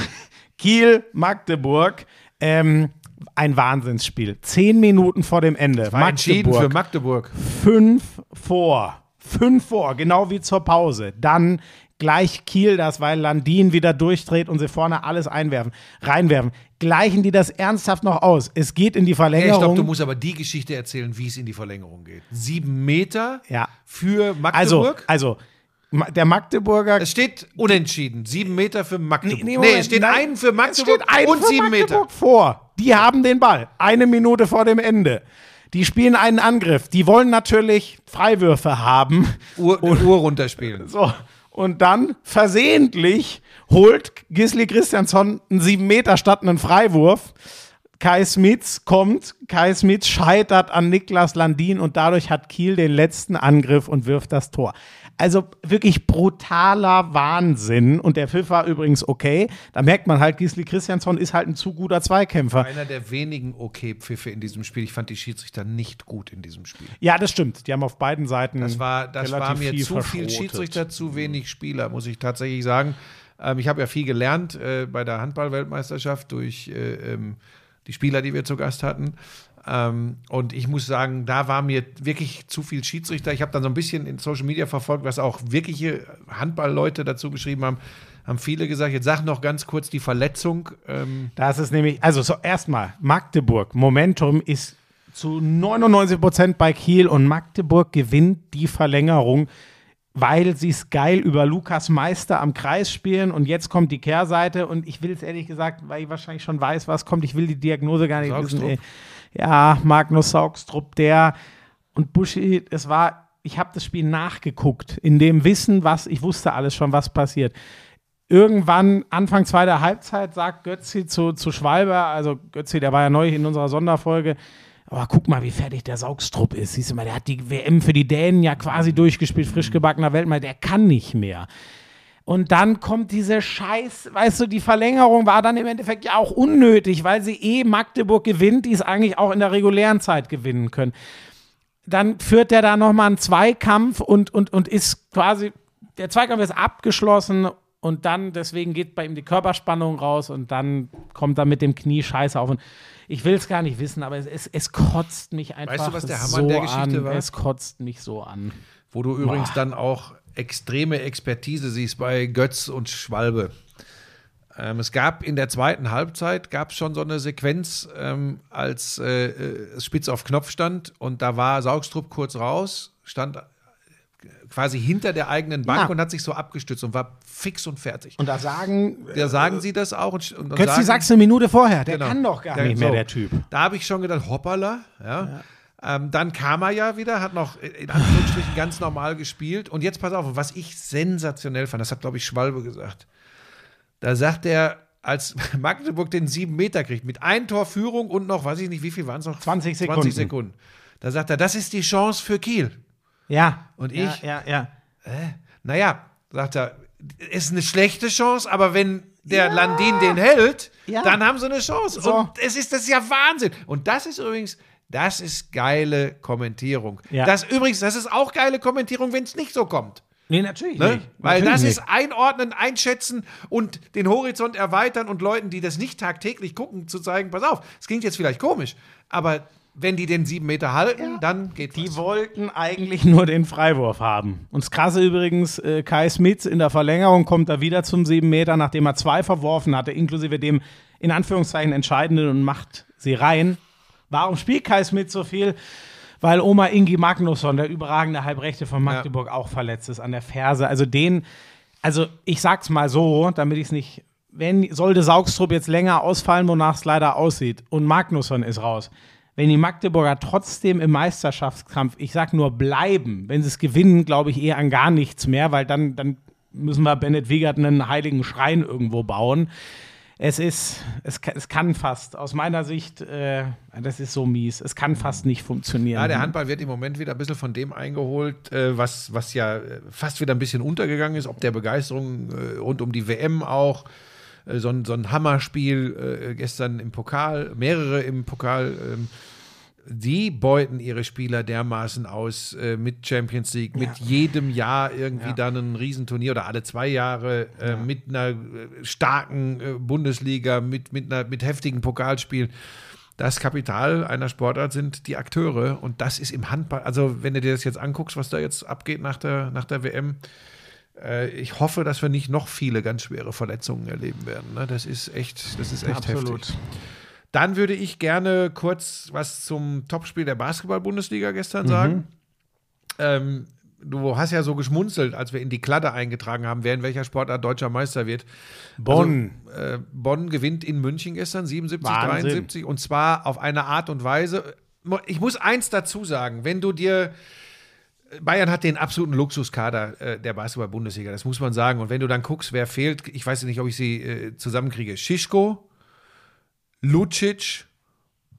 Kiel, Magdeburg, ähm, ein Wahnsinnsspiel. Zehn Minuten vor dem Ende. Entschieden für Magdeburg. fünf vor. Fünf vor, genau wie zur Pause. Dann gleich Kiel das, weil Landin wieder durchdreht und sie vorne alles einwerfen, reinwerfen. Gleichen die das ernsthaft noch aus. Es geht in die Ja, ich Verlängerung. glaube, du musst aber die Geschichte erzählen, wie es in die Verlängerung geht. Sieben Meter Ja. für also, Magdeburg. also Ma- der Magdeburger es steht unentschieden. Sieben Meter für Magdeburg. Nee, Moment, es steht nein, einen für es Magdeburg steht ein und für sieben Magdeburg Meter. vor. Die haben den Ball. Eine Minute vor dem Ende. Die spielen einen Angriff. Die wollen natürlich Freiwürfe haben. Uhr, Uhr runterspielen. So. Und dann versehentlich holt Gisli Christiansson einen 7 Meter statt einen Freiwurf. Kai Smits kommt, Kai Smits scheitert an Niklas Landin und dadurch hat Kiel den letzten Angriff und wirft das Tor. Also wirklich brutaler Wahnsinn. Und der Pfiff war übrigens okay. Da merkt man halt, Gisli Christiansson ist halt ein zu guter Zweikämpfer. Einer der wenigen Okay-Pfiffe in diesem Spiel. Ich fand die Schiedsrichter nicht gut in diesem Spiel. Ja, das stimmt. Die haben auf beiden Seiten. Das war, das relativ war mir viel zu viel. Schiedsrichter, zu wenig Spieler, muss ich tatsächlich sagen. Ähm, ich habe ja viel gelernt äh, bei der Handball-Weltmeisterschaft durch äh, ähm, die Spieler, die wir zu Gast hatten. Ähm, und ich muss sagen, da war mir wirklich zu viel Schiedsrichter. Ich habe dann so ein bisschen in Social Media verfolgt, was auch wirkliche Handballleute dazu geschrieben haben. Haben viele gesagt, jetzt sag noch ganz kurz die Verletzung. Ähm, Das ist nämlich, also so erstmal, Magdeburg, Momentum ist zu 99 Prozent bei Kiel und Magdeburg gewinnt die Verlängerung, weil sie es geil über Lukas Meister am Kreis spielen und jetzt kommt die Kehrseite und ich will es ehrlich gesagt, weil ich wahrscheinlich schon weiß, was kommt, ich will die Diagnose gar nicht wissen. Saugstrup. Ey. Ja, Magnus Saugstrup, der und Buschi, es war, ich habe das Spiel nachgeguckt, in dem Wissen, was, ich wusste alles schon, was passiert irgendwann Anfang zweiter Halbzeit sagt Götzi zu, zu Schwalber, also Götzi, der war ja neu in unserer Sonderfolge, aber guck mal, wie fertig der Saugstrupp ist. Siehst du mal, der hat die WM für die Dänen ja quasi durchgespielt, frisch gebackener Weltmeister, der kann nicht mehr. Und dann kommt diese Scheiß, weißt du, die Verlängerung war dann im Endeffekt ja auch unnötig, weil sie eh Magdeburg gewinnt, die es eigentlich auch in der regulären Zeit gewinnen können. Dann führt der da nochmal einen Zweikampf und, und, und ist quasi, der Zweikampf ist abgeschlossen und dann, deswegen geht bei ihm die Körperspannung raus und dann kommt er mit dem Knie scheiße auf. Und ich will es gar nicht wissen, aber es, es, es kotzt mich einfach Weißt du, was der Hammer so an der Geschichte an. war? Es kotzt mich so an. Wo du übrigens dann auch extreme Expertise siehst bei Götz und Schwalbe. Ähm, es gab in der zweiten Halbzeit gab schon so eine Sequenz, ähm, als äh, äh, es spitz auf Knopf stand und da war Saugstrup kurz raus, stand äh, quasi hinter der eigenen Bank Ja. und hat sich so abgestützt und war fix und fertig. Und da sagen, Da sagen sie das auch. Und, und, und Götzi sagen, sagst du eine Minute vorher, der Genau. kann doch gar Der- nicht mehr, so. der Typ. Da habe ich schon gedacht, hoppala, ja. Ähm, dann kam er ja wieder, hat noch in Anführungsstrichen ganz normal gespielt. Und jetzt pass auf, was ich sensationell fand, das hat, glaube ich, Schwalbe gesagt. Da sagt er, als Magdeburg den sieben Meter kriegt, mit ein Tor Führung und noch, weiß ich nicht, wie viel waren es noch? 20 20 Sekunden. Sekunden. Da sagt er, das ist die Chance für Kiel. Ja. Und ja, ich? Ja, ja. Naja, sagt er, ist eine schlechte Chance, aber wenn der Landin den hält, Ja. dann haben sie eine Chance. So. Und es ist, das ist ja Wahnsinn. Und das ist übrigens, das ist geile Kommentierung. Ja. Das übrigens, das ist auch geile Kommentierung, wenn es nicht so kommt. Nee, natürlich Ne? nicht. Weil Natürlich das nicht. ist einordnen, einschätzen und den Horizont erweitern und Leuten, die das nicht tagtäglich gucken, zu zeigen, pass auf, es klingt jetzt vielleicht komisch, aber wenn die den sieben Meter halten, dann geht Die was. wollten eigentlich nur den Freiwurf haben. Und das Krasse übrigens, äh, Kai Smith in der Verlängerung kommt er wieder zum 7 Meter, nachdem er zwei verworfen hatte, inklusive dem in Anführungszeichen entscheidenden und macht sie rein. Warum spielt Kai Smith so viel? Weil Oma Ingi Magnusson, der überragende Halbrechte von Magdeburg, auch verletzt ist an der Ferse. Also den, also ich sag's mal so, damit ich es nicht, wenn sollte Saugstrup jetzt länger ausfallen, wonach es leider aussieht, und Magnusson ist raus. Wenn die Magdeburger trotzdem im Meisterschaftskampf, ich sag nur bleiben, wenn sie es gewinnen, glaube ich eher an gar nichts mehr, weil dann, dann müssen wir Bennett Wiegert einen heiligen Schrein irgendwo bauen. Es ist, es, es kann fast, aus meiner Sicht, äh, das ist so mies, es kann fast nicht funktionieren. Ja, der Handball wird im Moment wieder ein bisschen von dem eingeholt, äh, was, was ja äh, fast wieder ein bisschen untergegangen ist, ob der Begeisterung äh, rund um die WM auch. Äh, so, ein, so ein Hammerspiel äh, gestern im Pokal, mehrere im Pokal. Ähm, die beuten ihre Spieler dermaßen aus äh, mit Champions League, mit jedem Jahr irgendwie dann ein Riesenturnier oder alle zwei Jahre äh, mit einer äh, starken äh, Bundesliga, mit, mit, einer, mit heftigen Pokalspielen. Das Kapital einer Sportart sind die Akteure und das ist im Handball, also wenn du dir das jetzt anguckst, was da jetzt abgeht nach der, nach der WM, äh, ich hoffe, dass wir nicht noch viele ganz schwere Verletzungen erleben werden. Ne? Das ist echt, das ist echt Absolut. heftig. Dann würde ich gerne kurz was zum Topspiel der Basketball-Bundesliga gestern sagen. Ähm, du hast ja so geschmunzelt, als wir in die Kladde eingetragen haben, wer in welcher Sportart deutscher Meister wird. Bonn. Also, äh, Bonn gewinnt in München gestern 77, Wahnsinn. 73 und zwar auf eine Art und Weise. Ich muss eins dazu sagen, wenn du dir Bayern hat den absoluten Luxuskader äh, der Basketball-Bundesliga, das muss man sagen. Und wenn du dann guckst, wer fehlt, ich weiß nicht, ob ich sie äh, zusammenkriege. Schischko, Lucic,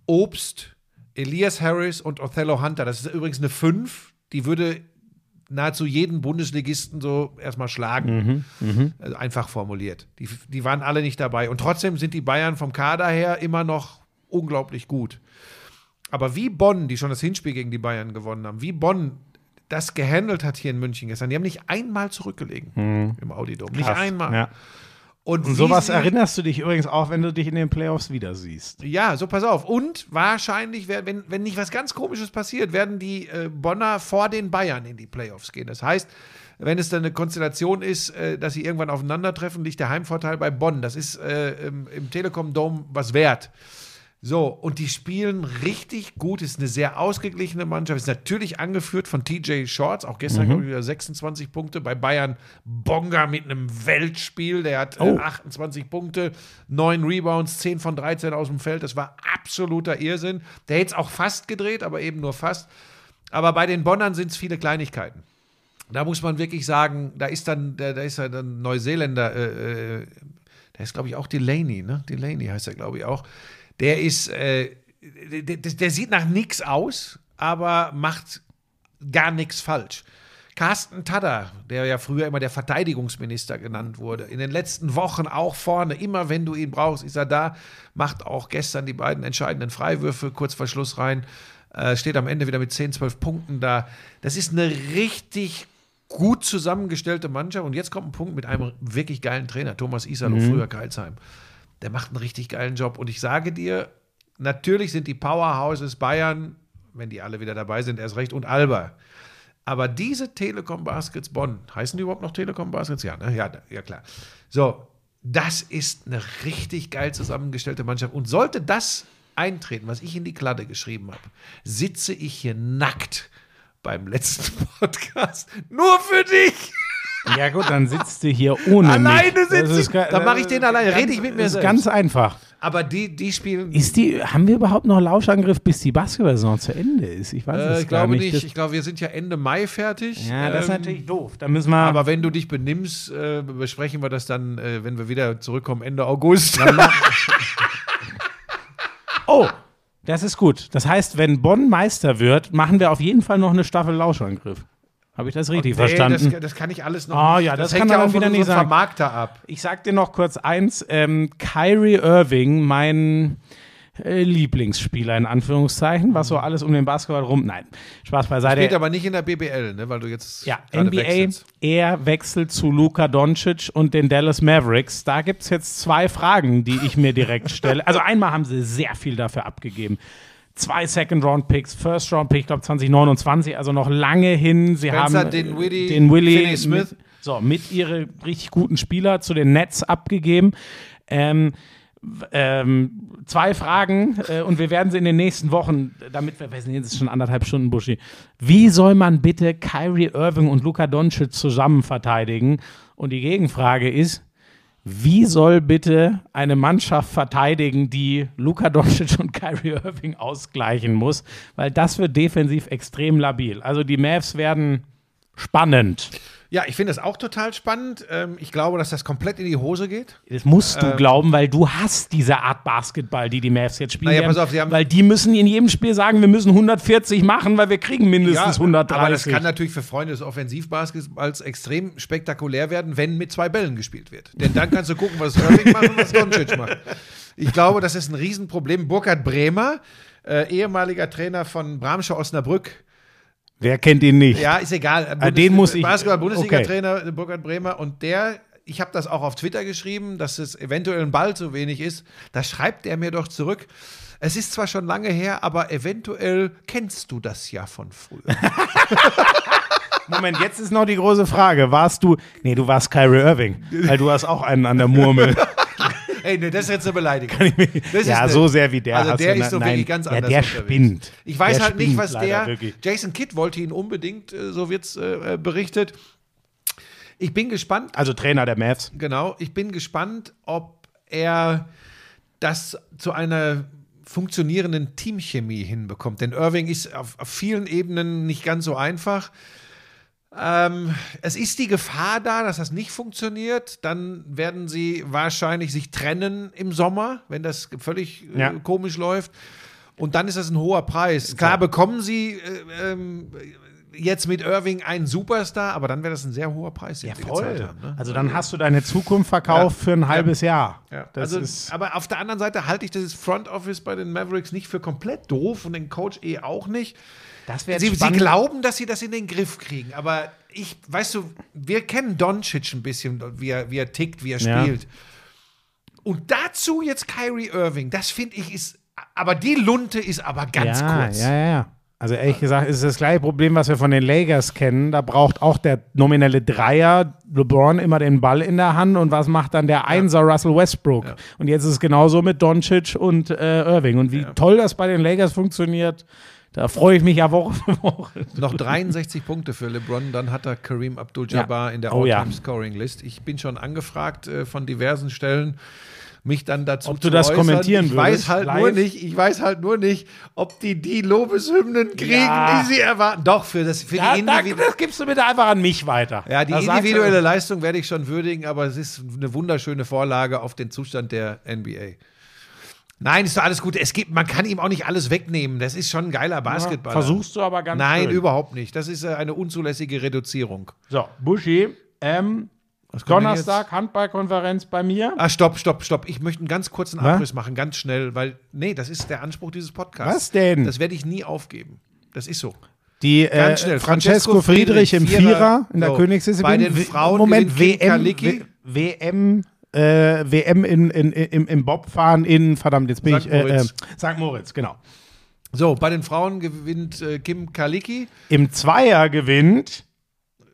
Obst, Elias Harris und Othello Hunter. Das ist übrigens eine 5, die würde nahezu jeden Bundesligisten so erstmal schlagen. Also einfach formuliert. Die, die waren alle nicht dabei. Und trotzdem sind die Bayern vom Kader her immer noch unglaublich gut. Aber wie Bonn, die schon das Hinspiel gegen die Bayern gewonnen haben, wie Bonn das gehandelt hat hier in München gestern, die haben nicht einmal zurückgelegen im Audidom. Nicht einmal. Ja. Und, Und sowas erinnerst du dich übrigens auch, wenn du dich in den Playoffs wieder siehst. Ja, so pass auf. Und wahrscheinlich, wenn, wenn nicht was ganz Komisches passiert, werden die äh, Bonner vor den Bayern in die Playoffs gehen. Das heißt, wenn es dann eine Konstellation ist, äh, dass sie irgendwann aufeinandertreffen, liegt der Heimvorteil bei Bonn. Das ist äh, im, im Telekom Dome was wert. So, und die spielen richtig gut. Ist eine sehr ausgeglichene Mannschaft. Ist natürlich angeführt von TJ Shorts. Auch gestern, glaube ich, wieder 26 Punkte. Bei Bayern Bonga mit einem Weltspiel. Der hat Oh. äh, 28 Punkte, 9 Rebounds, 10 von 13 aus dem Feld. Das war absoluter Irrsinn. Der hätte es auch fast gedreht, aber eben nur fast. Aber bei den Bonnern sind es viele Kleinigkeiten. Da muss man wirklich sagen, da ist dann, da, da ist dann Neuseeländer, äh, äh, der ist, glaube ich, auch Delaney, ne? Delaney heißt er, glaube ich, auch. Der ist, äh, der, der, sieht nach nichts aus, aber macht gar nichts falsch. Carsten Tadder, der ja früher immer der Verteidigungsminister genannt wurde, in den letzten Wochen auch vorne, immer wenn du ihn brauchst, ist er da, macht auch gestern die beiden entscheidenden Freiwürfe kurz vor Schluss rein, äh, steht am Ende wieder mit 10, 12 Punkten da. Das ist eine richtig gut zusammengestellte Mannschaft und jetzt kommt ein Punkt mit einem wirklich geilen Trainer, Thomas Isalo, früher Karlsheim. Der macht einen richtig geilen Job und ich sage dir, natürlich sind die Powerhouses Bayern, wenn die alle wieder dabei sind, erst recht und Alba. Aber diese Telekom Baskets Bonn, heißen die überhaupt noch Telekom Baskets? Ja, ne? ja, ja, klar. So, das ist eine richtig geil zusammengestellte Mannschaft. Und sollte das eintreten, was ich in die Kladde geschrieben habe, sitze ich hier nackt beim letzten Podcast. Nur für dich! Ja gut, dann sitzt du hier ohne Alleine mich. sitzt ist du- dann mach ich den alleine. ganz- Rede ich mit mir ist selbst. ganz einfach. Aber die, die spielen. Ist die, haben wir überhaupt noch Lauschangriff, bis die Basketball-Saison zu Ende ist? Ich weiß äh, es ich gar glaube nicht. nicht. Ich glaube, wir sind ja Ende Mai fertig. Ja, das ist Ähm, natürlich doof. Da müssen wir. Aber wenn du dich benimmst, äh, besprechen wir das dann, äh, wenn wir wieder zurückkommen, Ende August. oh, das ist gut. Das heißt, wenn Bonn Meister wird, machen wir auf jeden Fall noch eine Staffel Lauschangriff. Habe ich das richtig Nee, verstanden? Das, das kann ich alles noch Ah, nicht. ja, das hängt kann ja auch wieder nicht sagen. Vermarkter ab. Ich sag dir noch kurz eins: ähm, Kyrie Irving, mein äh, Lieblingsspieler in Anführungszeichen, was so alles um den Basketball rum. Nein, Spaß beiseite. Spielt aber nicht in der BBL, ne, weil du jetzt Ja, NBA, wechselst. er wechselt zu Luka Doncic und den Dallas Mavericks. Da gibt es jetzt zwei Fragen, die ich mir direkt stelle. Also einmal haben sie sehr viel dafür abgegeben. Zwei Second-Round-Picks, First-Round-Pick, ich glaube 2029, also noch lange hin. Sie Spencer haben äh, den Willie Finney Smith. Mit, so, mit ihre richtig guten Spieler zu den Nets abgegeben. Ähm, ähm, zwei Fragen äh, und wir werden sie in den nächsten Wochen, damit wir, wir sind jetzt schon anderthalb Stunden, Buschi. Wie soll man bitte Kyrie Irving und Luka Doncic zusammen verteidigen? Und die Gegenfrage ist, wie soll bitte eine Mannschaft verteidigen, die Luka Doncic und Kyrie Irving ausgleichen muss? Weil das wird defensiv extrem labil. Also die Mavs werden spannend. Ja, ich finde das auch total spannend. Ähm, ich glaube, dass das komplett in die Hose geht. Das musst du glauben, weil du hast diese Art Basketball, die die Mavs jetzt spielen. Naja, pass auf, sie haben- weil die müssen in jedem Spiel sagen, wir müssen 140 machen, weil wir kriegen mindestens 130. aber das kann natürlich für Freunde des Offensivbasketballs extrem spektakulär werden, wenn mit zwei Bällen gespielt wird. Denn dann kannst du gucken, was Irving macht und was Doncic macht. Ich glaube, das ist ein Riesenproblem. Burkhard Bremer, äh, ehemaliger Trainer von Bramsche Osnabrück, Wer kennt ihn nicht? Ja, ist egal. Ah, den muss ich- Basketball-Bundesliga-Trainer Burkhard Bremer und der, ich habe das auch auf Twitter geschrieben, dass es eventuell ein Ball zu wenig ist. Da schreibt er mir doch zurück. Es ist zwar schon lange her, aber eventuell kennst du das ja von früher. Moment, jetzt ist noch die große Frage. Warst du. Nee, du warst Kyrie Irving. Weil du hast auch einen an der Murmel. Ey, nee, das ist jetzt eine Beleidigung. Das ist ja, eine- so sehr wie der. Also der ist so nein, wirklich ganz ja, anders der unterwegs. spinnt. Ich weiß Der halt nicht, was der. wirklich. Jason Kidd wollte ihn unbedingt, äh, so wird's äh, äh, berichtet. Ich bin gespannt, Also Trainer der Mavs. Genau, ich bin gespannt, ob er das zu einer funktionierenden Teamchemie hinbekommt. Denn Irving ist auf, auf vielen Ebenen nicht ganz so einfach. Ähm, es ist die Gefahr da, dass das nicht funktioniert. Dann werden sie wahrscheinlich sich trennen im Sommer, wenn das völlig äh, Ja. komisch läuft. Und dann ist das ein hoher Preis. Klar bekommen sie äh, ähm, jetzt mit Irving einen Superstar, aber dann wäre das ein sehr hoher Preis, Ja, voll. haben. Ne? Also dann hast du deine Zukunft verkauft Ja. für ein halbes Jahr. Ja, also, aber auf der anderen Seite halte ich das Front Office bei den Mavericks nicht für komplett doof und den Coach eh auch nicht. Das wäre Sie, sie glauben, dass sie das in den Griff kriegen, aber ich, weißt du, wir kennen Doncic ein bisschen, wie er, wie er tickt, wie er Ja. spielt. Und dazu jetzt Kyrie Irving, das finde ich ist, aber die Lunte ist aber ganz ja, kurz. Ja, ja, ja. Also ehrlich gesagt ist es das gleiche Problem, was wir von den Lakers kennen. Da braucht auch der nominelle Dreier LeBron immer den Ball in der Hand und was macht dann der Einser Russell Westbrook? Und jetzt ist es genauso mit Doncic und äh, Irving. Und wie toll das bei den Lakers funktioniert, da freue ich mich ja Woche für Woche. Noch 63 Punkte für LeBron, dann hat er Kareem Abdul-Jabbar Ja. in der Oh. All-Time-Scoring-List. Ich bin schon angefragt äh, von diversen Stellen, mich dann dazu Ob du das äußern. kommentieren ich weiß halt live? nur nicht, Ich weiß halt nur nicht, ob die die Lobeshymnen kriegen, Ja. die sie erwarten. Doch, für, das, für Da, die da, das gibst du bitte einfach an mich weiter. ja, die Da sagst du- individuelle Leistung werde ich schon würdigen, aber es ist eine wunderschöne Vorlage auf den Zustand der NBA. Nein, ist doch alles gut. Es gibt, man kann ihm auch nicht alles wegnehmen. Das ist schon ein geiler Basketballer. Versuchst du aber ganz Nein, schön. überhaupt nicht. Das ist äh, eine unzulässige Reduzierung. So, Buschi, ähm, Donnerstag Handballkonferenz bei mir. Ah, stopp, stopp, stopp. Ich möchte einen ganz kurzen Was? Abriss machen, ganz schnell, weil, nee, das ist der Anspruch dieses Podcasts. Was denn? Das werde ich nie aufgeben. Das ist so. Die äh, Ganz schnell. Francesco Friedrich im Vierer in der So. Königsdisziplin. Bei den Frauen Moment, WM, WM, äh, WM in, in, im, im Bobfahren in, verdammt, jetzt bin St. ich, äh, äh, Moritz. St. Moritz, genau. So, bei den Frauen gewinnt äh, Kim Kalicki. Im Zweier gewinnt,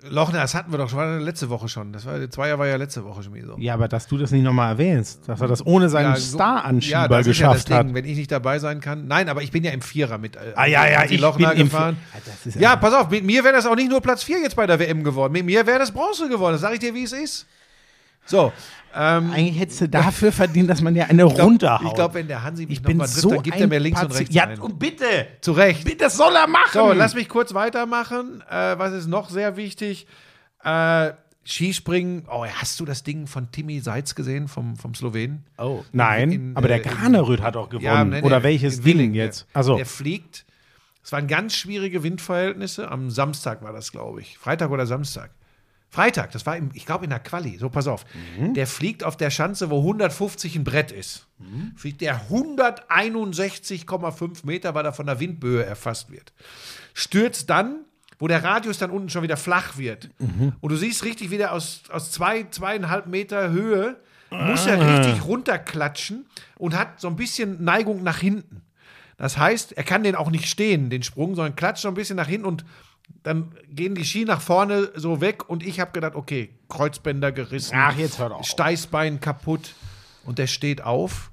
Lochner, das hatten wir doch schon war letzte Woche schon. Das war, der Zweier war ja letzte Woche schon wieder so. ja, aber dass du das nicht nochmal erwähnst, dass er das ohne seinen so- Star-Anschieber ja, das ist ja das geschafft hat. Ding, wenn ich nicht dabei sein kann. Nein, aber ich bin ja im Vierer mit äh, Ah, ja, ja, ich Lochner bin im gefahren. Ah, das ist Ja, pass auf, mit mir wäre das auch nicht nur Platz 4 jetzt bei der WM geworden. Mit mir wäre das Bronze geworden. Das sage ich dir, wie es ist. So, ähm, Eigentlich hättest du dafür verdient, dass man ja eine ich glaub- runterhaut. Ich glaube, wenn der Hansi mich nochmal trifft, so dann gibt er mir links und Pazi- rechts Ja, ein. und bitte, Zu Recht. bitte, das soll er machen. So, lass mich kurz weitermachen. Äh, was ist noch sehr wichtig? Äh, Skispringen. Oh, hast du das Ding von Timmy Seitz gesehen, vom, vom Slowenen? Oh, nein, In- aber der äh, in- Graneröd hat auch gewonnen. nee, Oder nee, welches in Ding Willing, jetzt? Also, der fliegt. Es waren ganz schwierige Windverhältnisse. Am Samstag war das, glaube ich. Freitag oder Samstag. Freitag, das war, im, ich glaube, in der Quali. So, pass auf. Mhm. Der fliegt auf der Schanze, wo 150 ein Brett ist. Mhm. Fliegt der 161,5 Meter, weil er von der Windböe erfasst wird. Stürzt dann, wo der Radius dann unten schon wieder flach wird. Mhm. Und du siehst richtig, wie der aus, aus zwei, zweieinhalb Meter Höhe muss Ah. er richtig runterklatschen und hat so ein bisschen Neigung nach hinten. Das heißt, er kann den auch nicht stehen, den Sprung, sondern klatscht so ein bisschen nach hinten und dann gehen die Ski nach vorne so weg und ich habe gedacht, okay, Kreuzbänder gerissen, Ach, jetzt hör doch auf. Steißbein kaputt und der steht auf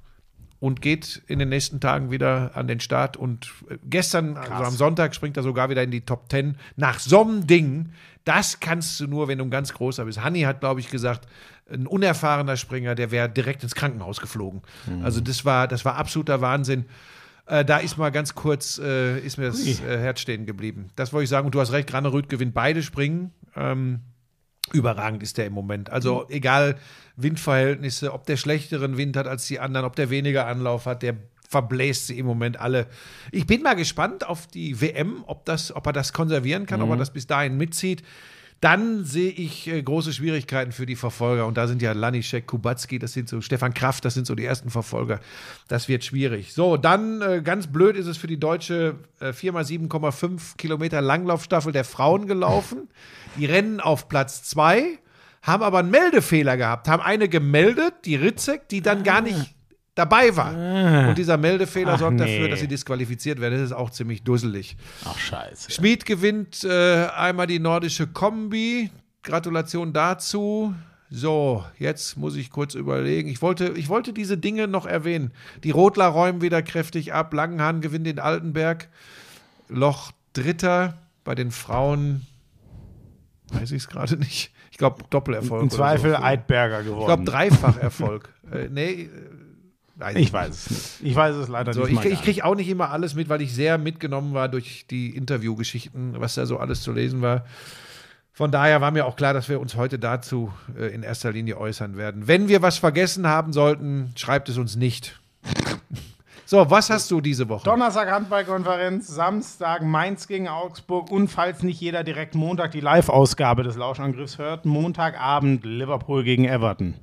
und geht in den nächsten Tagen wieder an den Start und äh, gestern, also am Sonntag, springt er sogar wieder in die Top 10. Nach so einem Ding, das kannst du nur, wenn du ein ganz großer bist. Hanni hat, glaube ich, gesagt, ein unerfahrener Springer, der wäre direkt ins Krankenhaus geflogen. Also das war, das war absoluter Wahnsinn. Äh, da ist mal ganz kurz, äh, ist mir das äh, Herz stehen geblieben. Das wollte ich sagen. Und du hast recht, Granerüth gewinnt beide Springen. Ähm, überragend ist der im Moment. Also egal Windverhältnisse, ob der schlechteren Wind hat als die anderen, ob der weniger Anlauf hat, der verbläst sie im Moment alle. Ich bin mal gespannt auf die WM, ob, das, ob er das konservieren kann, ob er das bis dahin mitzieht. Dann sehe ich äh, große Schwierigkeiten für die Verfolger. Und da sind ja Laniszek, Kubacki, das sind so Stefan Kraft, das sind so die ersten Verfolger. Das wird schwierig. So, dann äh, ganz blöd ist es für die deutsche äh, 4x7,5 Kilometer Langlaufstaffel der Frauen gelaufen. Die rennen auf Platz 2, haben aber einen Meldefehler gehabt, haben eine gemeldet, die Ritzek, die dann gar nicht dabei war. Und dieser Meldefehler Ach, sorgt nee. dafür, dass sie disqualifiziert werden. Das ist auch ziemlich dusselig. ach scheiße. Schmid gewinnt äh, einmal die nordische Kombi. Gratulation dazu. So, jetzt muss ich kurz überlegen. Ich wollte, ich wollte diese Dinge noch erwähnen. Die Rotler räumen wieder kräftig ab. Langenhahn gewinnt den Altenberg. Loch Dritter bei den Frauen. Weiß ich es gerade nicht. Ich glaube, Doppelerfolg. Im Zweifel so. Eidberger Ich glaube, geworden. Dreifacherfolg. äh, nee, Weiß Ich weiß es nicht. Ich weiß es leider So, nicht. ich, ich kriege auch nicht immer alles mit, weil ich sehr mitgenommen war durch die Interviewgeschichten, was da so alles zu lesen war. Von daher war mir auch klar, dass wir uns heute dazu äh, in erster Linie äußern werden. Wenn wir was vergessen haben sollten, schreibt es uns nicht. So, was hast du diese Woche? Donnerstag Handballkonferenz, Samstag Mainz gegen Augsburg und falls nicht jeder direkt Montag die Live-Ausgabe des Lauschangriffs hört, Montagabend Liverpool gegen Everton.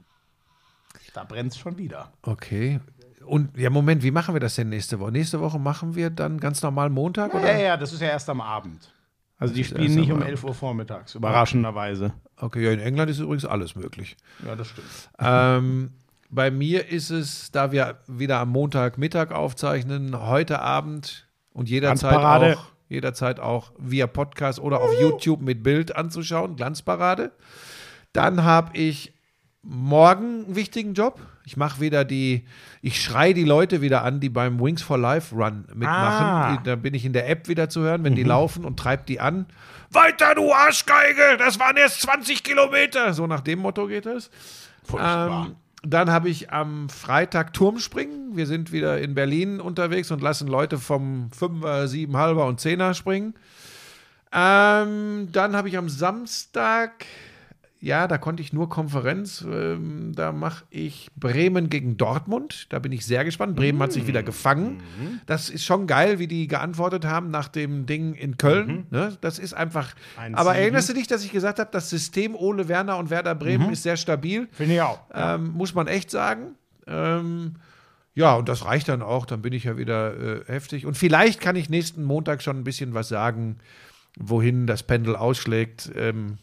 Da brennt es schon wieder. Okay. Und ja, Moment, wie machen wir das denn nächste Woche? Nächste Woche machen wir dann ganz normal Montag, Ja, oder? ja, das ist ja erst am Abend. Also die spielen nicht um Abend. 11 Uhr vormittags, überraschenderweise. Okay, ja, in England ist übrigens alles möglich. Ja, das stimmt. Ähm, bei mir ist es, da wir wieder am Montagmittag aufzeichnen, heute Abend und jederzeit auch, jederzeit auch via Podcast oder auf YouTube mit Bild anzuschauen, Glanzparade. Dann habe ich morgen einen wichtigen Job. Ich mache wieder die, ich schreie die Leute wieder an, die beim Wings for Life Run mitmachen. Ah. Da bin ich in der App wieder zu hören, wenn die laufen und treibt die an. Weiter, du Arschgeige! Das waren erst 20 Kilometer! So nach dem Motto geht es. Furchtbar. Ähm, dann habe ich am Freitag Turmspringen. Wir sind wieder in Berlin unterwegs und lassen Leute vom 5er, 7 halber und 10er springen. Ähm, dann habe ich am Samstag, ja, da konnte ich nur Konferenz. Ähm, da mache ich Bremen gegen Dortmund. Da bin ich sehr gespannt. Bremen hat sich wieder gefangen. Das ist schon geil, wie die geantwortet haben nach dem Ding in Köln. Ne? Das ist einfach. 1-7. Aber erinnerst du dich, dass ich gesagt habe, das System Ole Werner und Werder Bremen ist sehr stabil? Finde ich auch. Ähm, muss man echt sagen. Ähm, ja, und das reicht dann auch. Dann bin ich ja wieder äh, heftig. Und vielleicht kann ich nächsten Montag schon ein bisschen was sagen, wohin das Pendel ausschlägt. Ähm,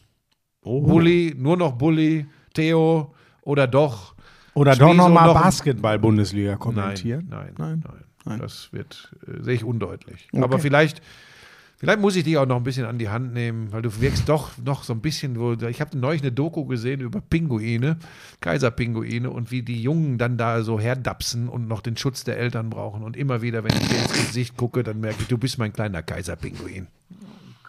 Oh. Bulli, nur noch Bulli, Theo oder doch. Oder doch Schmieso nochmal noch ein- Basketball-Bundesliga kommentieren. nein, Nein. nein, Nein. Das wird, äh, sehe ich undeutlich. Okay. Aber vielleicht, vielleicht muss ich dich auch noch ein bisschen an die Hand nehmen, weil du wirkst doch noch so ein bisschen, wo, ich habe neulich eine Doku gesehen über Pinguine, Kaiserpinguine und wie die Jungen dann da so herdapsen und noch den Schutz der Eltern brauchen. Und immer wieder, wenn ich dir ins Gesicht gucke, dann merke ich, du bist mein kleiner Kaiserpinguin.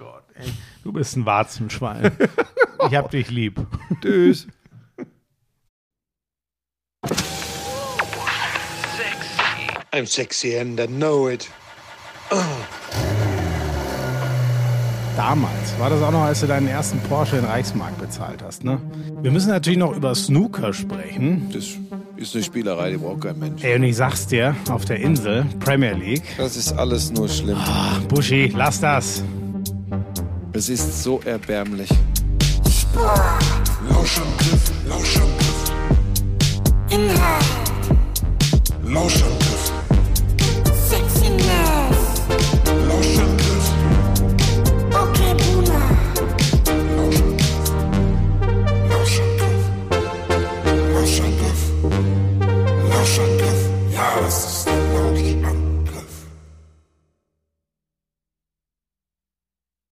Gott, ey. Du bist ein Warzenschwein. ich hab dich lieb. Tschüss. I'm sexy and I know it. Damals war das auch noch, als du deinen ersten Porsche in Reichsmark bezahlt hast, ne? Wir müssen natürlich noch über Snooker sprechen. Das ist eine Spielerei, die braucht kein Mensch. Ey, und ich sag's dir, auf der Insel, Premier League. Das ist alles nur schlimm. Buschi, lass das. Es ist so erbärmlich. Lauschangriff, Lauschangriff, Inhalt, Lauschangriff.